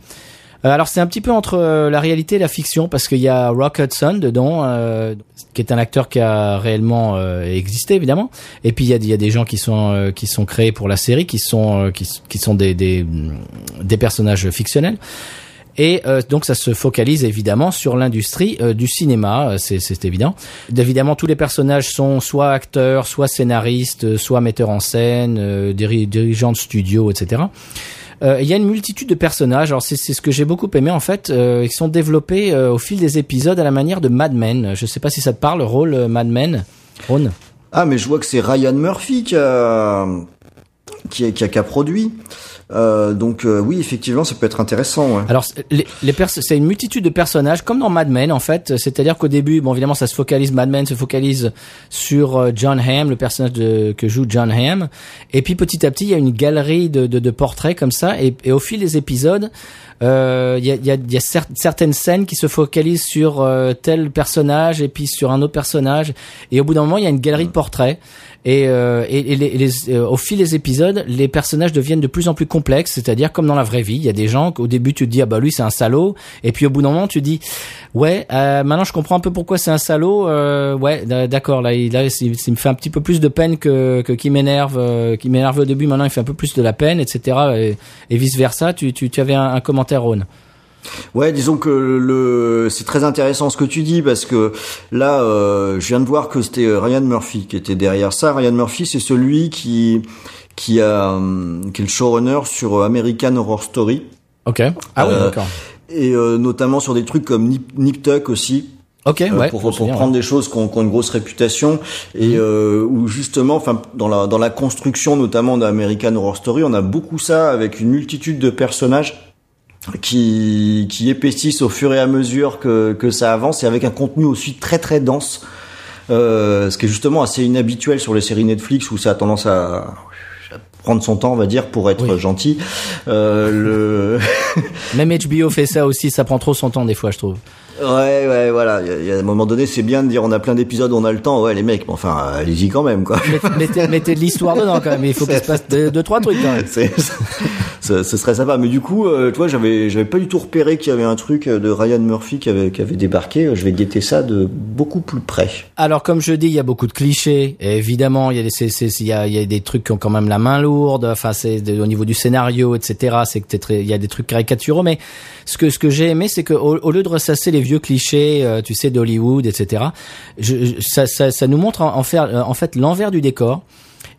Euh, alors c'est un petit peu entre euh, la réalité et la fiction parce qu'il y a Rock Hudson dedans, euh, qui est un acteur qui a réellement euh, existé évidemment. Et puis il y a, des gens qui sont euh, qui sont créés pour la série, qui sont euh, qui, qui sont des, des des personnages fictionnels. Et euh, donc ça se focalise évidemment sur l'industrie du cinéma, c'est évident. Évidemment, tous les personnages sont soit acteurs, soit scénaristes, soit metteurs en scène, diri- dirigeants de studio, etc. Euh, Il y a une multitude de personnages. Alors c'est ce que j'ai beaucoup aimé en fait. Euh, ils sont développés euh, au fil des épisodes à la manière de Mad Men. Je sais pas si ça te parle, le rôle Mad Men. Ron Ah, mais je vois que c'est Ryan Murphy qui a, qui a, qui a produit. Euh, donc euh, oui, effectivement, ça peut être intéressant. Ouais. Alors les, les c'est une multitude de personnages comme dans Mad Men en fait, c'est-à-dire qu'au début, bon évidemment ça se focalise Mad Men se focalise sur euh, John Hamm, le personnage de, que joue John Hamm, et puis petit à petit il y a une galerie de, de, de portraits comme ça, et, et au fil des épisodes, euh, il y a, y a, y a cer- certaines scènes qui se focalisent sur euh, tel personnage et puis sur un autre personnage, et au bout d'un moment il y a une galerie de portraits. Et, euh, et, et les, euh, au fil des épisodes, les personnages deviennent de plus en plus complexes, c'est-à-dire comme dans la vraie vie, il y a des gens qu'au début tu te dis ah bah lui c'est un salaud, et puis au bout d'un moment tu dis ouais euh, maintenant je comprends un peu pourquoi c'est un salaud, euh, ouais d'accord là il, là, il, il me fait un petit peu plus de peine que, que qui m'énerve, euh, qui m'énerve au début, maintenant il fait un peu plus de la peine, etc. Et, et vice versa. Tu, tu, tu avais un, un commentaire Ouais, disons que le c'est très intéressant ce que tu dis parce que là, euh, je viens de voir que c'était euh, Ryan Murphy qui était derrière ça. Ryan Murphy, c'est celui qui qui a hum, qui est le showrunner sur euh, American Horror Story Ok. Ah oui Euh, d'accord. et euh, notamment sur des trucs comme Nip, Nip Tuck aussi. Ok Euh, ouais. pour, pour prendre ouais. des choses qui ont, qui ont une grosse réputation et euh, où justement, enfin dans la dans la construction notamment d'American Horror Story, on a beaucoup ça avec une multitude de personnages qui qui épaississent au fur et à mesure que que ça avance et avec un contenu aussi très très dense. Euh, ce qui est justement assez inhabituel sur les séries Netflix où ça a tendance à à prendre son temps, on va dire, pour être Oui. gentil. Euh, le Même HBO fait ça aussi, ça prend trop son temps des fois je trouve. Ouais, ouais, voilà. Il y a- un moment donné, c'est bien de dire on a plein d'épisodes, on a le temps. Ouais, les mecs, mais enfin, allez-y quand même, quoi. Mettez- mettez, de l'histoire dedans quand même. Il faut qu'il se passe deux, deux, trois trucs quand même. Ce, ce serait sympa. Mais du coup, euh, tu vois, j'avais, j'avais pas du tout repéré qu'il y avait un truc de Ryan Murphy qui avait, qui avait débarqué. Je vais guetter ça de beaucoup plus près. Alors comme je dis, il y a beaucoup de clichés. Et évidemment, il y a des, c'est- c'est- il y a, il y a des trucs qui ont quand même la main lourde. Enfin, c'est au niveau du scénario, etc. C'est que il y a des trucs caricaturaux. Mais ce que ce que j'ai aimé, c'est que au, au lieu de ressasser les vieux clichés, euh, tu sais, d'Hollywood, etc. Ça, nous montre euh, en fait l'envers du décor.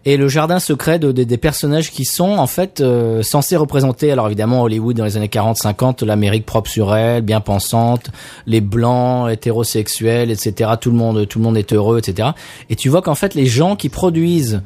Et le jardin secret de, de- des personnages qui sont en fait euh, censés représenter, alors évidemment Hollywood dans les années 40-50, l'Amérique propre sur elle, bien pensante, les blancs, hétérosexuels, etc. Tout le monde, tout le monde est heureux, etc. Et tu vois qu'en fait les gens qui produisent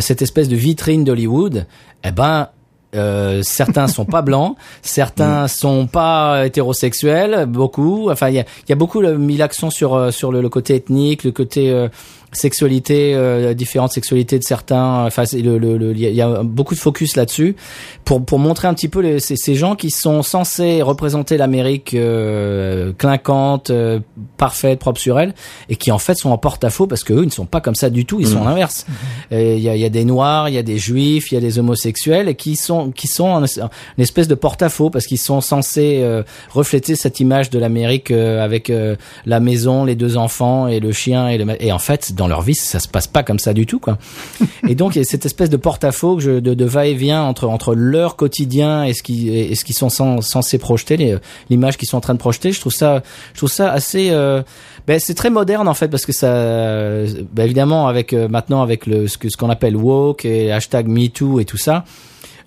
cette espèce de vitrine d'Hollywood, eh ben euh, certains sont pas blancs, certains sont pas hétérosexuels, beaucoup. Enfin, il y a, il y a beaucoup le- mis l'accent sur euh, sur le, le côté ethnique, le côté euh, sexualité, euh, différentes sexualités de certains. Enfin, c'est le, le, le- il y, a, il beaucoup de focus là-dessus pour pour montrer un petit peu les, ces, ces gens qui sont censés représenter l'Amérique euh, clinquante, euh, parfaite, propre sur elle, et qui en fait sont en porte-à-faux parce que eux ils ne sont pas comme ça du tout, ils sont l'inverse. Et Il y a, il y a des noirs, il y a des juifs, il y a des homosexuels et qui sont qui sont en- une espèce de porte-à-faux parce qu'ils sont censés euh, refléter cette image de l'Amérique euh, avec euh, la maison, les deux enfants et le chien et le et en fait dans leur vie ça se passe pas comme ça du tout quoi. et donc il y a cette espèce de porte-à-faux de, de va-et-vient entre entre leur quotidien et ce qui et ce qu'ils sont cens- censés projeter l'image qu'ils sont en train de projeter. Je trouve ça je trouve ça assez euh, ben, c'est très moderne en fait parce que ça ben, évidemment avec euh, maintenant avec le ce que ce qu'on appelle woke et hashtag MeToo et tout ça.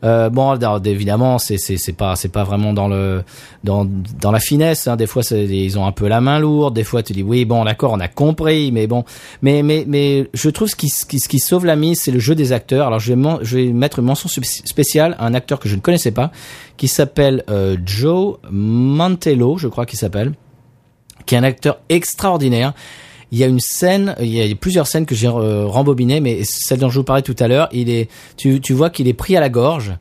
Euh, bon, alors, évidemment, c'est c'est c'est pas c'est pas vraiment dans le dans dans la finesse. Hein. Des fois, ils ont un peu la main lourde. Des fois, tu dis oui, bon, d'accord, on a compris, mais bon, mais mais mais je trouve ce qui ce qui, ce qui sauve la mise, c'est le jeu des acteurs. Alors, je vais je vais mettre une mention sp- spéciale à un acteur que je ne connaissais pas, qui s'appelle euh, Joe Mantello, je crois qu'il s'appelle, qui est un acteur extraordinaire. Il y a une scène, il y a plusieurs scènes que j'ai euh, rembobinées, mais celle dont je vous parlais tout à l'heure, il est, tu, tu vois qu'il est pris à la gorge.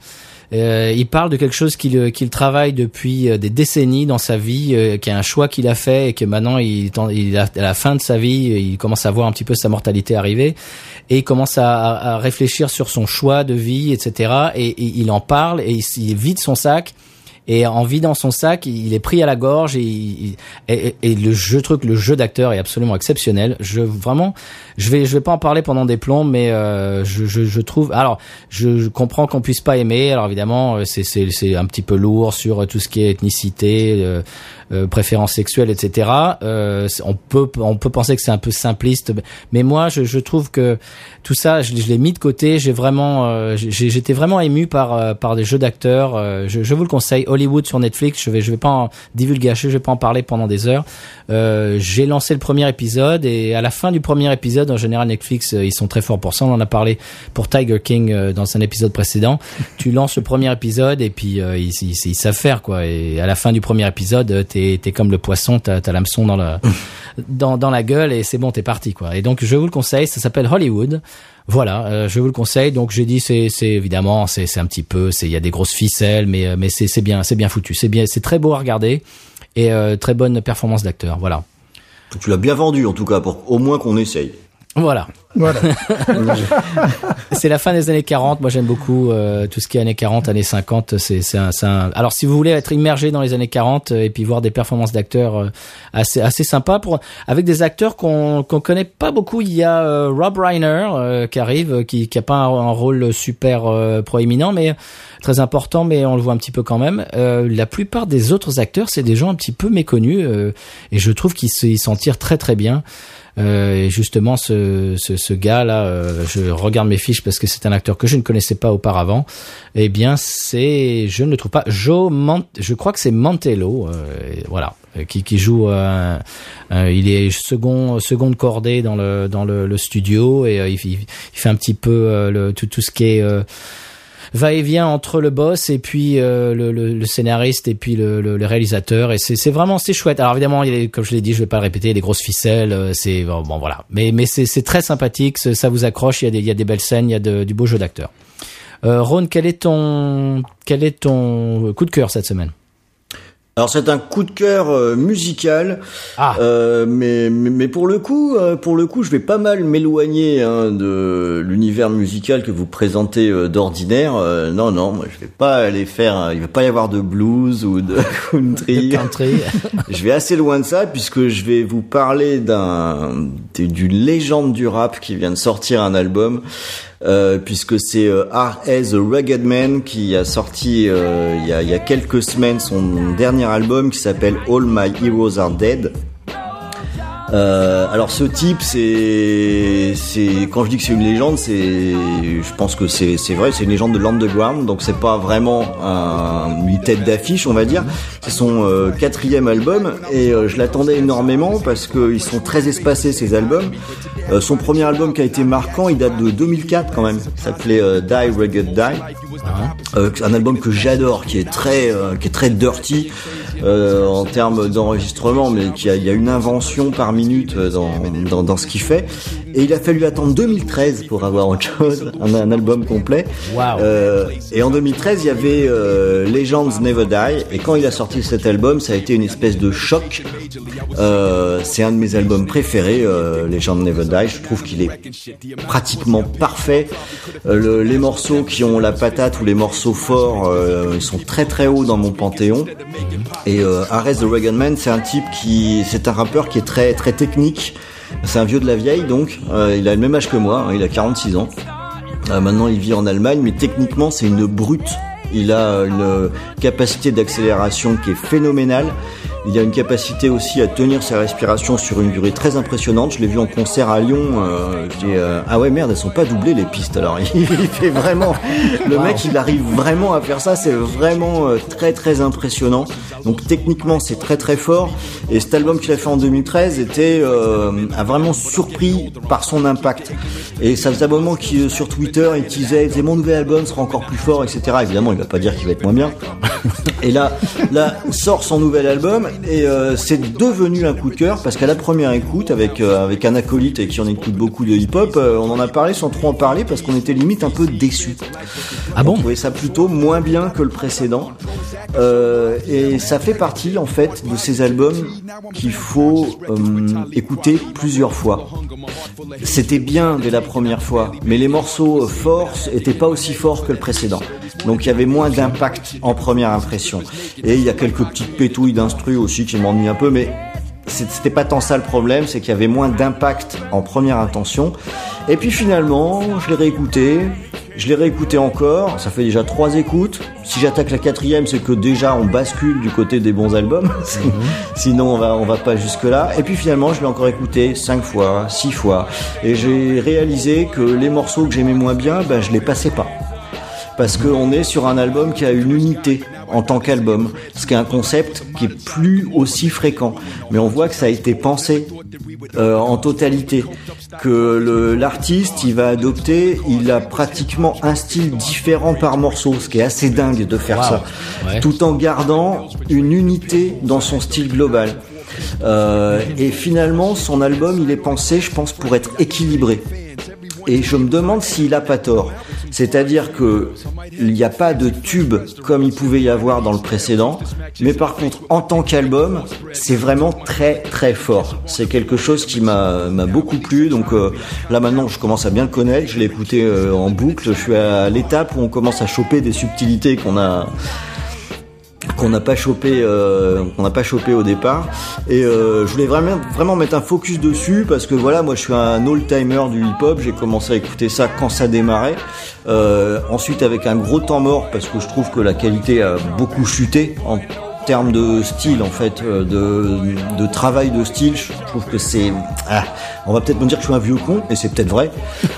Euh, il parle de quelque chose qu'il qu'il travaille depuis euh, des décennies dans sa vie, euh, qui est un choix qu'il a fait et que maintenant il, il a, à la fin de sa vie, il commence à voir un petit peu sa mortalité arriver et il commence à, à- réfléchir sur son choix de vie, etc. Et, et il en parle et il, il vide son sac et en vidant son sac, il est pris à la gorge et, il- et, et- le jeu truc, le jeu d'acteur est absolument exceptionnel. Je vraiment, je vais, je vais pas en parler pendant des plombs, mais euh, je, je, je trouve. Alors, je, je comprends qu'on puisse pas aimer. Alors évidemment, euh, c'est c'est c'est un petit peu lourd sur tout ce qui est ethnicité. Euh, euh, préférences sexuelles, etc. Euh, on peut on peut penser que c'est un peu simpliste, mais moi je, je trouve que tout ça, je, je l'ai mis de côté. J'ai vraiment, euh, j'étais vraiment ému par euh, par des jeux d'acteurs. Euh, je, je vous le conseille, Hollywood sur Netflix. Je vais je vais pas en divulgacher, je vais pas en parler pendant des heures. Euh, j'ai lancé le premier épisode et à la fin du premier épisode, en général Netflix ils sont très forts pour ça. On en a parlé pour Tiger King euh, dans un épisode précédent. tu lances le premier épisode et puis euh, ils, ils, ils savent faire quoi. Et à la fin du premier épisode, t'es comme le poisson, t'as l'hameçon dans la dans dans la gueule et c'est bon, t'es parti quoi. Et donc je vous le conseille, ça s'appelle Hollywood. Voilà, euh, je vous le conseille. Donc j'ai dit c'est c'est évidemment c'est c'est un petit peu c'est il y a des grosses ficelles mais euh, mais c'est c'est bien c'est bien foutu, c'est bien c'est très beau à regarder et euh, très bonne performance d'acteur. Voilà. Tu l'as bien vendu en tout cas pour au moins qu'on essaye. Voilà. Voilà. C'est la fin des années 40. Moi, j'aime beaucoup euh, tout ce qui est années 40, années 50. C'est, c'est un, c'est un- Alors, si vous voulez être immergé dans les années 40 euh, et puis voir des performances d'acteurs euh, assez assez sympas pour avec des acteurs qu'on qu'on connaît pas beaucoup. Il y a euh, Rob Reiner euh, qui arrive, euh, qui qui a pas un, un rôle super euh, proéminent, mais très important, mais on le voit un petit peu quand même. Euh, la plupart des autres acteurs, c'est des gens un petit peu méconnus euh, et je trouve qu'ils se- ils s'en tirent très très bien. Euh, et justement, ce, ce, ce gars-là, euh, je regarde mes fiches parce que c'est un acteur que je ne connaissais pas auparavant. Eh bien, c'est, je ne le trouve pas, Joe Mant, je crois que c'est Mantello, euh, voilà, qui, qui joue. euh, il est second, seconde cordée dans le dans le, le studio et euh, il, il- fait un petit peu le, tout tout ce qui est va-et-vient entre le boss et puis euh, le, le, le scénariste et puis le, le, réalisateur. Et c'est vraiment c'est chouette. Alors évidemment il y a, comme je l'ai dit je vais pas le répéter il y a des grosses ficelles euh, c'est bon, voilà. Mais mais c'est très sympathique ça vous accroche il y a des il y a des belles scènes il y a de- du beau jeu d'acteur. Euh, Ron quel est ton quel est ton coup de cœur cette semaine? Alors c'est un coup de cœur euh, musical, Ah. euh, mais, mais mais pour le coup, euh, pour le coup, je vais pas mal m'éloigner hein, de l'univers musical que vous présentez euh, d'ordinaire. Euh, non, non, moi je vais pas aller faire. il va pas y avoir de blues ou de country. Le country je vais assez loin de ça puisque je vais vous parler d'un d'une légende du rap qui vient de sortir un album. Euh, puisque c'est euh, R.S. The Rugged Man qui a sorti euh, il y a quelques semaines son dernier album qui s'appelle All My Heroes Are Dead. Euh, alors ce type, c'est, c'est quand je dis que c'est une légende, c'est, je pense que c'est, c'est vrai, c'est une légende de l'underground, donc c'est pas vraiment un, une tête d'affiche, on va dire. C'est son euh, quatrième album et euh, je l'attendais énormément parce qu'ils sont très espacés ces albums. Euh, son premier album qui a été marquant, il date de 2004 quand même. Ça s'appelait euh, Die Rugged Die. Euh, un album que j'adore, qui est très, euh, qui est très dirty euh, en termes d'enregistrement, mais qui a, il y a une invention par minute euh, dans, dans, dans ce qu'il fait. Et il a fallu attendre 2013 pour avoir autre chose, un, un album complet. Waouh. Euh, et en 2013, il y avait euh, Legends Never Die. Et quand il a sorti cet album, ça a été une espèce de choc. Euh, c'est un de mes albums préférés, euh, Legends Never Die. Je trouve qu'il est pratiquement parfait. Euh, le- les morceaux qui ont la patate ou les morceaux forts, euh, ils sont très très hauts dans mon panthéon. Et euh, Ares the Rugged Man, c'est un type qui, c'est un rappeur qui est très très technique. C'est un vieux de la vieille, donc euh, il a le même âge que moi. hein, il a 46 ans. Euh, maintenant, il vit en Allemagne, mais techniquement, c'est une brute. Il a une capacité d'accélération qui est phénoménale. Il a une capacité aussi à tenir sa respiration sur une durée très impressionnante. Je l'ai vu en concert à Lyon. Euh, je dis, euh, ah ouais merde, elles sont pas doublées les pistes. Alors il fait vraiment, le mec, il arrive vraiment à faire ça. C'est vraiment euh, très très impressionnant. Donc techniquement, c'est très très fort. Et cet album qu'il a fait en 2013 était euh, a vraiment surpris par son impact. Et ça faisait un moment qu'il sur Twitter il disait, c'est mon nouvel album sera encore plus fort, etc. Évidemment, il va pas dire qu'il va être moins bien. Et là, là sort son nouvel album et euh, c'est devenu un coup de cœur parce qu'à la première écoute, avec euh, avec un acolyte et qui en écoute beaucoup de hip-hop, euh, on en a parlé sans trop en parler parce qu'on était limite un peu déçus. Ah bon On trouvait ça plutôt moins bien que le précédent. Et ça fait partie en fait de ces albums qu'il faut écouter plusieurs fois. C'était bien dès la première fois, mais les morceaux forts étaient pas aussi forts que le précédent. Donc il y avait moins d'impact en première impression. Et il y a quelques petites pétouilles d'instru aussi qui m'ennuient un peu, mais c'était pas tant ça le problème, c'est qu'il y avait moins d'impact en première intention. Et puis finalement, je l'ai réécouté, je l'ai réécouté encore, ça fait déjà trois écoutes. Si j'attaque la quatrième, c'est que déjà on bascule du côté des bons albums. Sinon on va on va pas jusque là. Et puis finalement, je l'ai encore écouté cinq fois, six fois, et j'ai réalisé que les morceaux que j'aimais moins bien, ben je les passais pas parce qu'on est sur un album qui a une unité en tant qu'album, ce qui est un concept qui est plus aussi fréquent. Mais on voit que ça a été pensé euh, en totalité, que l'artiste il va adopter, il a pratiquement un style différent par morceau, ce qui est assez dingue de faire Wow. ça, Ouais. tout en gardant une unité dans son style global. Euh, et finalement, son album, il est pensé, je pense, pour être équilibré. Et je me demande s'il a pas tort. C'est-à-dire que il n'y a pas de tube comme il pouvait y avoir dans le précédent, mais par contre, en tant qu'album, c'est vraiment très très fort. C'est quelque chose qui m'a beaucoup plu. Donc euh, là maintenant, je commence à bien le connaître. Je l'ai écouté euh, en boucle. Je suis à l'étape où on commence à choper des subtilités qu'on a qu'on n'a pas chopé euh, qu'on n'a pas chopé au départ. Et euh, je voulais vraiment mettre un focus dessus parce que voilà moi je suis un old timer du hip hop j'ai commencé à écouter ça quand ça démarrait. Euh, ensuite avec un gros temps mort parce que je trouve que la qualité a beaucoup chuté termes de style en fait euh, de, de travail de style je trouve que c'est ah, on va peut-être me dire que je suis un vieux con et c'est peut-être vrai.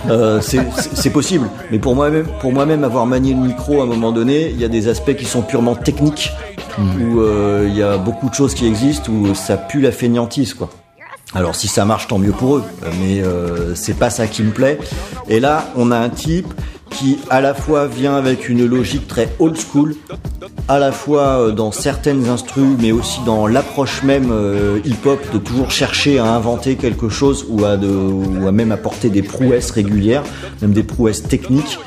Euh, c'est possible. Mais pour moi-même pour moi-même avoir manié le micro à un moment donné il y a des aspects qui sont purement techniques où euh, il y a beaucoup de choses qui existent où ça pue la fainéantise quoi. Alors si ça marche, tant mieux pour eux, mais euh, c'est pas ça qui me plaît. Et là, on a un type qui à la fois vient avec une logique très old school, à la fois euh, dans certaines instrus, mais aussi dans l'approche même euh, hip-hop de toujours chercher à inventer quelque chose ou à, de, ou à même apporter des prouesses régulières, même des prouesses techniques.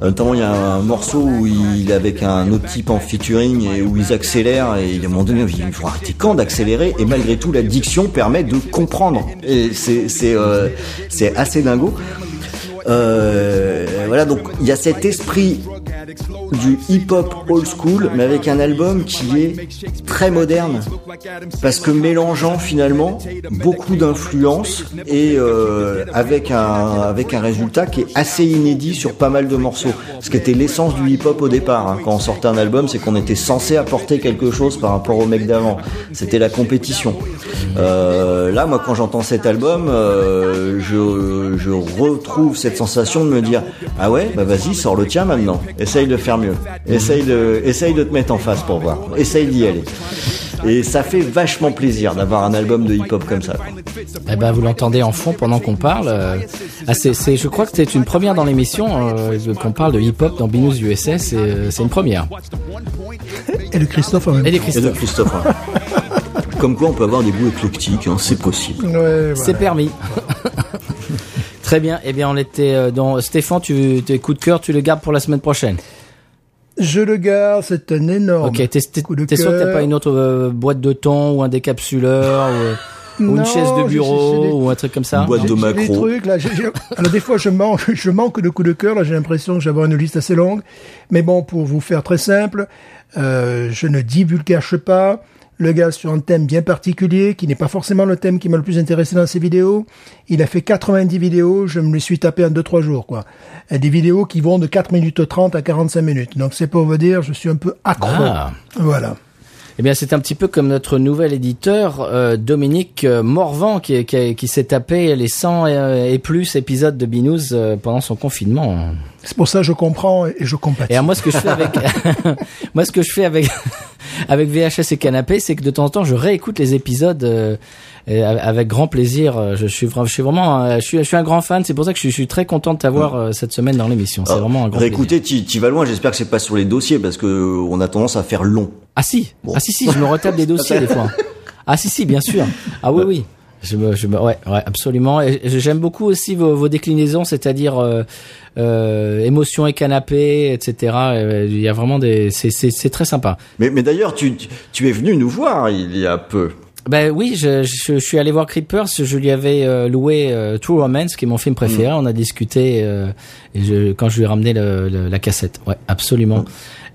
Notamment, il y a un morceau où il est avec un autre type en featuring et où ils accélèrent et à un moment donné, il faut arrêter quand d'accélérer et malgré tout, la diction permet de comprendre. Et c'est c'est euh, c'est assez dingo. Euh, voilà, donc il y a cet esprit du hip-hop old school, mais avec un album qui est très moderne, parce que mélangeant finalement beaucoup d'influences et euh, avec un avec un résultat qui est assez inédit sur pas mal de morceaux. Ce qui était l'essence du hip-hop au départ, hein. quand on sortait un album, c'est qu'on était censé apporter quelque chose par rapport au mec d'avant. C'était la compétition. Euh, là, moi, quand j'entends cet album, je, je retrouve cette sensation de me dire ah ouais, bah vas-y, sors le tien maintenant. Essaye de faire mieux. Essaye de, essaye de te mettre en face pour voir. Essaye d'y aller. Et ça fait vachement plaisir d'avoir un album de hip-hop comme ça. Eh ben, vous l'entendez en fond pendant qu'on parle. euh, ah, c'est, c'est- je crois que c'est une première dans l'émission euh, qu'on parle de hip-hop dans Binous USA. C'est, euh, c'est une première. Et de Christophe en même Et de Christophe. Christophe. hein. Comme quoi, on peut avoir des goûts éclectiques, hein, c'est possible. Ouais, voilà. C'est permis. Très bien. Eh bien, on était euh, dans Stéphane. Tu, tes coups de cœur, tu le gardes pour la semaine prochaine. Je le garde, c'est un énorme Ok. T'es, sûr que t'as pas une autre euh, boîte de thon ou un décapsuleur ou, euh, ou une chaise de bureau des- ou un truc comme ça Une boîte de j'ai des macro. trucs là. Alors des fois je manque, je manque de coups de cœur. Là j'ai l'impression que j'avais une liste assez longue. Mais bon, pour vous faire très simple, euh, je ne divulgage pas. Le gars sur un thème bien particulier, qui n'est pas forcément le thème qui m'a le plus intéressé dans ses vidéos. Il a fait 90 vidéos, je me les suis tapé en 2-3 jours, quoi. Et des vidéos qui vont de 4 minutes 30 à 45 minutes. Donc c'est pour vous dire, je suis un peu accro. Ah. Voilà. Eh bien, c'est un petit peu comme notre nouvel éditeur, euh, Dominique euh, Morvan, qui, qui, qui s'est tapé les 100 euh, et plus épisodes de Binous euh, pendant son confinement. C'est pour ça que je comprends et je compatis. Et alors, moi, ce que je fais avec, moi, ce que je fais avec, avec VHS et Canapé, c'est que de temps en temps, je réécoute les épisodes euh, Et avec grand plaisir. euh, Je suis, je suis vraiment, je suis, je suis un grand fan. C'est pour ça que je suis, je suis très content de t'avoir euh, cette semaine dans l'émission. C'est Ah, vraiment un grand plaisir. Réécoutez, tu vas loin. J'espère que c'est pas sur les dossiers parce que euh, on a tendance à faire long. Ah si, Bon. ah si si, je me retape des dossiers des fois. Ah si si, bien sûr. Ah oui oui. Je me, je me, ouais, ouais, absolument. Et j'aime beaucoup aussi vos, vos déclinaisons, c'est-à-dire euh, euh, émotion et canapé, etc. Il y a vraiment des, c'est, c'est, c'est très sympa. Mais, mais d'ailleurs, tu, tu es venu nous voir il y a peu. Ben oui, je, je, je suis allé voir Creepers. Je lui avais euh, loué euh, True Romance, qui est mon film préféré. On a discuté euh, et je, quand je lui ai ramené le, le- la cassette. Ouais, absolument.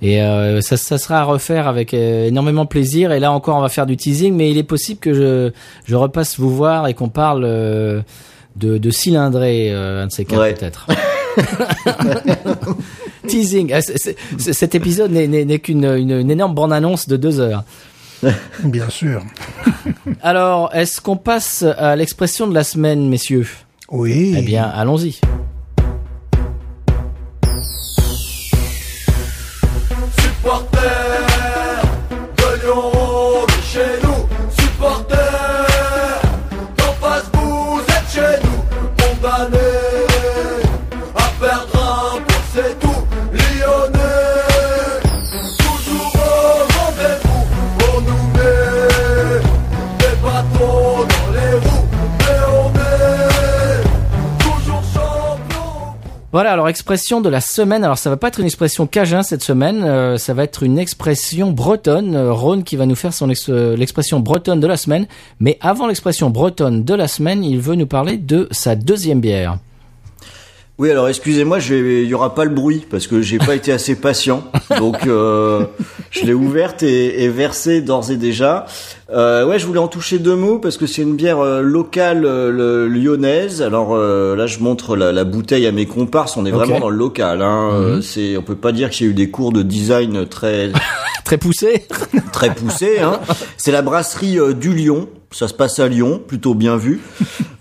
Et euh, ça, ça sera à refaire avec euh, énormément de plaisir. Et là encore, on va faire du teasing, mais il est possible que je, je repasse vous voir et qu'on parle euh, de, de cylindré, euh, un de ces quatre Ouais. peut-être. teasing. Ah, cet épisode n'est- qu'une une, une énorme bande-annonce de deux heures. Bien sûr. Alors, est-ce qu'on passe à l'expression de la semaine, messieurs? Oui. Eh bien, allons-y. Supporters Voilà, alors expression de la semaine. Alors ça va pas être une expression cajun cette semaine, euh, ça va être une expression bretonne. Euh, Ron qui va nous faire son ex- euh, l'expression bretonne de la semaine. Mais avant l'expression bretonne de la semaine, il veut nous parler de sa deuxième bière. Oui, alors excusez-moi, il y aura pas le bruit parce que j'ai pas été assez patient. Donc euh, je l'ai ouverte et, et versée d'ores et déjà. Euh, ouais, je voulais en toucher deux mots parce que c'est une bière euh, locale euh, le- lyonnaise. Alors euh, là, je montre la, la bouteille à mes comparses. On est vraiment dans le local. Hein. Euh, C'est, on peut pas dire qu'il y a eu des cours de design très Très poussé. très poussé. Hein. C'est la brasserie euh, du Lyon. Ça se passe à Lyon, plutôt bien vu.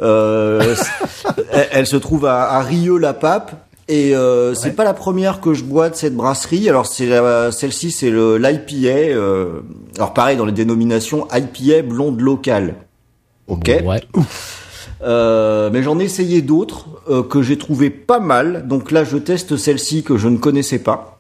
Euh, elle, elle se trouve à, à Rieux-la-Pape. Et euh, c'est pas la première que je bois de cette brasserie. Alors c'est celle-ci, c'est le l'IPA. Euh, alors pareil dans les dénominations IPA blonde locale. Ok. Ouais. Euh, mais j'en ai essayé d'autres euh, que j'ai trouvé pas mal. Donc là, je teste celle-ci que je ne connaissais pas,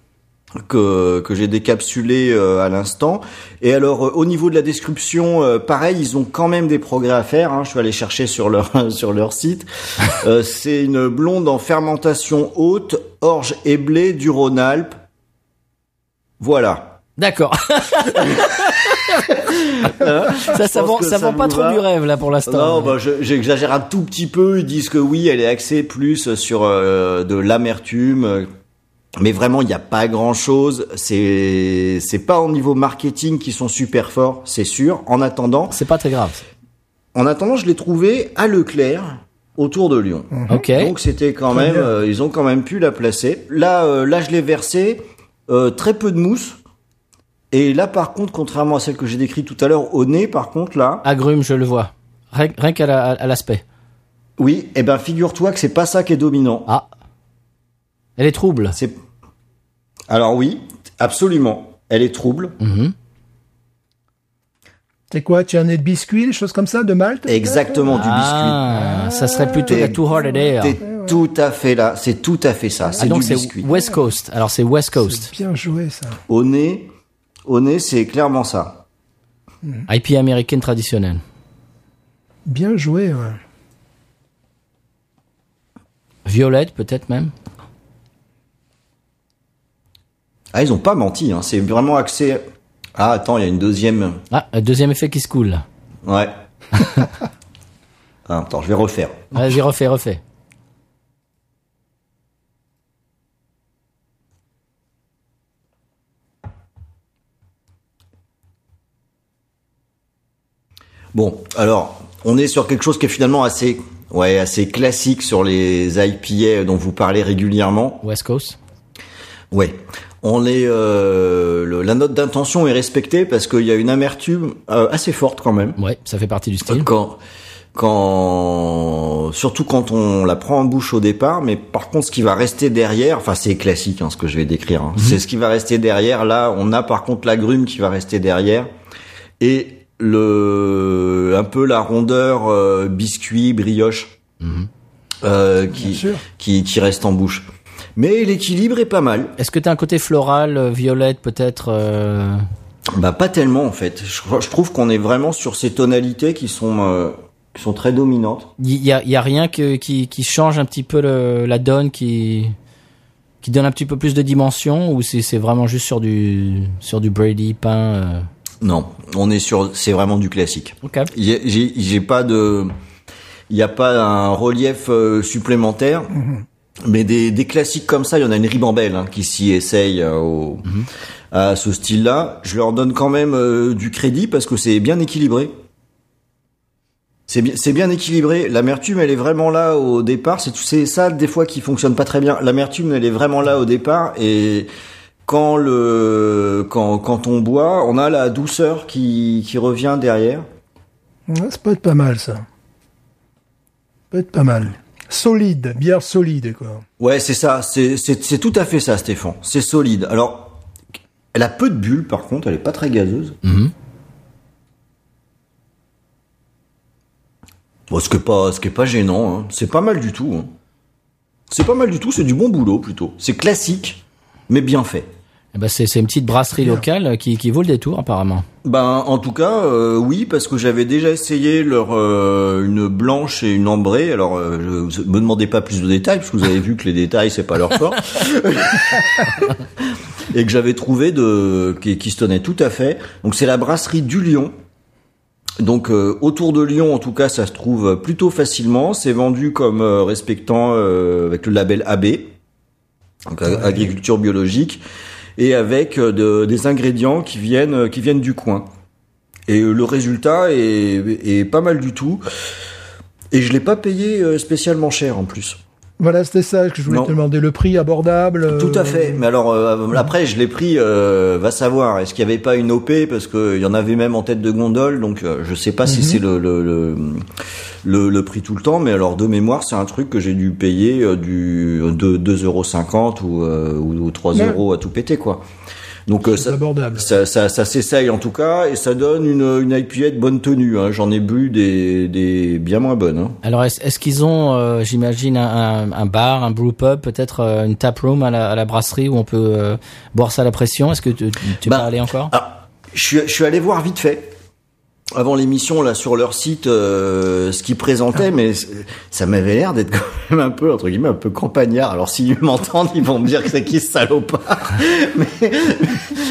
que que j'ai décapsulé euh, à l'instant. Et alors, euh, au niveau de la description, euh, pareil, ils ont quand même des progrès à faire. Hein. Je suis allé chercher sur leur sur leur site. Euh, C'est une blonde en fermentation haute, orge et blé du Rhône-Alpes. Voilà. D'accord. ça, ça vend, ça vend pas trop va. du rêve là pour l'instant. Non, bah, je- j'exagère un tout petit peu. Ils disent que oui, elle est axée plus sur euh, de l'amertume. Mais vraiment, il n'y a pas grand chose. C'est, c'est pas au niveau marketing qui sont super forts, c'est sûr. En attendant, C'est pas très grave. en attendant, je l'ai trouvé à Leclerc, autour de Lyon. Ok. Donc c'était quand même, euh, ils ont quand même pu la placer. Là, euh, là, je l'ai versé, euh, très peu de mousse. Et là, par contre, contrairement à celle que j'ai décrite tout à l'heure, au nez, par contre, là, Agrume, je le vois. Rien, rien qu'à la- l'aspect. oui, eh ben, figure-toi que c'est pas ça qui est dominant. Ah. Elle est trouble. C'est, alors oui, absolument, elle est trouble. Mhm. C'est quoi Tu as un nez de biscuit, des choses comme ça, de Malte Exactement, du biscuit. Ah, ça serait plutôt la Too Hard Air. T'es tout à fait là, c'est tout à fait ça, c'est Ah, donc du c'est biscuit. West Coast. Alors c'est West Coast. C'est bien joué, ça. Au nez, au nez, c'est clairement ça. IP américaine traditionnelle. Bien joué, ouais. Violette peut-être même. Ah, ils ont pas menti, hein. c'est vraiment axé. Ah, attends, il y a une deuxième. Ah, un deuxième effet qui se coule. Ouais. Ah, attends, je vais refaire. Vas-y, refais, refais. Bon, alors, on est sur quelque chose qui est finalement assez, ouais, assez classique sur les IPA dont vous parlez régulièrement. West Coast. Ouais. On est, euh, le- la note d'intention est respectée parce qu'il y a une amertume euh, assez forte quand même. Ouais, ça fait partie du style. Quand, quand, surtout quand on la prend en bouche au départ, mais par contre, ce qui va rester derrière, enfin, c'est classique, hein, ce que je vais décrire. hein. C'est ce qui va rester derrière. Là, on a par contre l'agrume qui va rester derrière. Et le un peu la rondeur euh, biscuit brioche euh, qui, qui qui reste en bouche. Mais l'équilibre est pas mal. Est-ce que tu as un côté floral, euh, violette peut-être euh, Bah pas tellement en fait. Je, je trouve qu'on est vraiment sur ces tonalités qui sont euh, qui sont très dominantes. Il y a, y a rien que, qui, qui change un petit peu le, la donne, qui, qui donne un petit peu plus de dimension, ou c'est c'est vraiment juste sur du, sur du Brady peint euh, Non, on est sur c'est vraiment du classique. Ok. J'ai j'ai- j'ai pas de il n'y a pas un relief euh, supplémentaire. Mais des, des classiques comme ça, il y en a une ribambelle hein, qui s'y essaye euh, au, à ce style-là. Je leur donne quand même euh, du crédit parce que c'est bien équilibré. C'est bien, c'est bien équilibré. L'amertume, elle est vraiment là au départ. C'est c'est ça des fois qui fonctionne pas très bien. L'amertume, elle est vraiment là au départ et quand le quand quand on boit, on a la douceur qui qui revient derrière. Ouais, ça peut être pas mal, ça. Ça peut être pas mal. Solide, bière solide, quoi. Ouais, c'est ça. C'est tout à fait ça, Stéphane. C'est solide. Alors, elle a peu de bulles, par contre. Elle est pas très gazeuse. Bon, ce qui est pas ce qui est pas gênant. hein. C'est pas mal du tout. hein. C'est pas mal du tout. C'est du bon boulot plutôt. C'est classique, mais bien fait. Eh ben c'est une petite brasserie locale qui, qui vaut le détour apparemment. Ben, en tout cas, euh, oui, parce que j'avais déjà essayé leur euh, une blanche et une ambrée. Alors, euh, je, me demandez pas plus de détails, parce que vous avez vu que les détails c'est pas leur fort, et que j'avais trouvé de qui, qui se tenait tout à fait. Donc, c'est la brasserie du Lion. Donc, euh, autour de Lyon, en tout cas, ça se trouve plutôt facilement. C'est vendu comme euh, respectant euh, avec le label AB, donc agriculture biologique et avec euh, de- des ingrédients qui viennent euh, qui viennent du coin. Et euh, le résultat est, est pas mal du tout. Et je l'ai pas payé spécialement cher en plus. Voilà, c'était ça que je voulais Non. te demander. Le prix abordable. euh, Tout à fait. Mais alors euh, après, je l'ai pris. euh, va savoir. Est-ce qu'il y avait pas une OP parce que il y en avait même en tête de gondole. Donc je sais pas si c'est le le, le le le prix tout le temps. Mais alors de mémoire, c'est un truc que j'ai dû payer du de 2,50€ ou euh, ou, ou 3 Ouais. euros à tout péter quoi. Donc euh, ça, abordable. ça, ça, ça s'essaye en tout cas et ça donne une, une IPA de bonne tenue. Hein. J'en ai bu des, des bien moins bonnes. Hein. Alors est-ce qu'ils ont, euh, j'imagine, un, un- un bar, un brew pub, peut-être euh, une tap room à la, à la brasserie où on peut euh, boire ça à la pression? Est-ce que tu, tu, tu Bah, peux aller encore? Ah, je suis, je suis allé voir vite fait avant l'émission là sur leur site euh, ce qu'ils présentaient, mais c- ça m'avait l'air d'être quand même un peu entre guillemets un peu campagnard. Alors s'ils m'entendent, ils vont me dire que c'est qui ce salopard. mais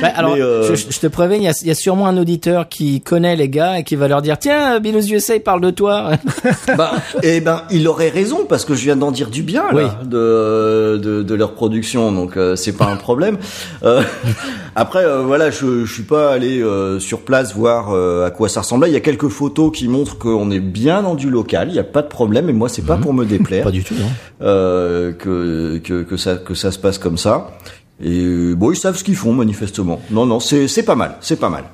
Bah, alors, mais, euh, je, je te préviens, il y, a, il y a sûrement un auditeur qui connaît les gars et qui va leur dire tiens, Binous USA parle de toi. bah, eh ben, il aurait raison parce que je viens d'en dire du bien là, Oui. de, de de leur production, donc euh, c'est pas un problème. Euh, après, voilà, je je suis pas allé sur place voir à quoi ça ressemblait. Il y a quelques photos qui montrent qu'on est bien dans du local. Il y a pas de problème. Et moi, c'est pas pour me déplaire Pas du tout. Hein. euh, que, que que ça que ça se passe comme ça. Et euh, bon, ils savent ce qu'ils font manifestement. Non, non, c'est c'est pas mal, c'est pas mal.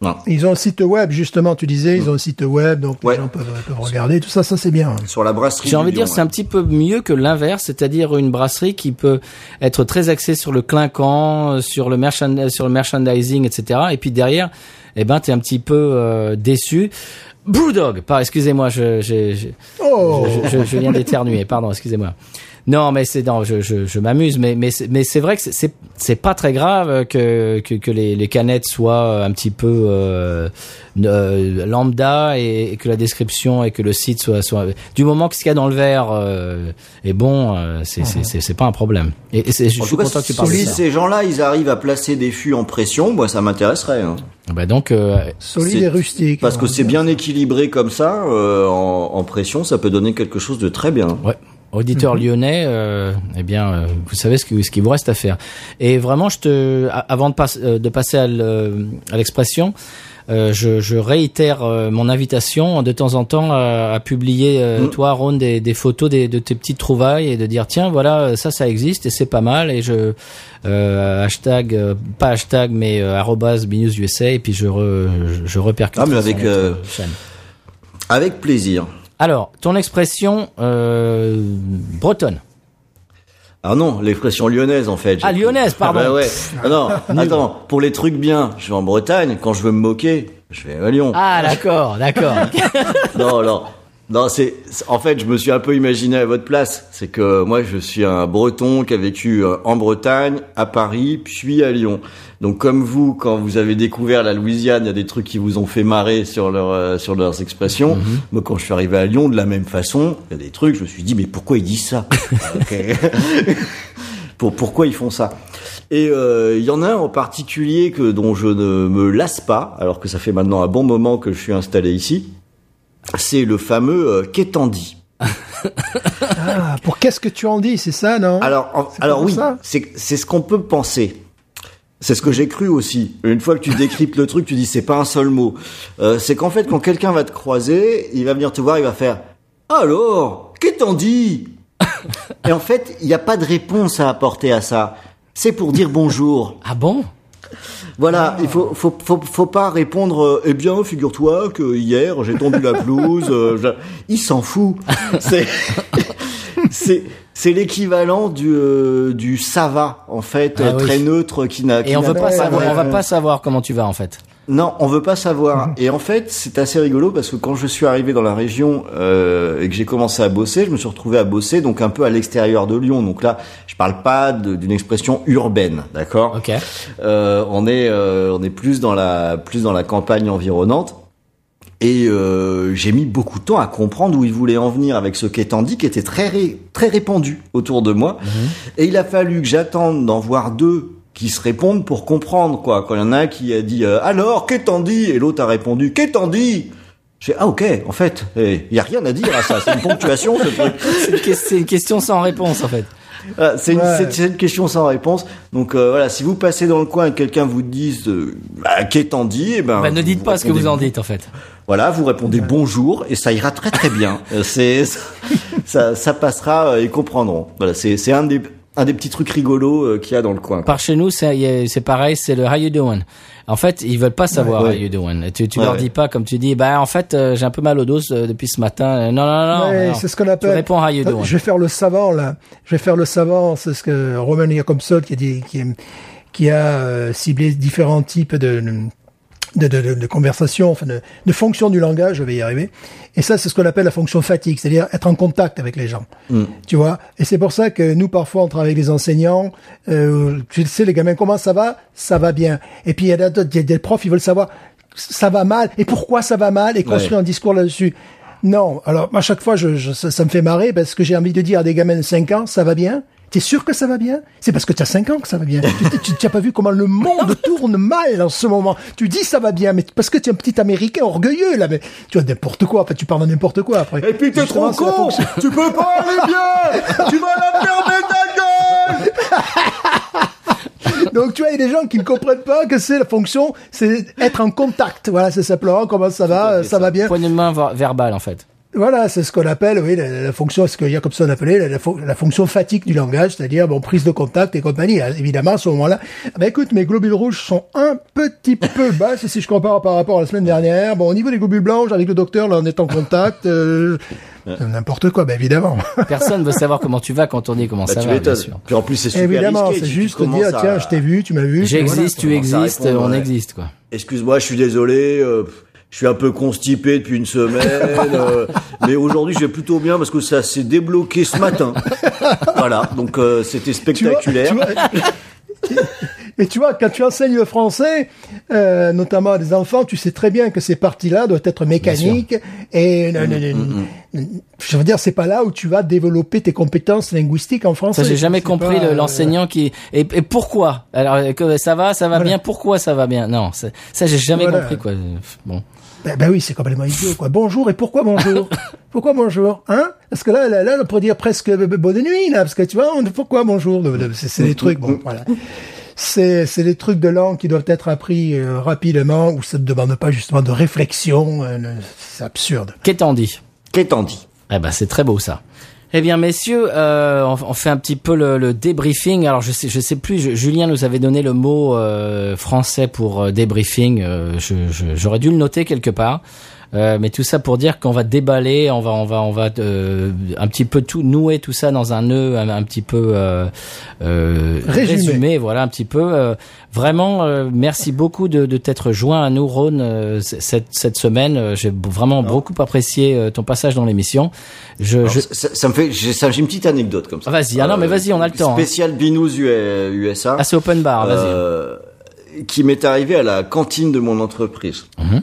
Non. Ils ont un site web, justement, tu disais, ils ont un site web, donc Ouais. les gens peuvent, peuvent regarder. Tout ça, ça c'est bien. Sur la brasserie. J'ai envie de dire, c'est un petit peu mieux que l'inverse, c'est-à-dire une brasserie qui peut être très axée sur le clinquant, euh, sur le, merchand- sur le merchandising, etc. Et puis derrière, eh ben, t'es un petit peu euh, déçu. Brewdog, par, excusez-moi, je, je, je, Oh je, je- je viens d'éternuer, pardon, excusez-moi. Non, mais c'est non, je, je, je m'amuse, mais mais c'est- mais c'est vrai que c'est- c'est pas très grave que que, que les, les canettes soient un petit peu euh, euh, lambda et, et que la description et que le site soit soit du moment que ce qu'il y a dans le verre euh, est bon, euh, c'est c'est c'est c'est pas un problème. Et, et c'est- je suis cas, content que tu parles de si ça. ces gens-là, ils arrivent à placer des fûts en pression, moi, ça m'intéresserait. hein. Bah donc euh, Solide et rustique. Parce que hein. c'est bien équilibré comme ça, euh, en, en pression, ça peut donner quelque chose de très bien. Ouais. Auditeur lyonnais, euh, eh bien, euh, vous savez ce, que, ce qu'il vous reste à faire. Et vraiment, je te, avant de, passe- euh, de passer à le- à l'expression, euh, je, je réitère euh, mon invitation de temps en temps à, à publier, euh, Mm. toi, Ron, des, des photos des, de tes petites trouvailles et de dire tiens, voilà, ça, ça existe et c'est pas mal. Et je euh, hashtag, euh, pas hashtag, mais euh, arrobase binoususa et puis je, re, je, je repercute. Ah, mais avec, euh. Avec plaisir. Alors, ton expression euh, bretonne. Ah non, l'expression lyonnaise en fait. Ah, lyonnaise, pardon. Ah bah ouais. Ah non, attends, pour les trucs bien, je vais en Bretagne, quand je veux me moquer, Je vais à Lyon. Ah, d'accord, d'accord. Non, non. Non, c'est c'est- en fait, je me suis un peu imaginé à votre place. C'est que moi, je suis un Breton qui a vécu euh, en Bretagne, à Paris, puis à Lyon. Donc, comme vous, quand vous avez découvert la Louisiane, il y a des trucs qui vous ont fait marrer sur leur euh, sur leurs expressions. Moi, quand je suis arrivé à Lyon, de la même façon, il y a des trucs. Je me suis dit, mais pourquoi ils disent ça? Pour pourquoi ils font ça? Et euh, il y en a un en particulier que dont je ne me lasse pas, alors que ça fait maintenant un bon moment que je suis installé ici. C'est le fameux euh, Ketandi. Ah, pour qu'est-ce que tu en dis, c'est ça, non? Alors, en- alors oui, c'est ce qu'on peut penser. C'est ce que j'ai cru aussi. Une fois que tu décryptes le truc, tu dis c'est pas un seul mot. Euh, c'est qu'en fait, quand quelqu'un va te croiser, il va venir te voir, il va faire alors, qu'est-ce t'en dit Et en fait, il n'y a pas de réponse à apporter à ça. C'est pour dire bonjour. Ah bon? Voilà, il faut, faut, faut, faut pas répondre. euh, eh bien, figure-toi que hier j'ai tendu la pelouse. euh, je- Il s'en fout. C'est, c'est, c'est l'équivalent du, euh, du ça va en fait, Ah oui. très neutre qui n'a. qui Et on veut pas savoir, on va pas savoir comment tu vas en fait. Non, on veut pas savoir. Et en fait, c'est assez rigolo parce que quand je suis arrivé dans la région euh, et que j'ai commencé à bosser, je me suis retrouvé à bosser donc un peu à l'extérieur de Lyon. Donc là, je parle pas d'une expression urbaine, d'accord? Ok. Euh, on est euh, on est plus dans la plus dans la campagne environnante. Et euh, j'ai mis beaucoup de temps à comprendre où il voulait en venir avec ce qu'étendit qui était très ré- très répandu autour de moi. Et il a fallu que j'attende d'en voir deux qui se répondent pour comprendre quoi. Quand il y en a un qui a dit euh, alors qu'étendit et l'autre a répondu qu'étendit. J'ai ah ok en fait il y a rien à dire à ça c'est une ponctuation ce truc. C'est une, que- c'est une question sans réponse en fait. Ah, c'est une, Ouais. c'est- une question sans réponse. Donc euh, voilà, si vous passez dans le coin et que quelqu'un vous dise euh, bah, qu'est-en dit, eh ben Bah, ne dites pas ce que vous en dites en fait. Voilà, vous répondez bonjour et ça ira très très bien. Euh, c'est ça, ça passera, euh, ils comprendront. Voilà, c'est c'est un des un des petits trucs rigolos euh, qu'il y a dans le coin. Par chez nous, c'est y a- c'est pareil, c'est le how you doing. En fait, ils veulent pas savoir Ouais, how you doing. Tu, tu Ouais, leur ouais. dis pas comme tu dis, bah en fait, euh, j'ai un peu mal au dos euh, depuis ce matin. Euh, Non, non, non. C'est ce qu'on Tu appelle. réponds how you doing. Je vais faire le savant là. Je vais faire le savant. C'est ce que Roman Jacobson qui a dit, qui, qui a euh, ciblé différents types de de, de, de, de conversation, enfin de, de fonction du langage. Je vais y arriver. Et ça, c'est ce qu'on appelle la fonction fatigue, c'est-à-dire être en contact avec les gens. Tu vois? Et c'est pour ça que nous parfois on travaille avec des enseignants. Euh, tu sais, les gamins, comment ça va? Ça va bien. Et puis il y a a des profs, ils veulent savoir ça va mal? Et pourquoi ça va mal? Et construire Ouais. un discours là-dessus. Non, alors à chaque fois, je, je- ça, ça me fait marrer parce que j'ai envie de dire à des gamins de 5 ans, ça va bien? T'es sûr que ça va bien? C'est parce que tu as 5 ans que ça va bien. tu n'as pas vu comment le monde tourne mal en ce moment. Tu dis ça va bien, mais parce que tu es un petit Américain orgueilleux là. Mais tu vois n'importe quoi. Après, tu parles de n'importe quoi après. Et puis t'es trop con Tu peux pas aller bien Tu vas la fermer ta gueule Donc tu vois, il y a des gens qui ne comprennent pas que c'est la fonction, c'est être en contact. Voilà, c'est simplement comment ça va, ça va bien. Poignée de main ver- verbale en fait. Voilà, c'est ce qu'on appelle, oui, la, la fonction, ce que Jacobson appelait la, la, la fonction fatigue du langage, c'est-à-dire bon prise de contact et compagnie. Ah, Évidemment, à ce moment-là, ah ben écoute, mes globules rouges sont un petit peu basses si je compare par rapport à la semaine dernière. Bon, au niveau des globules blancs, avec le docteur, là, on est en contact. euh, N'importe quoi, ben évidemment. Personne veut savoir comment tu vas quand on dit comment Bah, ça tu va, bien sûr. Puis en plus c'est super évidemment, c'est juste tu dire, à- tiens, je t'ai vu, tu m'as vu. J'existe, tu voilà, existes, on ouais. existe quoi. Excuse-moi, je suis désolé. euh, je suis un peu constipé depuis une semaine, euh, mais aujourd'hui je vais plutôt bien parce que ça s'est débloqué ce matin. voilà, donc euh, c'était Tu vois, spectaculaire. tu vois, et tu vois, quand tu enseignes le français, euh, notamment à des enfants, tu sais très bien que ces parties-là doivent être mécaniques et Mm, je veux dire, c'est pas là où tu vas développer tes compétences linguistiques en français. Ça, j'ai jamais compris le- euh, l'enseignant qui et, et pourquoi? Alors que ça va, ça va Voilà. bien. Pourquoi ça va bien? Non, ça, ça, j'ai jamais Voilà. compris quoi. Bon. Ben, ben oui, c'est complètement idiot, quoi. Bonjour, et pourquoi bonjour Pourquoi bonjour Hein? Parce que là, là, là, on pourrait dire presque euh, bonne nuit, là, parce que tu vois, on, pourquoi bonjour? C'est des trucs, bon, voilà. C'est c'est des trucs de langue qui doivent être appris euh, rapidement, où ça ne demande pas justement de réflexion. euh, c'est absurde. Qu'est-on dit? Qu'est-on dit? Eh ben, c'est très beau ça. Eh bien, messieurs, euh, on, fait un petit peu le, le débriefing. Alors, je sais, je sais plus. Julien nous avait donné le mot euh, français pour euh, débriefing. Euh, J'aurais dû le noter quelque part. Euh, mais tout ça pour dire qu'on va déballer, on va, on va, on va euh, un petit peu tout nouer tout ça dans un nœud, un, un petit peu euh, euh, Résumé. résumé, voilà un petit peu. Euh, vraiment, euh, merci beaucoup de, de t'être joint à nous, Ron, euh, c- cette, cette semaine. Euh, J'ai vraiment beaucoup apprécié euh, ton passage dans l'émission. Je, Alors, je... ça, ça me fait, j'ai une petite anecdote comme ça. Vas-y, ah non, mais vas-y, on a le temps, hein. Spécial Binous U- USA. Ah, c'est open bar, vas-y. euh, qui m'est arrivé à la cantine de mon entreprise. Mhm.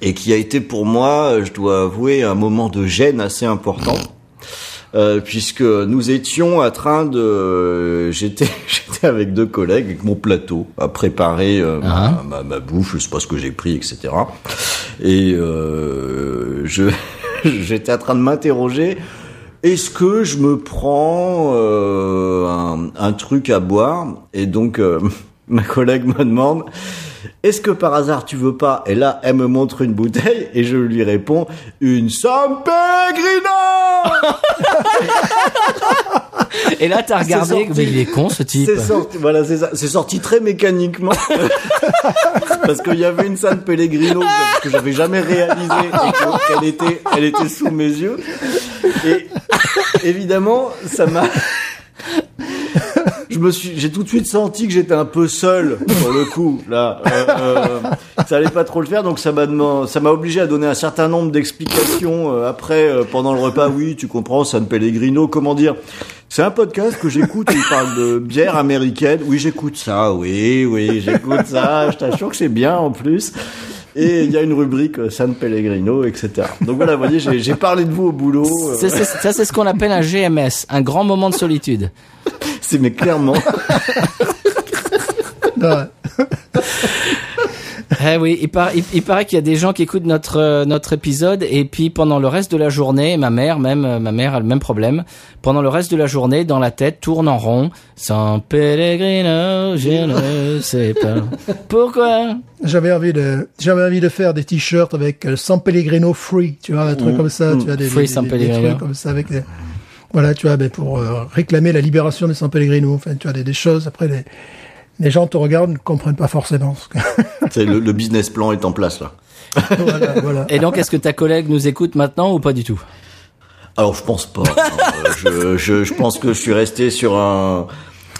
Et qui a été pour moi, je dois avouer, un moment de gêne assez important. Euh, puisque nous étions en train de, j'étais, j'étais avec deux collègues avec mon plateau à préparer euh, ma, ma, ma bouffe, je sais pas ce que j'ai pris, etc. Et euh, je, j'étais en train de m'interroger. Est-ce que je me prends euh, un, un truc à boire? Et donc euh, ma collègue me demande Est-ce que par hasard tu veux pas Et là elle me montre une bouteille et je lui réponds Une San Pellegrino Et là, t'as regardé, sorti. mais il est con ce type. C'est sorti, voilà, c'est ça. C'est sorti très mécaniquement parce qu'il y avait une San Pellegrino que- j'avais jamais réalisé et que- qu'elle était, elle était sous mes yeux. Et évidemment, ça m'a. Je me suis, j'ai tout de suite senti que j'étais un peu seul sur le coup. Là, Euh, euh, ça allait pas trop le faire, donc ça m'a ça m'a obligé à donner un certain nombre d'explications euh, après euh, pendant le repas. Oui, tu comprends, San Pellegrino. Comment dire C'est un podcast que j'écoute. où Il parle de bière américaine. Oui, j'écoute ça. Oui, oui, j'écoute ça. Je t'assure que c'est bien en plus. Et il y a une rubrique euh, San Pellegrino, etc. Donc voilà, vous voyez, j'ai parlé de vous au boulot. ça, c'est ce qu'on appelle un GMS, un grand moment de solitude. C'est mais clairement. Eh oui, il, par- il, il paraît qu'il y a des gens qui écoutent notre euh, notre épisode et puis pendant le reste de la journée, ma mère même euh, ma mère a le même problème. Pendant le reste de la journée, dans la tête tourne en rond. San Pellegrino, je ne sais pas pourquoi. J'avais envie de, j'avais envie de faire des t-shirts avec euh, San Pellegrino free, tu vois, un truc comme ça, tu vois, des, Mmh. Free des- San des- trucs comme ça avec des, voilà, tu vois, ben pour euh, réclamer la libération de San Pellegrino, enfin, tu vois, des, des choses. Après, les, les gens te regardent, ne comprennent pas forcément. ce que- C'est le, le business plan est en place là. voilà, voilà. Et donc, est-ce que ta collègue nous écoute maintenant ou pas du tout? Alors je pense pas. Euh, je, je, je pense que je suis resté sur un.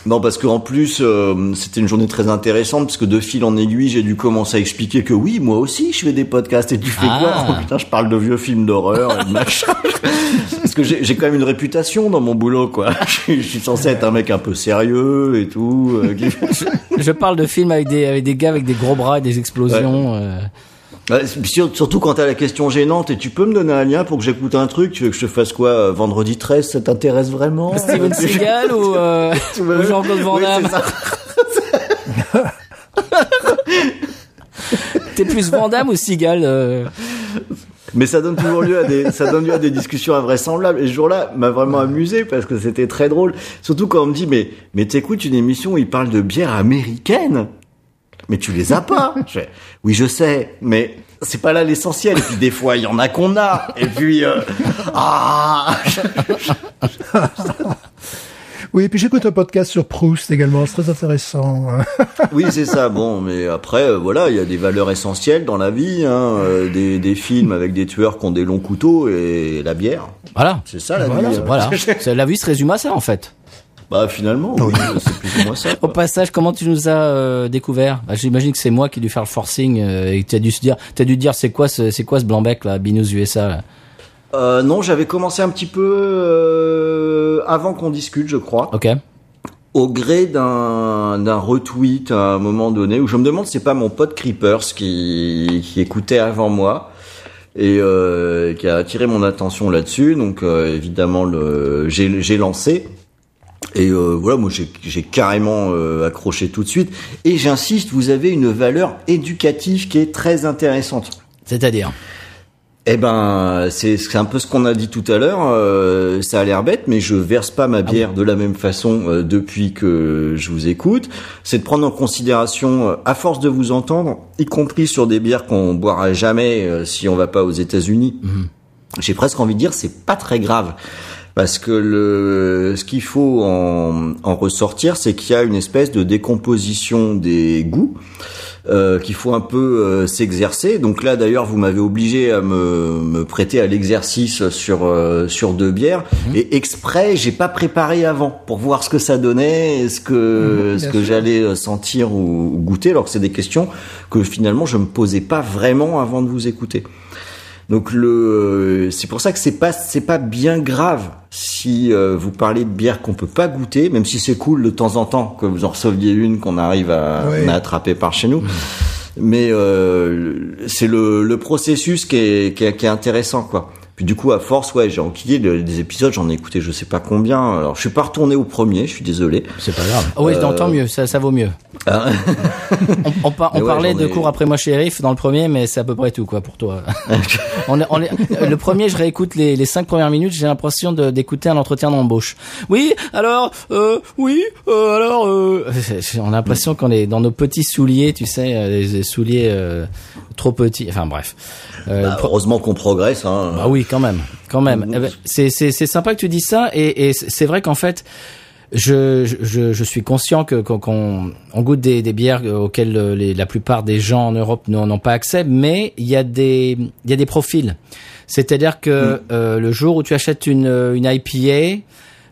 Non parce qu'en plus euh, c'était une journée très intéressante parce que de fil en aiguille j'ai dû commencer à expliquer que oui moi aussi je fais des podcasts et tu fais Ah. quoi Oh, Putain je parle de vieux films d'horreur et de machin. parce que j'ai j'ai quand même une réputation dans mon boulot quoi. Je, suis- je suis censé être un mec un peu sérieux et tout. euh, qui- Je parle de films avec des avec des gars avec des gros bras et des explosions. euh. Ouais, surtout quand t'as la question gênante et tu peux me donner un lien pour que j'écoute un truc. Tu veux que je fasse quoi euh, vendredi 13 Ça t'intéresse vraiment Steven Seagal ou, euh, ou Jean-Claude Van Damme. T'es plus Van Damme ou Seagal euh? Mais ça donne toujours lieu à des, ça donne lieu à des discussions invraisemblables. Et ce jour-là m'a vraiment amusé parce que c'était très drôle. Surtout quand on me dit, mais, mais t'écoutes une émission où ils parlent de bière américaine? Mais tu les as pas. Je fais, oui, je sais, mais c'est pas là l'essentiel. Et puis des fois, il y en a qu'on a. Et puis, euh, ah, Oui, et puis j'écoute un podcast sur Proust également, c'est très intéressant. oui, c'est ça. Bon, mais après, euh, voilà, il y a des valeurs essentielles dans la vie, hein, euh, des, des films avec des tueurs qui ont des longs couteaux et la bière. Voilà. C'est ça la Voilà. vie. hein. Voilà. La vie se résume à ça en fait. Bah finalement, oui, c'est plus ou moins ça. Au passage, comment tu nous as euh, découvert? Bah, J'imagine que c'est moi qui ai dû faire le forcing euh, et que tu as dû se dire, t'as dû dire c'est quoi ce c'est quoi ce blanc-bec là, Binous USA là? Euh, non, j'avais commencé un petit peu euh, avant qu'on discute, je crois, Ok. au gré d'un d'un retweet à un moment donné où je me demande c'est pas mon pote Creepers qui qui écoutait avant moi et euh, qui a attiré mon attention là-dessus. Donc euh, évidemment, le j'ai lancé. Et euh, voilà, moi j'ai carrément euh, accroché tout de suite. Et j'insiste, vous avez une valeur éducative qui est très intéressante. C'est-à-dire? Eh ben, c'est un peu ce qu'on a dit tout à l'heure. euh, ça a l'air bête, mais je verse pas ma bière de la même façon euh, depuis que je vous écoute. C'est de prendre en considération, euh, à force de vous entendre, y compris sur des bières qu'on boira jamais euh, si on va pas aux États-Unis. J'ai presque envie de dire, c'est pas très grave. Parce que le, ce qu'il faut en, en ressortir, c'est qu'il y a une espèce de décomposition des goûts. Euh, qu'il faut un peu euh, s'exercer. Donc là, d'ailleurs, vous m'avez obligé à me, me prêter à l'exercice sur euh, sur deux bières Mhm. et exprès, j'ai pas préparé avant pour voir ce que ça donnait, ce que Mhm, ce que j'allais euh, sentir ou, ou goûter. Alors que c'est des questions que finalement je me posais pas vraiment avant de vous écouter. Donc le, c'est pour ça que c'est pas c'est pas bien grave si euh, vous parlez de bière qu'on peut pas goûter, même si c'est cool de temps en temps que vous en receviez une qu'on arrive à, Ouais. à attraper par chez nous. Mais euh, c'est le, le processus qui est, qui est, qui est intéressant quoi. Puis du coup à force ouais j'ai enquillé des épisodes, j'en ai écouté je sais pas combien. Alors je suis pas retourné au premier, je suis désolé. C'est pas grave. Oh, oui, Euh, tant mieux, ça, ça vaut mieux. Hein On, on, par- on Mais ouais, parlait de ai- cours après moi shérif dans le premier, mais c'est à peu près tout quoi pour toi. on est- on est- le premier, je réécoute les, les cinq premières minutes, j'ai l'impression d'écouter un entretien d'embauche. Oui, alors, euh, oui, euh, alors, euh, on a l'impression qu'on est dans nos petits souliers, tu sais, euh, des souliers euh, trop petits. Enfin bref. Euh, Bah, heureusement qu'on progresse. Hein. bah oui, quand même, quand même. Ben, c'est c'est c'est sympa que tu dis ça et, et c'est vrai qu'en fait. Je, je, je suis conscient que qu'on qu'on on goûte des, des bières auxquelles euh, les, la plupart des gens en Europe n'ont pas accès, mais il y a des il y a des profils. C'est-à-dire que euh, le jour où tu achètes une une IPA,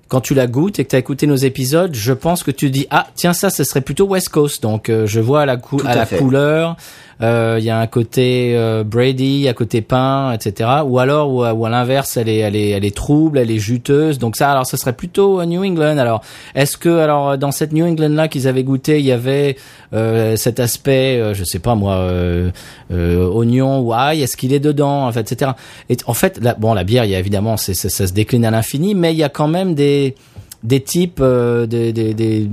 quand tu la goûtes et que tu as écouté nos épisodes, je pense que tu dis ah tiens ça ce serait plutôt West Coast. Donc euh, je vois à la cou à, à la couleur, euh, il y a un côté euh, Brady, à côté pain, etc. Ou alors ou, à- l'inverse, elle est elle est elle est trouble, elle est juteuse. Donc ça alors ce serait plutôt euh, New England. Alors est-ce que alors dans cette New England là qu'ils avaient goûté, il y avait euh, cet aspect, euh, je sais pas moi, euh, euh, oignon ou ail, est-ce qu'il est dedans, en fait, etc. Et en fait, bon, la bière, y a évidemment, c'est, ça, ça se décline à l'infini, mais il y a quand même des des types, euh, des, des, des,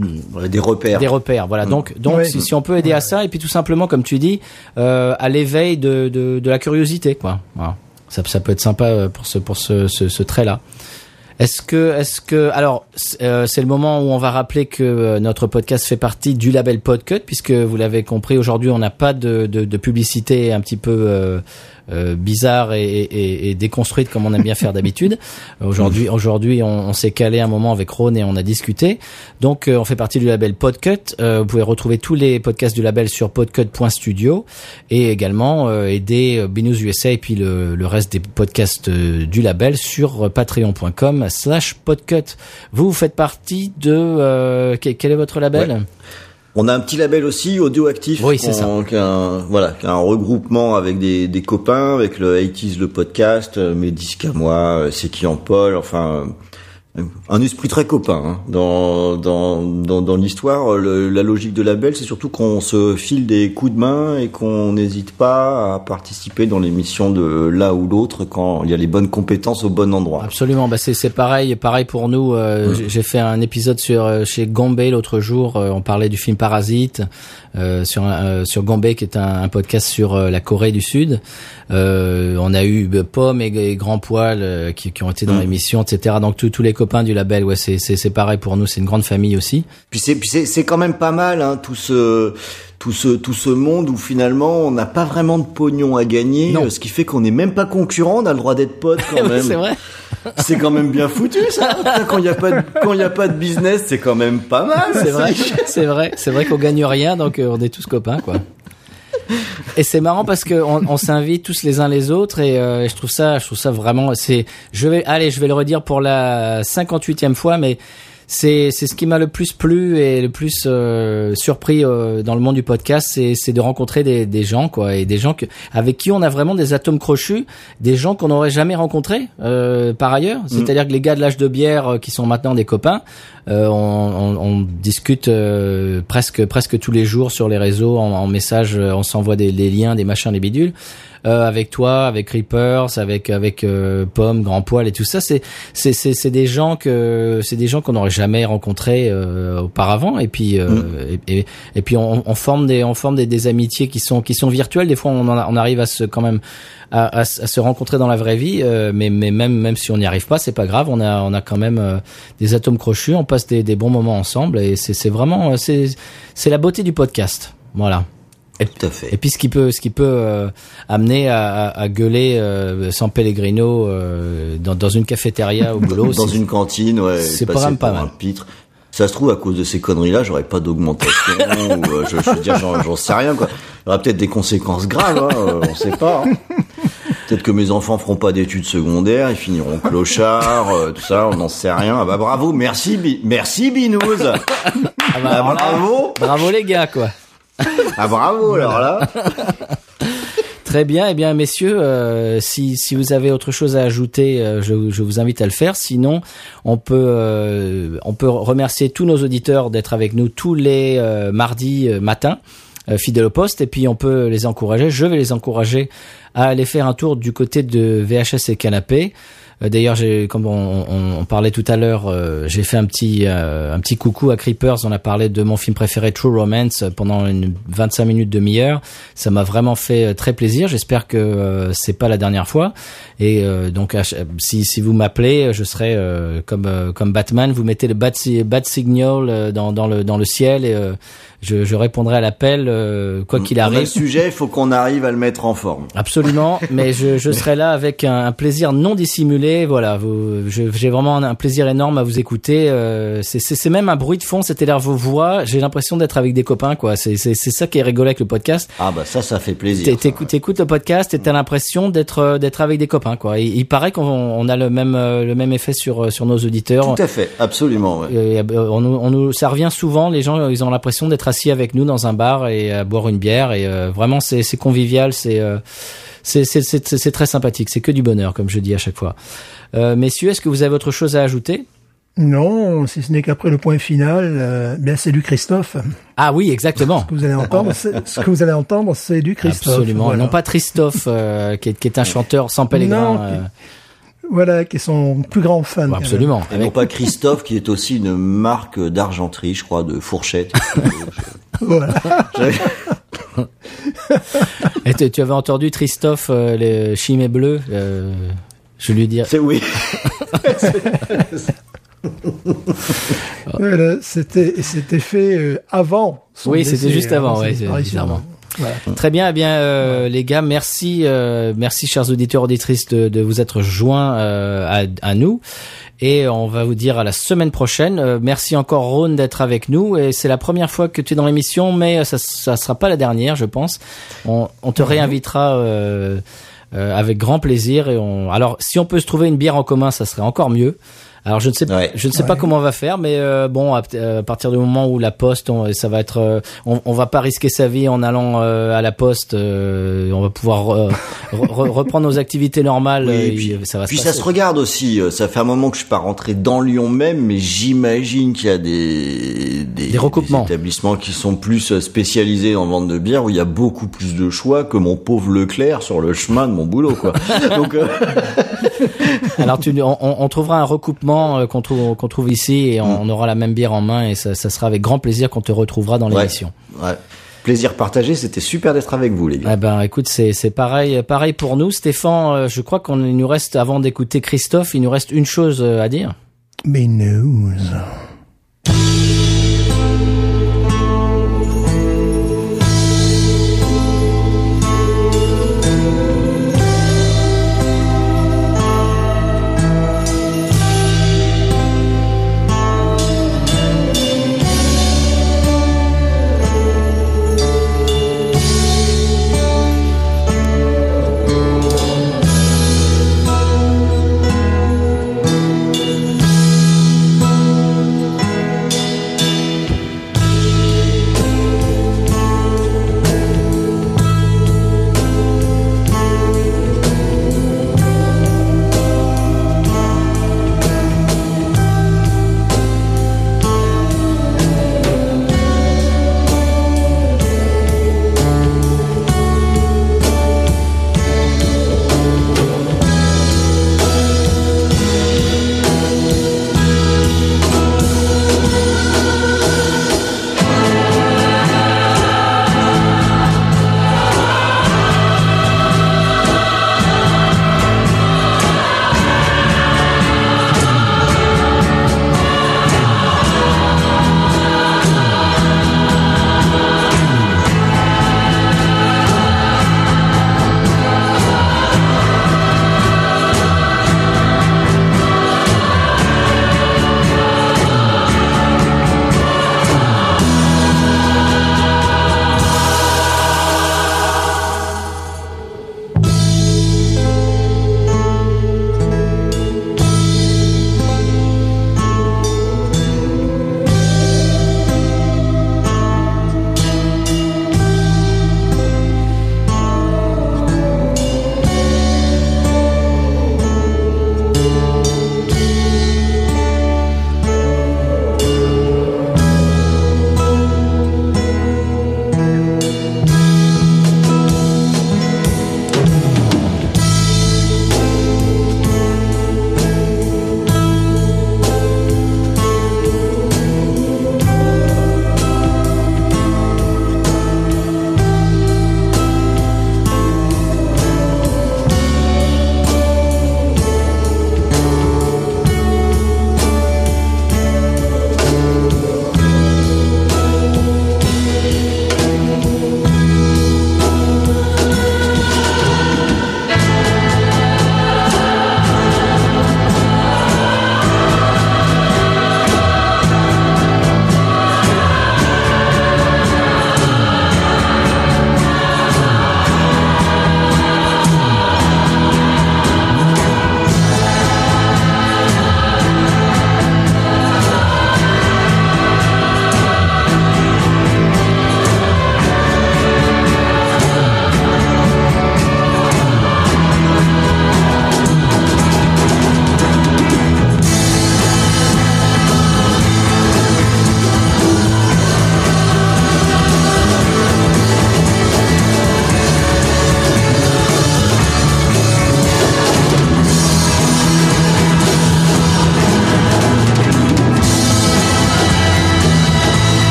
des repères. des repères. Voilà. Donc, donc Ouais. si, si on peut aider à ça, et puis tout simplement, comme tu dis, euh, à l'éveil de, de, de la curiosité, quoi. Voilà. Ça, ça peut être sympa euh, pour ce pour ce, ce, ce trait-là. Est-ce que, est-ce que, alors, c'est euh, c'est le moment où on va rappeler que euh, notre podcast fait partie du label Podcut, puisque vous l'avez compris, aujourd'hui, on n'a pas de, de, de publicité un petit peu euh, bizarre et, et, et déconstruite comme on aime bien faire d'habitude. Aujourd'hui, aujourd'hui, on, on s'est calé un moment avec Ron et on a discuté. Donc, euh, on fait partie du label Podcut. Euh, vous pouvez retrouver tous les podcasts du label sur podcut.studio et également euh, aider euh, Binous USA et puis le, le reste des podcasts euh, du label sur euh, patreon.com slash podcut. Vous, vous faites partie de... euh, quel quel est votre label? On a un petit label aussi, Audioactif. Oui, c'est ça. qu'on- qui a un- voilà, qui a un regroupement avec des, des copains, avec le 80s, le podcast, euh, mes disques à moi, euh, c'est qui en Paul, enfin, un esprit très copain hein. dans dans dans, dans l'histoire. La logique de label, c'est surtout qu'on se file des coups de main et qu'on n'hésite pas à participer dans l'émission de l'un ou l'autre quand il y a les bonnes compétences au bon endroit. Absolument, bah c'est c'est pareil, pareil pour nous. euh, j'ai- J'ai fait un épisode sur euh, chez Gombe l'autre jour. euh, on parlait du film Parasite sur un- euh, sur Gombe qui est un, un podcast sur euh, la Corée du Sud. Euh, on a eu euh, Pomme et, et Grand Poil euh, qui, qui ont été dans Mm. l'émission, etc. Donc tous tous les copains du label, ouais, c'est c'est c'est pareil pour nous. C'est une grande famille aussi. Puis c'est puis c'est c'est quand même pas mal hein, tout ce tout ce tout ce monde où finalement on n'a pas vraiment de pognon à gagner, Non. euh, ce qui fait qu'on n'est même pas concurrent, on a le droit d'être pote quand même. c'est vrai. C'est quand même bien foutu ça. Quand il y a pas de, quand il y a pas de business, c'est quand même pas mal. C'est vrai, c'est vrai, c'est vrai qu'on gagne rien, donc euh, on est tous copains, quoi. Et c'est marrant parce que on, on s'invite tous les uns les autres et euh, je trouve ça, je trouve ça vraiment, c'est, je vais, allez, je vais le redire pour la 58e fois, mais c'est c'est ce qui m'a le plus plu et le plus euh, surpris euh, dans le monde du podcast, c'est c'est de rencontrer des des gens quoi et des gens que avec qui on a vraiment des atomes crochus, des gens qu'on n'aurait jamais rencontrés euh, par ailleurs. C'est-à-dire que les gars de l'âge de bière euh, qui sont maintenant des copains, euh, on, on, on discute euh, presque presque tous les jours sur les réseaux en, en message, on s'envoie des, des liens, des machins, des bidules. Euh, avec toi, avec Reapers, avec avec euh, Pomme, Grand Poil et tout ça, c'est c'est c'est c'est des gens que c'est des gens qu'on n'aurait jamais rencontrés euh, auparavant et puis euh, et, et, et puis on, on forme des on forme des, des amitiés qui sont qui sont virtuelles. Des fois on en a- on arrive à se quand même à, à, se- à se rencontrer dans la vraie vie, euh, mais mais même même si on n'y arrive pas, c'est pas grave. On a on a quand même euh, des atomes crochus, on passe des, des bons moments ensemble et c'est c'est vraiment c'est c'est la beauté du podcast. Voilà. Tout à fait. Et puis ce qui peut, ce qui peut euh, amener à, gueuler euh, sans Pellegrino euh, dans, dans une cafétéria au boulot. Dans une cantine, ouais. c'est pas pas mal. pitre. Ça se trouve, à cause de ces conneries-là, j'aurais pas d'augmentation, ou, je, je veux dire, j'en, sais rien, quoi. Il y aura peut-être des conséquences graves, hein, on sait pas. hein. Peut-être que mes enfants feront pas d'études secondaires, ils finiront clochards, euh, tout ça, on n'en sait rien. Ah bah bravo, merci, merci Binouze. Ah bah, Ah, bravo, bravo les gars, quoi. ah bravo, alors là. Très bien, eh bien messieurs, euh, si, si vous avez autre chose à ajouter, euh, je, je vous invite à le faire. Sinon, on peut euh, on peut remercier tous nos auditeurs d'être avec nous tous les euh, mardis euh, matins, euh, fidèles au poste, et puis on peut les encourager. Je vais les encourager à aller faire un tour du côté de VHS et Canapé. Euh, D'ailleurs, comme on, on- on parlait tout à l'heure, euh, j'ai fait un petit euh, un petit coucou à Creepers. On a parlé de mon film préféré, True Romance, pendant une 25 minutes demi-heure. Ça m'a vraiment fait très plaisir. J'espère que c'est pas la dernière fois. Et euh, donc, si si vous m'appelez, je serai euh, comme euh, comme Batman. Vous mettez le bat, bat signal dans dans le dans le ciel et euh, je, je répondrai à l'appel euh, quoi qu'il On a le arrive. sujet, il faut qu'on arrive à le mettre en forme. Absolument, mais je, je serai là avec un, un plaisir non dissimulé. Voilà, vous, j'ai vraiment un, plaisir énorme à vous écouter. Euh, c'est- même un bruit de fond, c'est-à-dire vos voix. J'ai l'impression d'être avec des copains, quoi. C'est ça qui est rigolo avec le podcast. Ah bah ça, ça fait plaisir. T'écoutes le podcast et t'as l'impression d'être euh, d'être avec des copains, quoi. Il, il paraît qu'on on a le même euh, le même effet sur euh, sur nos auditeurs. Tout à fait, absolument. ouais. On, nous- on nous, ça revient souvent. Les gens, ils ont l'impression d'être assis avec nous dans un bar et à boire une bière. Et euh, vraiment, c'est c'est convivial. C'est euh, c'est c'est c'est c'est- c'est très sympathique. C'est que du bonheur, comme je dis à chaque fois. Euh, messieurs, est-ce que vous avez autre chose à ajouter? Non, si ce n'est qu'après le point final, euh, bien c'est du Christophe. Ah oui, exactement. Ce que vous allez entendre, c'est- ce que vous allez entendre, c'est du Christophe. Absolument. Voilà. Non pas Christophe, euh, qui, est, qui est un chanteur sans pèlerin. Non, euh, Voilà, qui est son plus grand fan. bah, absolument. Et non pas Christophe, qui est aussi une marque d'argenterie, je crois, de fourchette. Voilà. Et tu, tu avais entendu Christophe, euh, le chimé bleu. Euh, je lui dis. C'est oui. Voilà, c'était, fait euh, avant. son Oui, c'était juste avant, ouais, disparitions. bizarrement. Voilà. Très bien, eh bien euh, les gars, merci, euh, merci chers auditeurs auditrices de, de vous être joints euh, à, à nous. Et on va vous dire à la semaine prochaine. Euh, merci encore Ron d'être avec nous. Et c'est la première fois que tu es dans l'émission, mais ça ça sera pas la dernière, je pense. On, on te réinvitera euh, euh, avec grand plaisir. Et on, alors si on peut se trouver une bière en commun, ça serait encore mieux. Alors je ne sais, Ouais. je ne sais pas comment on va faire, mais euh, bon, à, à partir du moment où la poste, on, ça va être, euh, on, on va pas risquer sa vie en allant euh, à la poste. euh, on va pouvoir euh, re- re- reprendre nos activités normales. Oui, euh, et puis, et ça va puis se ça se regarde aussi. euh, Ça fait un moment que je suis pas rentré dans Lyon même, mais j'imagine qu'il y a des, Des recoupements. établissements qui sont plus euh, spécialisés en vente de bière, où il y a beaucoup plus de choix que mon pauvre Leclerc sur le chemin de mon boulot, quoi. Donc, euh, Alors tu, on, on- on trouvera un recoupement euh, qu'on trouve, qu'on trouve ici et on, on aura la même bière en main et ça, ça sera avec grand plaisir qu'on te retrouvera dans l'émission. ouais. Plaisir partagé. C'était super d'être avec vous, les gars. Eh ben, écoute, c'est c'est pareil, pareil pour nous, Stéphane. euh, je crois qu'on il nous reste avant d'écouter Christophe, il nous reste une chose euh, à dire. Mais news.